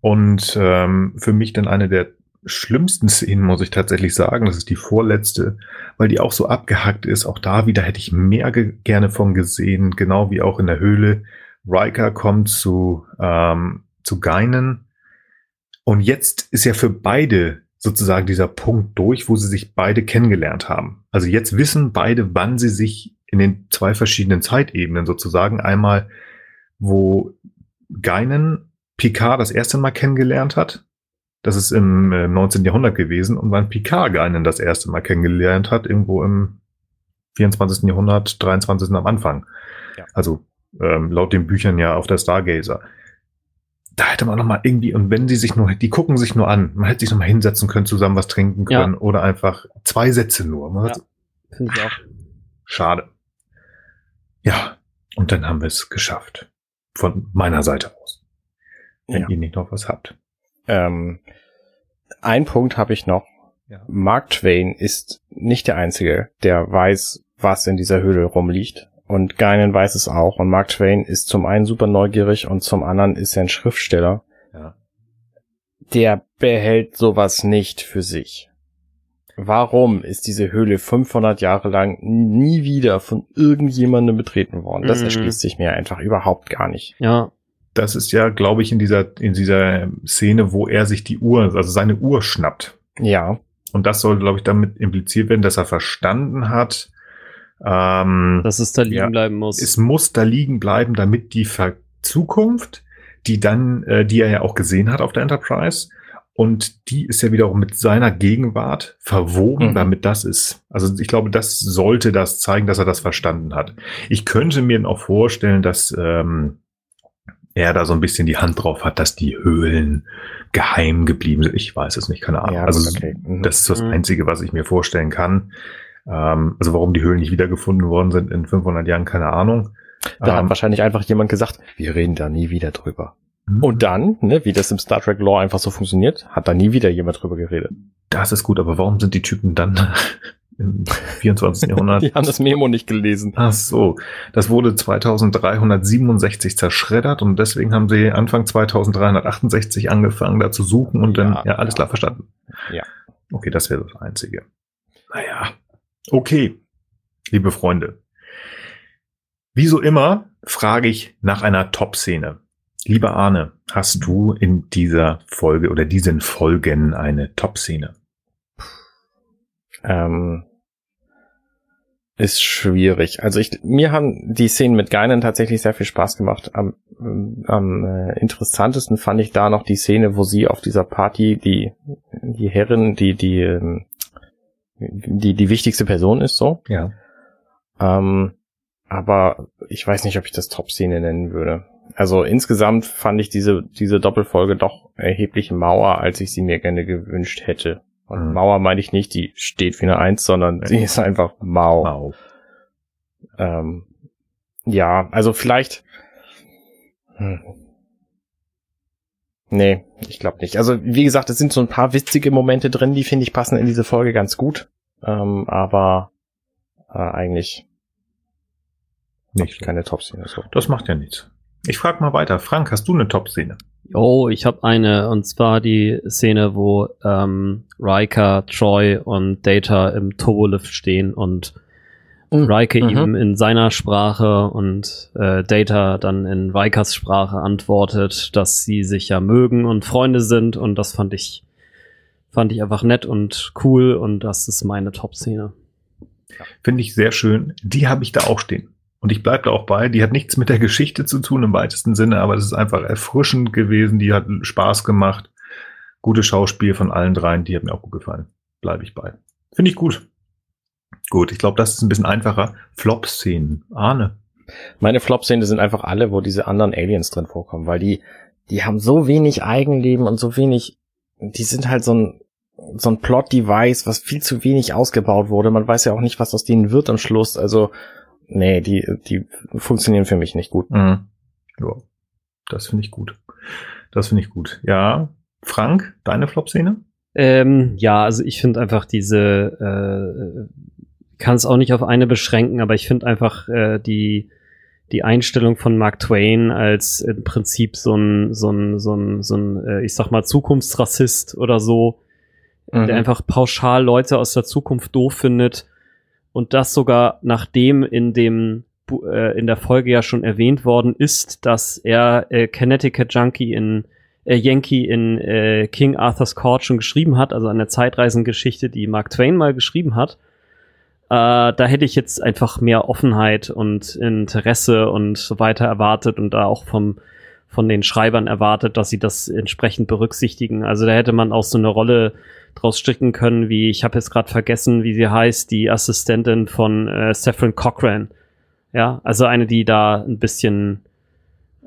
Und ähm, für mich dann eine der schlimmsten Szenen, muss ich tatsächlich sagen. Das ist die vorletzte, weil die auch so abgehackt ist. Auch da wieder hätte ich mehr ge gerne von gesehen, genau wie auch in der Höhle. Riker kommt zu, ähm, zu Geinen. Und jetzt ist ja für beide sozusagen dieser Punkt durch, wo sie sich beide kennengelernt haben. Also jetzt wissen beide, wann sie sich in den zwei verschiedenen Zeitebenen sozusagen einmal, wo Geinen Picard das erste Mal kennengelernt hat. Das ist im äh, 19. Jahrhundert gewesen und wann Picard Geinen das erste Mal kennengelernt hat, irgendwo im 24. Jahrhundert, 23. am Anfang. Ja. Also ähm, laut den Büchern ja auf der Stargazer. Da hätte man noch mal irgendwie, und wenn sie sich nur, die gucken sich nur an, man hätte sich noch mal hinsetzen können, zusammen was trinken können ja. oder einfach zwei Sätze nur. Man ja. hat, Finde ich auch. Schade. Ja, und dann haben wir es geschafft. Von meiner Seite aus wenn ja. ihr nicht noch was habt. Ähm, ein Punkt habe ich noch. Ja. Mark Twain ist nicht der Einzige, der weiß, was in dieser Höhle rumliegt. Und Geinen weiß es auch. Und Mark Twain ist zum einen super neugierig und zum anderen ist er ein Schriftsteller. Ja. Der behält sowas nicht für sich. Warum ist diese Höhle 500 Jahre lang nie wieder von irgendjemandem betreten worden? Das mhm. erschließt sich mir einfach überhaupt gar nicht. Ja, das ist ja, glaube ich, in dieser, in dieser Szene, wo er sich die Uhr, also seine Uhr schnappt. Ja. Und das soll, glaube ich, damit impliziert werden, dass er verstanden hat, ähm, dass es da liegen ja, bleiben muss. Es muss da liegen bleiben, damit die Ver Zukunft, die dann, äh, die er ja auch gesehen hat auf der Enterprise, und die ist ja wiederum mit seiner Gegenwart verwoben, mhm. damit das ist. Also ich glaube, das sollte das zeigen, dass er das verstanden hat. Ich könnte mir auch vorstellen, dass ähm, er da so ein bisschen die Hand drauf hat, dass die Höhlen geheim geblieben sind. Ich weiß es nicht, keine Ahnung. Ja, also okay. mhm. das ist das mhm. Einzige, was ich mir vorstellen kann. Ähm, also warum die Höhlen nicht wiedergefunden worden sind in 500 Jahren, keine Ahnung. Da ähm, hat wahrscheinlich einfach jemand gesagt, wir reden da nie wieder drüber. Mhm. Und dann, ne, wie das im Star Trek Law einfach so funktioniert, hat da nie wieder jemand drüber geredet. Das ist gut, aber warum sind die Typen dann im 24. Jahrhundert. Die haben das Memo nicht gelesen. Ach so, das wurde 2367 zerschreddert und deswegen haben sie Anfang 2368 angefangen, da zu suchen und ja, dann, ja, alles ja. klar verstanden. Ja. Okay, das wäre das Einzige. Naja, okay, liebe Freunde. Wie so immer frage ich nach einer Top-Szene. Lieber Arne, hast du in dieser Folge oder diesen Folgen eine Top-Szene? Ähm, ist schwierig. Also ich, mir haben die Szenen mit Geinen tatsächlich sehr viel Spaß gemacht. Am, am äh, interessantesten fand ich da noch die Szene, wo sie auf dieser Party die die Herrin, die die ähm, die die wichtigste Person ist, so. Ja. Ähm, aber ich weiß nicht, ob ich das Top-Szene nennen würde. Also insgesamt fand ich diese diese Doppelfolge doch erheblich Mauer, als ich sie mir gerne gewünscht hätte. Und mhm. Mauer meine ich nicht, die steht wie eine Eins, sondern sie ist einfach mau. mau. Ähm, ja, also vielleicht. Hm. Nee, ich glaube nicht. Also wie gesagt, es sind so ein paar witzige Momente drin, die finde ich passen in diese Folge ganz gut. Ähm, aber äh, eigentlich nicht keine Top-Szene. So. Das macht ja nichts. Ich frage mal weiter. Frank, hast du eine Top-Szene? Oh, ich habe eine, und zwar die Szene, wo ähm, Riker, Troy und Data im Turbolift stehen und mhm. Riker mhm. ihm in seiner Sprache und äh, Data dann in Rikers Sprache antwortet, dass sie sich ja mögen und Freunde sind und das fand ich fand ich einfach nett und cool und das ist meine Top-Szene. Finde ich sehr schön. Die habe ich da auch stehen. Und ich bleibe da auch bei, die hat nichts mit der Geschichte zu tun im weitesten Sinne, aber es ist einfach erfrischend gewesen, die hat Spaß gemacht. Gute Schauspiel von allen dreien, die hat mir auch gut gefallen. Bleibe ich bei. Finde ich gut. Gut, ich glaube, das ist ein bisschen einfacher. Flop-Szenen. Ahne. Meine Flop-Szenen sind einfach alle, wo diese anderen Aliens drin vorkommen, weil die, die haben so wenig Eigenleben und so wenig, die sind halt so ein, so ein Plot-Device, was viel zu wenig ausgebaut wurde. Man weiß ja auch nicht, was aus denen wird am Schluss. Also nee, die, die funktionieren für mich nicht gut. Mhm. Ja, das finde ich gut. Das finde ich gut. Ja, Frank, deine Flop-Szene? Ähm, ja, also ich finde einfach diese, äh, kann es auch nicht auf eine beschränken, aber ich finde einfach äh, die die Einstellung von Mark Twain als im Prinzip so ein so ein so ein so ein äh, ich sag mal Zukunftsrassist oder so, mhm. der einfach pauschal Leute aus der Zukunft doof findet und das sogar nachdem in dem äh, in der Folge ja schon erwähnt worden ist, dass er äh, Connecticut Junkie in äh, Yankee in äh, King Arthur's Court schon geschrieben hat, also eine Zeitreisengeschichte, die Mark Twain mal geschrieben hat. Äh, da hätte ich jetzt einfach mehr Offenheit und Interesse und so weiter erwartet und da auch vom von den Schreibern erwartet, dass sie das entsprechend berücksichtigen. Also da hätte man auch so eine Rolle draus stricken können, wie ich habe jetzt gerade vergessen, wie sie heißt, die Assistentin von äh, Saffron Cochran. Ja, also eine, die da ein bisschen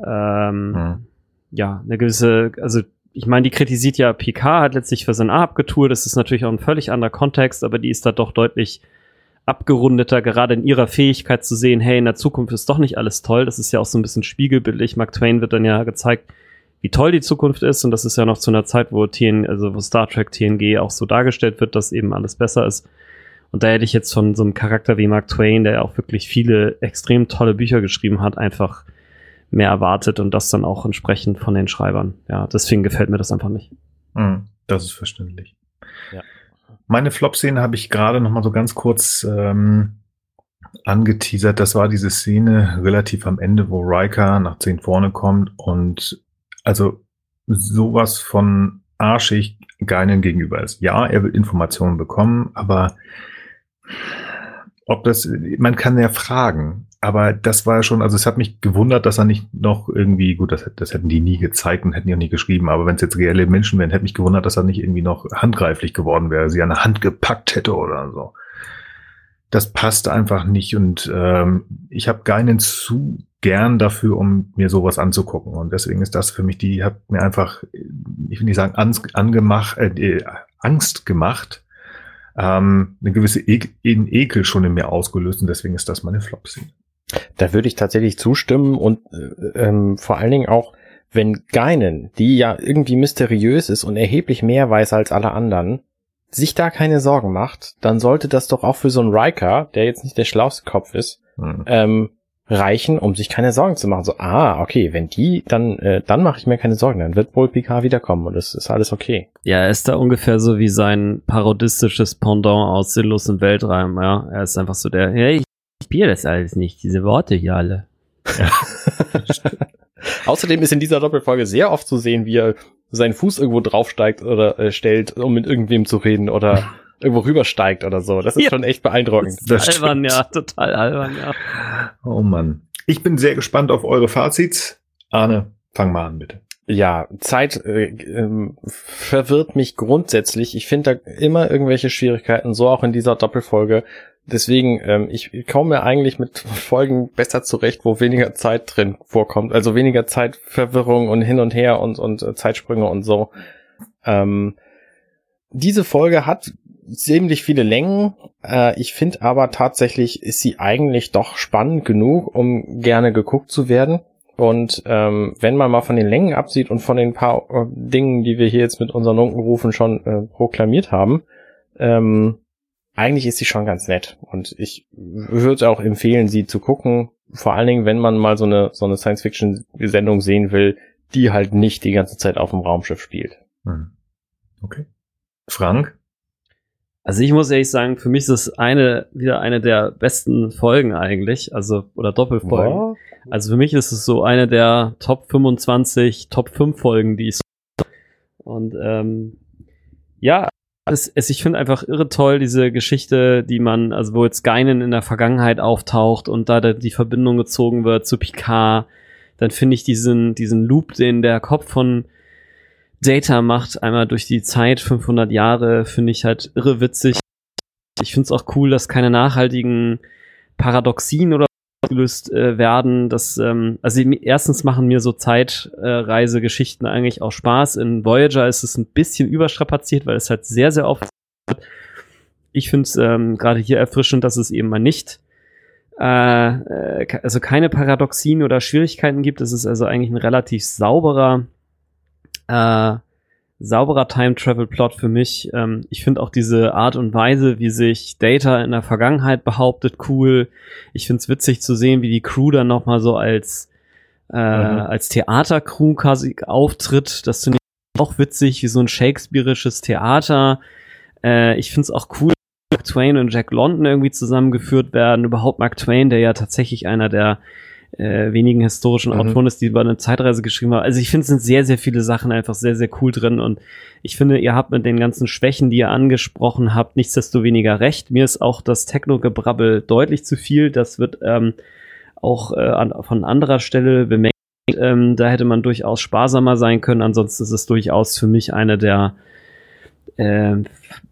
ähm, hm. ja, eine gewisse, also ich meine, die kritisiert ja PK, hat letztlich für sein A abgetourt, das ist natürlich auch ein völlig anderer Kontext, aber die ist da doch deutlich abgerundeter, gerade in ihrer Fähigkeit zu sehen, hey, in der Zukunft ist doch nicht alles toll. Das ist ja auch so ein bisschen spiegelbildlich. Mark Twain wird dann ja gezeigt, wie toll die Zukunft ist. Und das ist ja noch zu einer Zeit, wo TN, also wo Star Trek TNG auch so dargestellt wird, dass eben alles besser ist. Und da hätte ich jetzt von so einem Charakter wie Mark Twain, der auch wirklich viele extrem tolle Bücher geschrieben hat, einfach mehr erwartet und das dann auch entsprechend von den Schreibern. Ja, deswegen gefällt mir das einfach nicht. Mhm, das ist verständlich. Ja. Meine Flop-Szene habe ich gerade noch mal so ganz kurz ähm, angeteasert. Das war diese Szene relativ am Ende, wo Riker nach 10 vorne kommt und also sowas von arschig Geinen gegenüber ist. Ja, er will Informationen bekommen, aber ob das, man kann ja fragen, aber das war schon, also es hat mich gewundert, dass er nicht noch irgendwie, gut, das, das hätten die nie gezeigt und hätten auch nie geschrieben, aber wenn es jetzt reelle Menschen wären, hätte mich gewundert, dass er nicht irgendwie noch handgreiflich geworden wäre, sie an der Hand gepackt hätte oder so. Das passt einfach nicht und ähm, ich habe keinen zu gern dafür, um mir sowas anzugucken. Und deswegen ist das für mich, die hat mir einfach, ich will nicht sagen, Angst, angemacht, äh, Angst gemacht, ähm, eine gewisse e Ekel schon in mir ausgelöst und deswegen ist das meine Flop-Szene. Da würde ich tatsächlich zustimmen und äh, ähm, vor allen Dingen auch, wenn Geinen, die ja irgendwie mysteriös ist und erheblich mehr weiß als alle anderen, sich da keine Sorgen macht, dann sollte das doch auch für so einen Riker, der jetzt nicht der schlauste Kopf ist, hm. ähm, reichen, um sich keine Sorgen zu machen. So, ah, okay, wenn die, dann, äh, dann mache ich mir keine Sorgen, dann wird wohl Picard wiederkommen und es ist alles okay. Ja, er ist da ungefähr so wie sein parodistisches Pendant aus Sinnlos im Weltraum, ja. Er ist einfach so der, hey, ich spiele das alles nicht, diese Worte hier alle. Ja. Außerdem ist in dieser Doppelfolge sehr oft zu sehen, wie er seinen Fuß irgendwo draufsteigt oder äh, stellt, um mit irgendwem zu reden oder irgendwo rübersteigt oder so. Das ist ja. schon echt beeindruckend. Das ist albern, ja, total albern, ja. Oh Mann. Ich bin sehr gespannt auf eure Fazits. Arne, fang mal an, bitte. Ja, Zeit äh, ähm, verwirrt mich grundsätzlich. Ich finde da immer irgendwelche Schwierigkeiten, so auch in dieser Doppelfolge. Deswegen, ähm, ich komme eigentlich mit Folgen besser zurecht, wo weniger Zeit drin vorkommt. Also weniger Zeitverwirrung und hin und her und, und äh, Zeitsprünge und so. Ähm, diese Folge hat ziemlich viele Längen. Äh, ich finde aber tatsächlich ist sie eigentlich doch spannend genug, um gerne geguckt zu werden. Und ähm, wenn man mal von den Längen absieht und von den paar äh, Dingen, die wir hier jetzt mit unseren Unkenrufen schon äh, proklamiert haben, ähm, eigentlich ist sie schon ganz nett. Und ich würde auch empfehlen, sie zu gucken. Vor allen Dingen, wenn man mal so eine, so eine Science-Fiction-Sendung sehen will, die halt nicht die ganze Zeit auf dem Raumschiff spielt. Hm. Okay. Frank? Also ich muss ehrlich sagen, für mich ist es eine, wieder eine der besten Folgen eigentlich, also, oder Doppelfolgen. Wow. Also für mich ist es so eine der Top 25, Top 5 Folgen, die ich und ähm, ja, es, es, ich finde einfach irre toll, diese Geschichte, die man, also wo jetzt Geinen in der Vergangenheit auftaucht und da die Verbindung gezogen wird zu Picard, dann finde ich diesen, diesen Loop, den der Kopf von Data macht, einmal durch die Zeit, 500 Jahre, finde ich halt irre witzig. Ich finde es auch cool, dass keine nachhaltigen Paradoxien oder gelöst äh, werden. Das, ähm, also erstens machen mir so Zeitreisegeschichten äh, eigentlich auch Spaß. In Voyager ist es ein bisschen überstrapaziert, weil es halt sehr, sehr oft. Ich finde es ähm, gerade hier erfrischend, dass es eben mal nicht äh, äh also keine Paradoxien oder Schwierigkeiten gibt. Es ist also eigentlich ein relativ sauberer äh, sauberer Time-Travel-Plot für mich. Ähm, ich finde auch diese Art und Weise, wie sich Data in der Vergangenheit behauptet, cool. Ich finde es witzig zu sehen, wie die Crew dann nochmal so als, äh, mhm. als Theatercrew quasi auftritt. Das finde ich auch witzig, wie so ein Shakespeareisches Theater. Äh, ich finde es auch cool, Mark Twain und Jack London irgendwie zusammengeführt werden. Überhaupt Mark Twain, der ja tatsächlich einer der äh, wenigen historischen mhm. Autoren ist, die über eine Zeitreise geschrieben haben. Also ich finde, es sind sehr, sehr viele Sachen einfach sehr, sehr cool drin und ich finde, ihr habt mit den ganzen Schwächen, die ihr angesprochen habt, nichtsdestoweniger recht. Mir ist auch das Techno-Gebrabbel deutlich zu viel. Das wird ähm, auch äh, an, von anderer Stelle bemerkt. Ähm, da hätte man durchaus sparsamer sein können. Ansonsten ist es durchaus für mich eine der äh,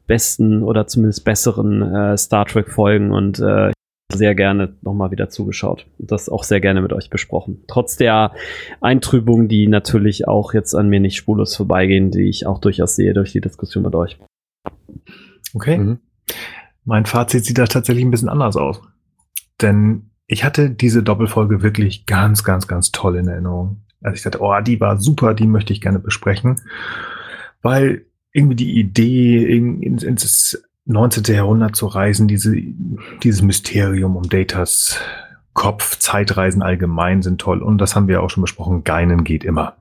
besten oder zumindest besseren äh, Star Trek Folgen und äh, sehr gerne nochmal wieder zugeschaut und das auch sehr gerne mit euch besprochen. Trotz der Eintrübung, die natürlich auch jetzt an mir nicht spurlos vorbeigehen, die ich auch durchaus sehe durch die Diskussion mit euch. Okay. Mhm. Mein Fazit sieht da tatsächlich ein bisschen anders aus. Denn ich hatte diese Doppelfolge wirklich ganz, ganz, ganz toll in Erinnerung. Also ich dachte, oh, die war super, die möchte ich gerne besprechen. Weil irgendwie die Idee ins, ins 19. Jahrhundert zu reisen, diese, dieses Mysterium um Datas Kopf, Zeitreisen allgemein sind toll. Und das haben wir auch schon besprochen, Geinen geht immer.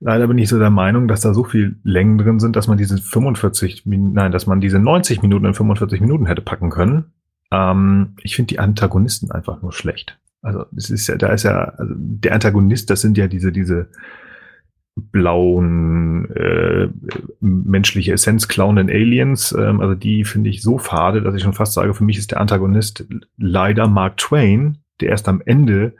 Leider bin ich so der Meinung, dass da so viel Längen drin sind, dass man diese 45, nein, dass man diese 90 Minuten in 45 Minuten hätte packen können. Ähm, ich finde die Antagonisten einfach nur schlecht. Also es ist ja, da ist ja, also der Antagonist, das sind ja diese, diese blauen äh, menschliche Essenz klauenden Aliens. Ähm, also die finde ich so fade, dass ich schon fast sage, für mich ist der Antagonist leider Mark Twain, der erst am Ende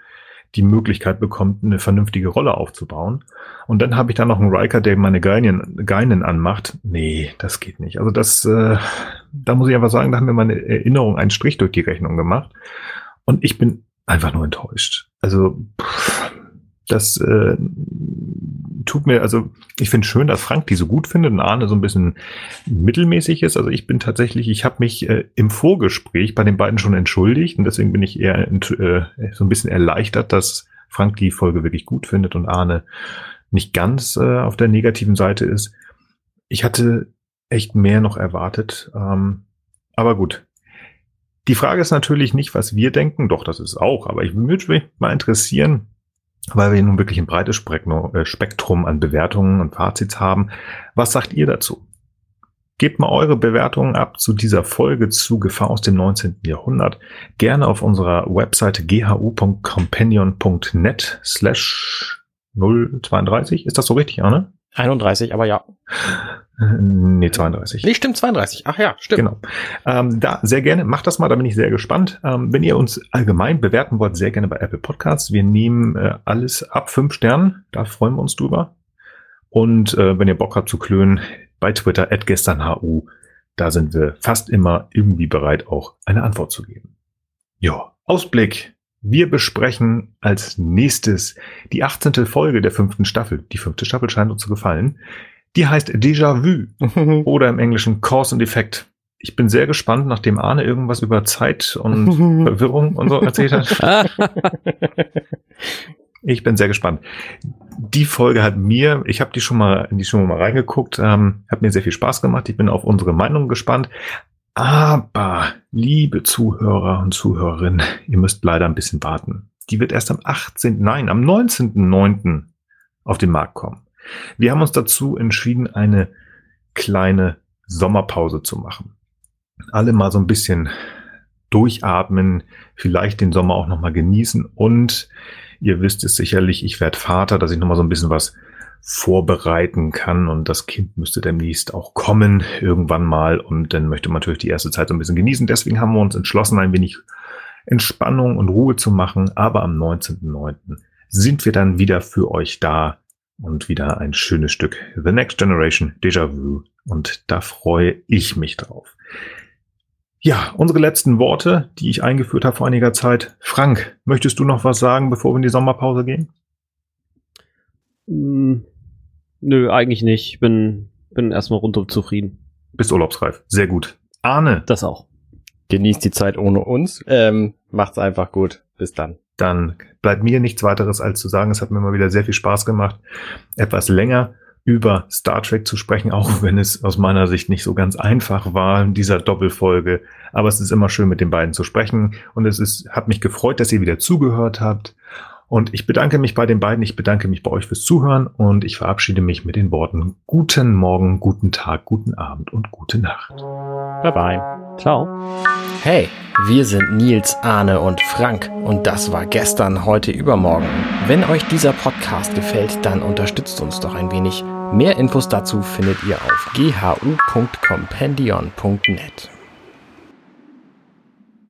die Möglichkeit bekommt, eine vernünftige Rolle aufzubauen. Und dann habe ich da noch einen Riker, der meine Geinen, Geinen anmacht. Nee, das geht nicht. Also das, äh, da muss ich einfach sagen, da haben mir meine Erinnerung einen Strich durch die Rechnung gemacht. Und ich bin einfach nur enttäuscht. Also pff, das äh, tut mir, also ich finde schön, dass Frank die so gut findet und Arne so ein bisschen mittelmäßig ist. Also ich bin tatsächlich, ich habe mich äh, im Vorgespräch bei den beiden schon entschuldigt und deswegen bin ich eher äh, so ein bisschen erleichtert, dass Frank die Folge wirklich gut findet und Arne nicht ganz äh, auf der negativen Seite ist. Ich hatte echt mehr noch erwartet. Ähm, aber gut. Die Frage ist natürlich nicht, was wir denken. Doch, das ist auch. Aber ich würde mich mal interessieren, weil wir nun wirklich ein breites äh, Spektrum an Bewertungen und Fazits haben. Was sagt ihr dazu? Gebt mal eure Bewertungen ab zu dieser Folge zu Gefahr aus dem 19. Jahrhundert. Gerne auf unserer Webseite ghu.companion.net slash 032. Ist das so richtig, Arne? 31, aber ja. Nee, 32. Nee, stimmt, 32. Ach ja, stimmt. Genau. Ähm, da sehr gerne, macht das mal, da bin ich sehr gespannt. Ähm, wenn ihr uns allgemein bewerten wollt, sehr gerne bei Apple Podcasts. Wir nehmen äh, alles ab fünf Sternen, da freuen wir uns drüber. Und äh, wenn ihr Bock habt zu klönen, bei Twitter, at gesternhu, da sind wir fast immer irgendwie bereit, auch eine Antwort zu geben. Ja, Ausblick. Wir besprechen als nächstes die 18. Folge der fünften Staffel. Die fünfte Staffel scheint uns zu gefallen. Die heißt Déjà-vu oder im Englischen Cause and Effect. Ich bin sehr gespannt, nachdem Arne irgendwas über Zeit und Verwirrung und so erzählt hat. ich bin sehr gespannt. Die Folge hat mir, ich habe die schon mal, in die schon mal reingeguckt, ähm, hat mir sehr viel Spaß gemacht. Ich bin auf unsere Meinung gespannt. Aber, liebe Zuhörer und Zuhörerinnen, ihr müsst leider ein bisschen warten. Die wird erst am 18., nein, am 19.09. auf den Markt kommen. Wir haben uns dazu entschieden, eine kleine Sommerpause zu machen. Alle mal so ein bisschen durchatmen, vielleicht den Sommer auch nochmal genießen und ihr wisst es sicherlich, ich werde Vater, dass ich nochmal so ein bisschen was vorbereiten kann und das Kind müsste demnächst auch kommen irgendwann mal und dann möchte man natürlich die erste Zeit so ein bisschen genießen. Deswegen haben wir uns entschlossen, ein wenig Entspannung und Ruhe zu machen, aber am 19.09. sind wir dann wieder für euch da und wieder ein schönes Stück The Next Generation Déjà Vu. Und da freue ich mich drauf. Ja, unsere letzten Worte, die ich eingeführt habe vor einiger Zeit. Frank, möchtest du noch was sagen, bevor wir in die Sommerpause gehen? Nö, eigentlich nicht. Ich bin, bin erstmal rundum zufrieden. Bist urlaubsreif. Sehr gut. Arne. Das auch. Genießt die Zeit ohne uns. Ähm, macht's einfach gut. Bis dann dann bleibt mir nichts weiteres als zu sagen, es hat mir mal wieder sehr viel Spaß gemacht, etwas länger über Star Trek zu sprechen, auch wenn es aus meiner Sicht nicht so ganz einfach war in dieser Doppelfolge. Aber es ist immer schön, mit den beiden zu sprechen. Und es ist, hat mich gefreut, dass ihr wieder zugehört habt. Und ich bedanke mich bei den beiden. Ich bedanke mich bei euch fürs Zuhören. Und ich verabschiede mich mit den Worten guten Morgen, guten Tag, guten Abend und gute Nacht. Bye bye. Ciao. Hey, wir sind Nils, Arne und Frank und das war gestern, heute, übermorgen. Wenn euch dieser Podcast gefällt, dann unterstützt uns doch ein wenig. Mehr Infos dazu findet ihr auf ghu.compendion.net.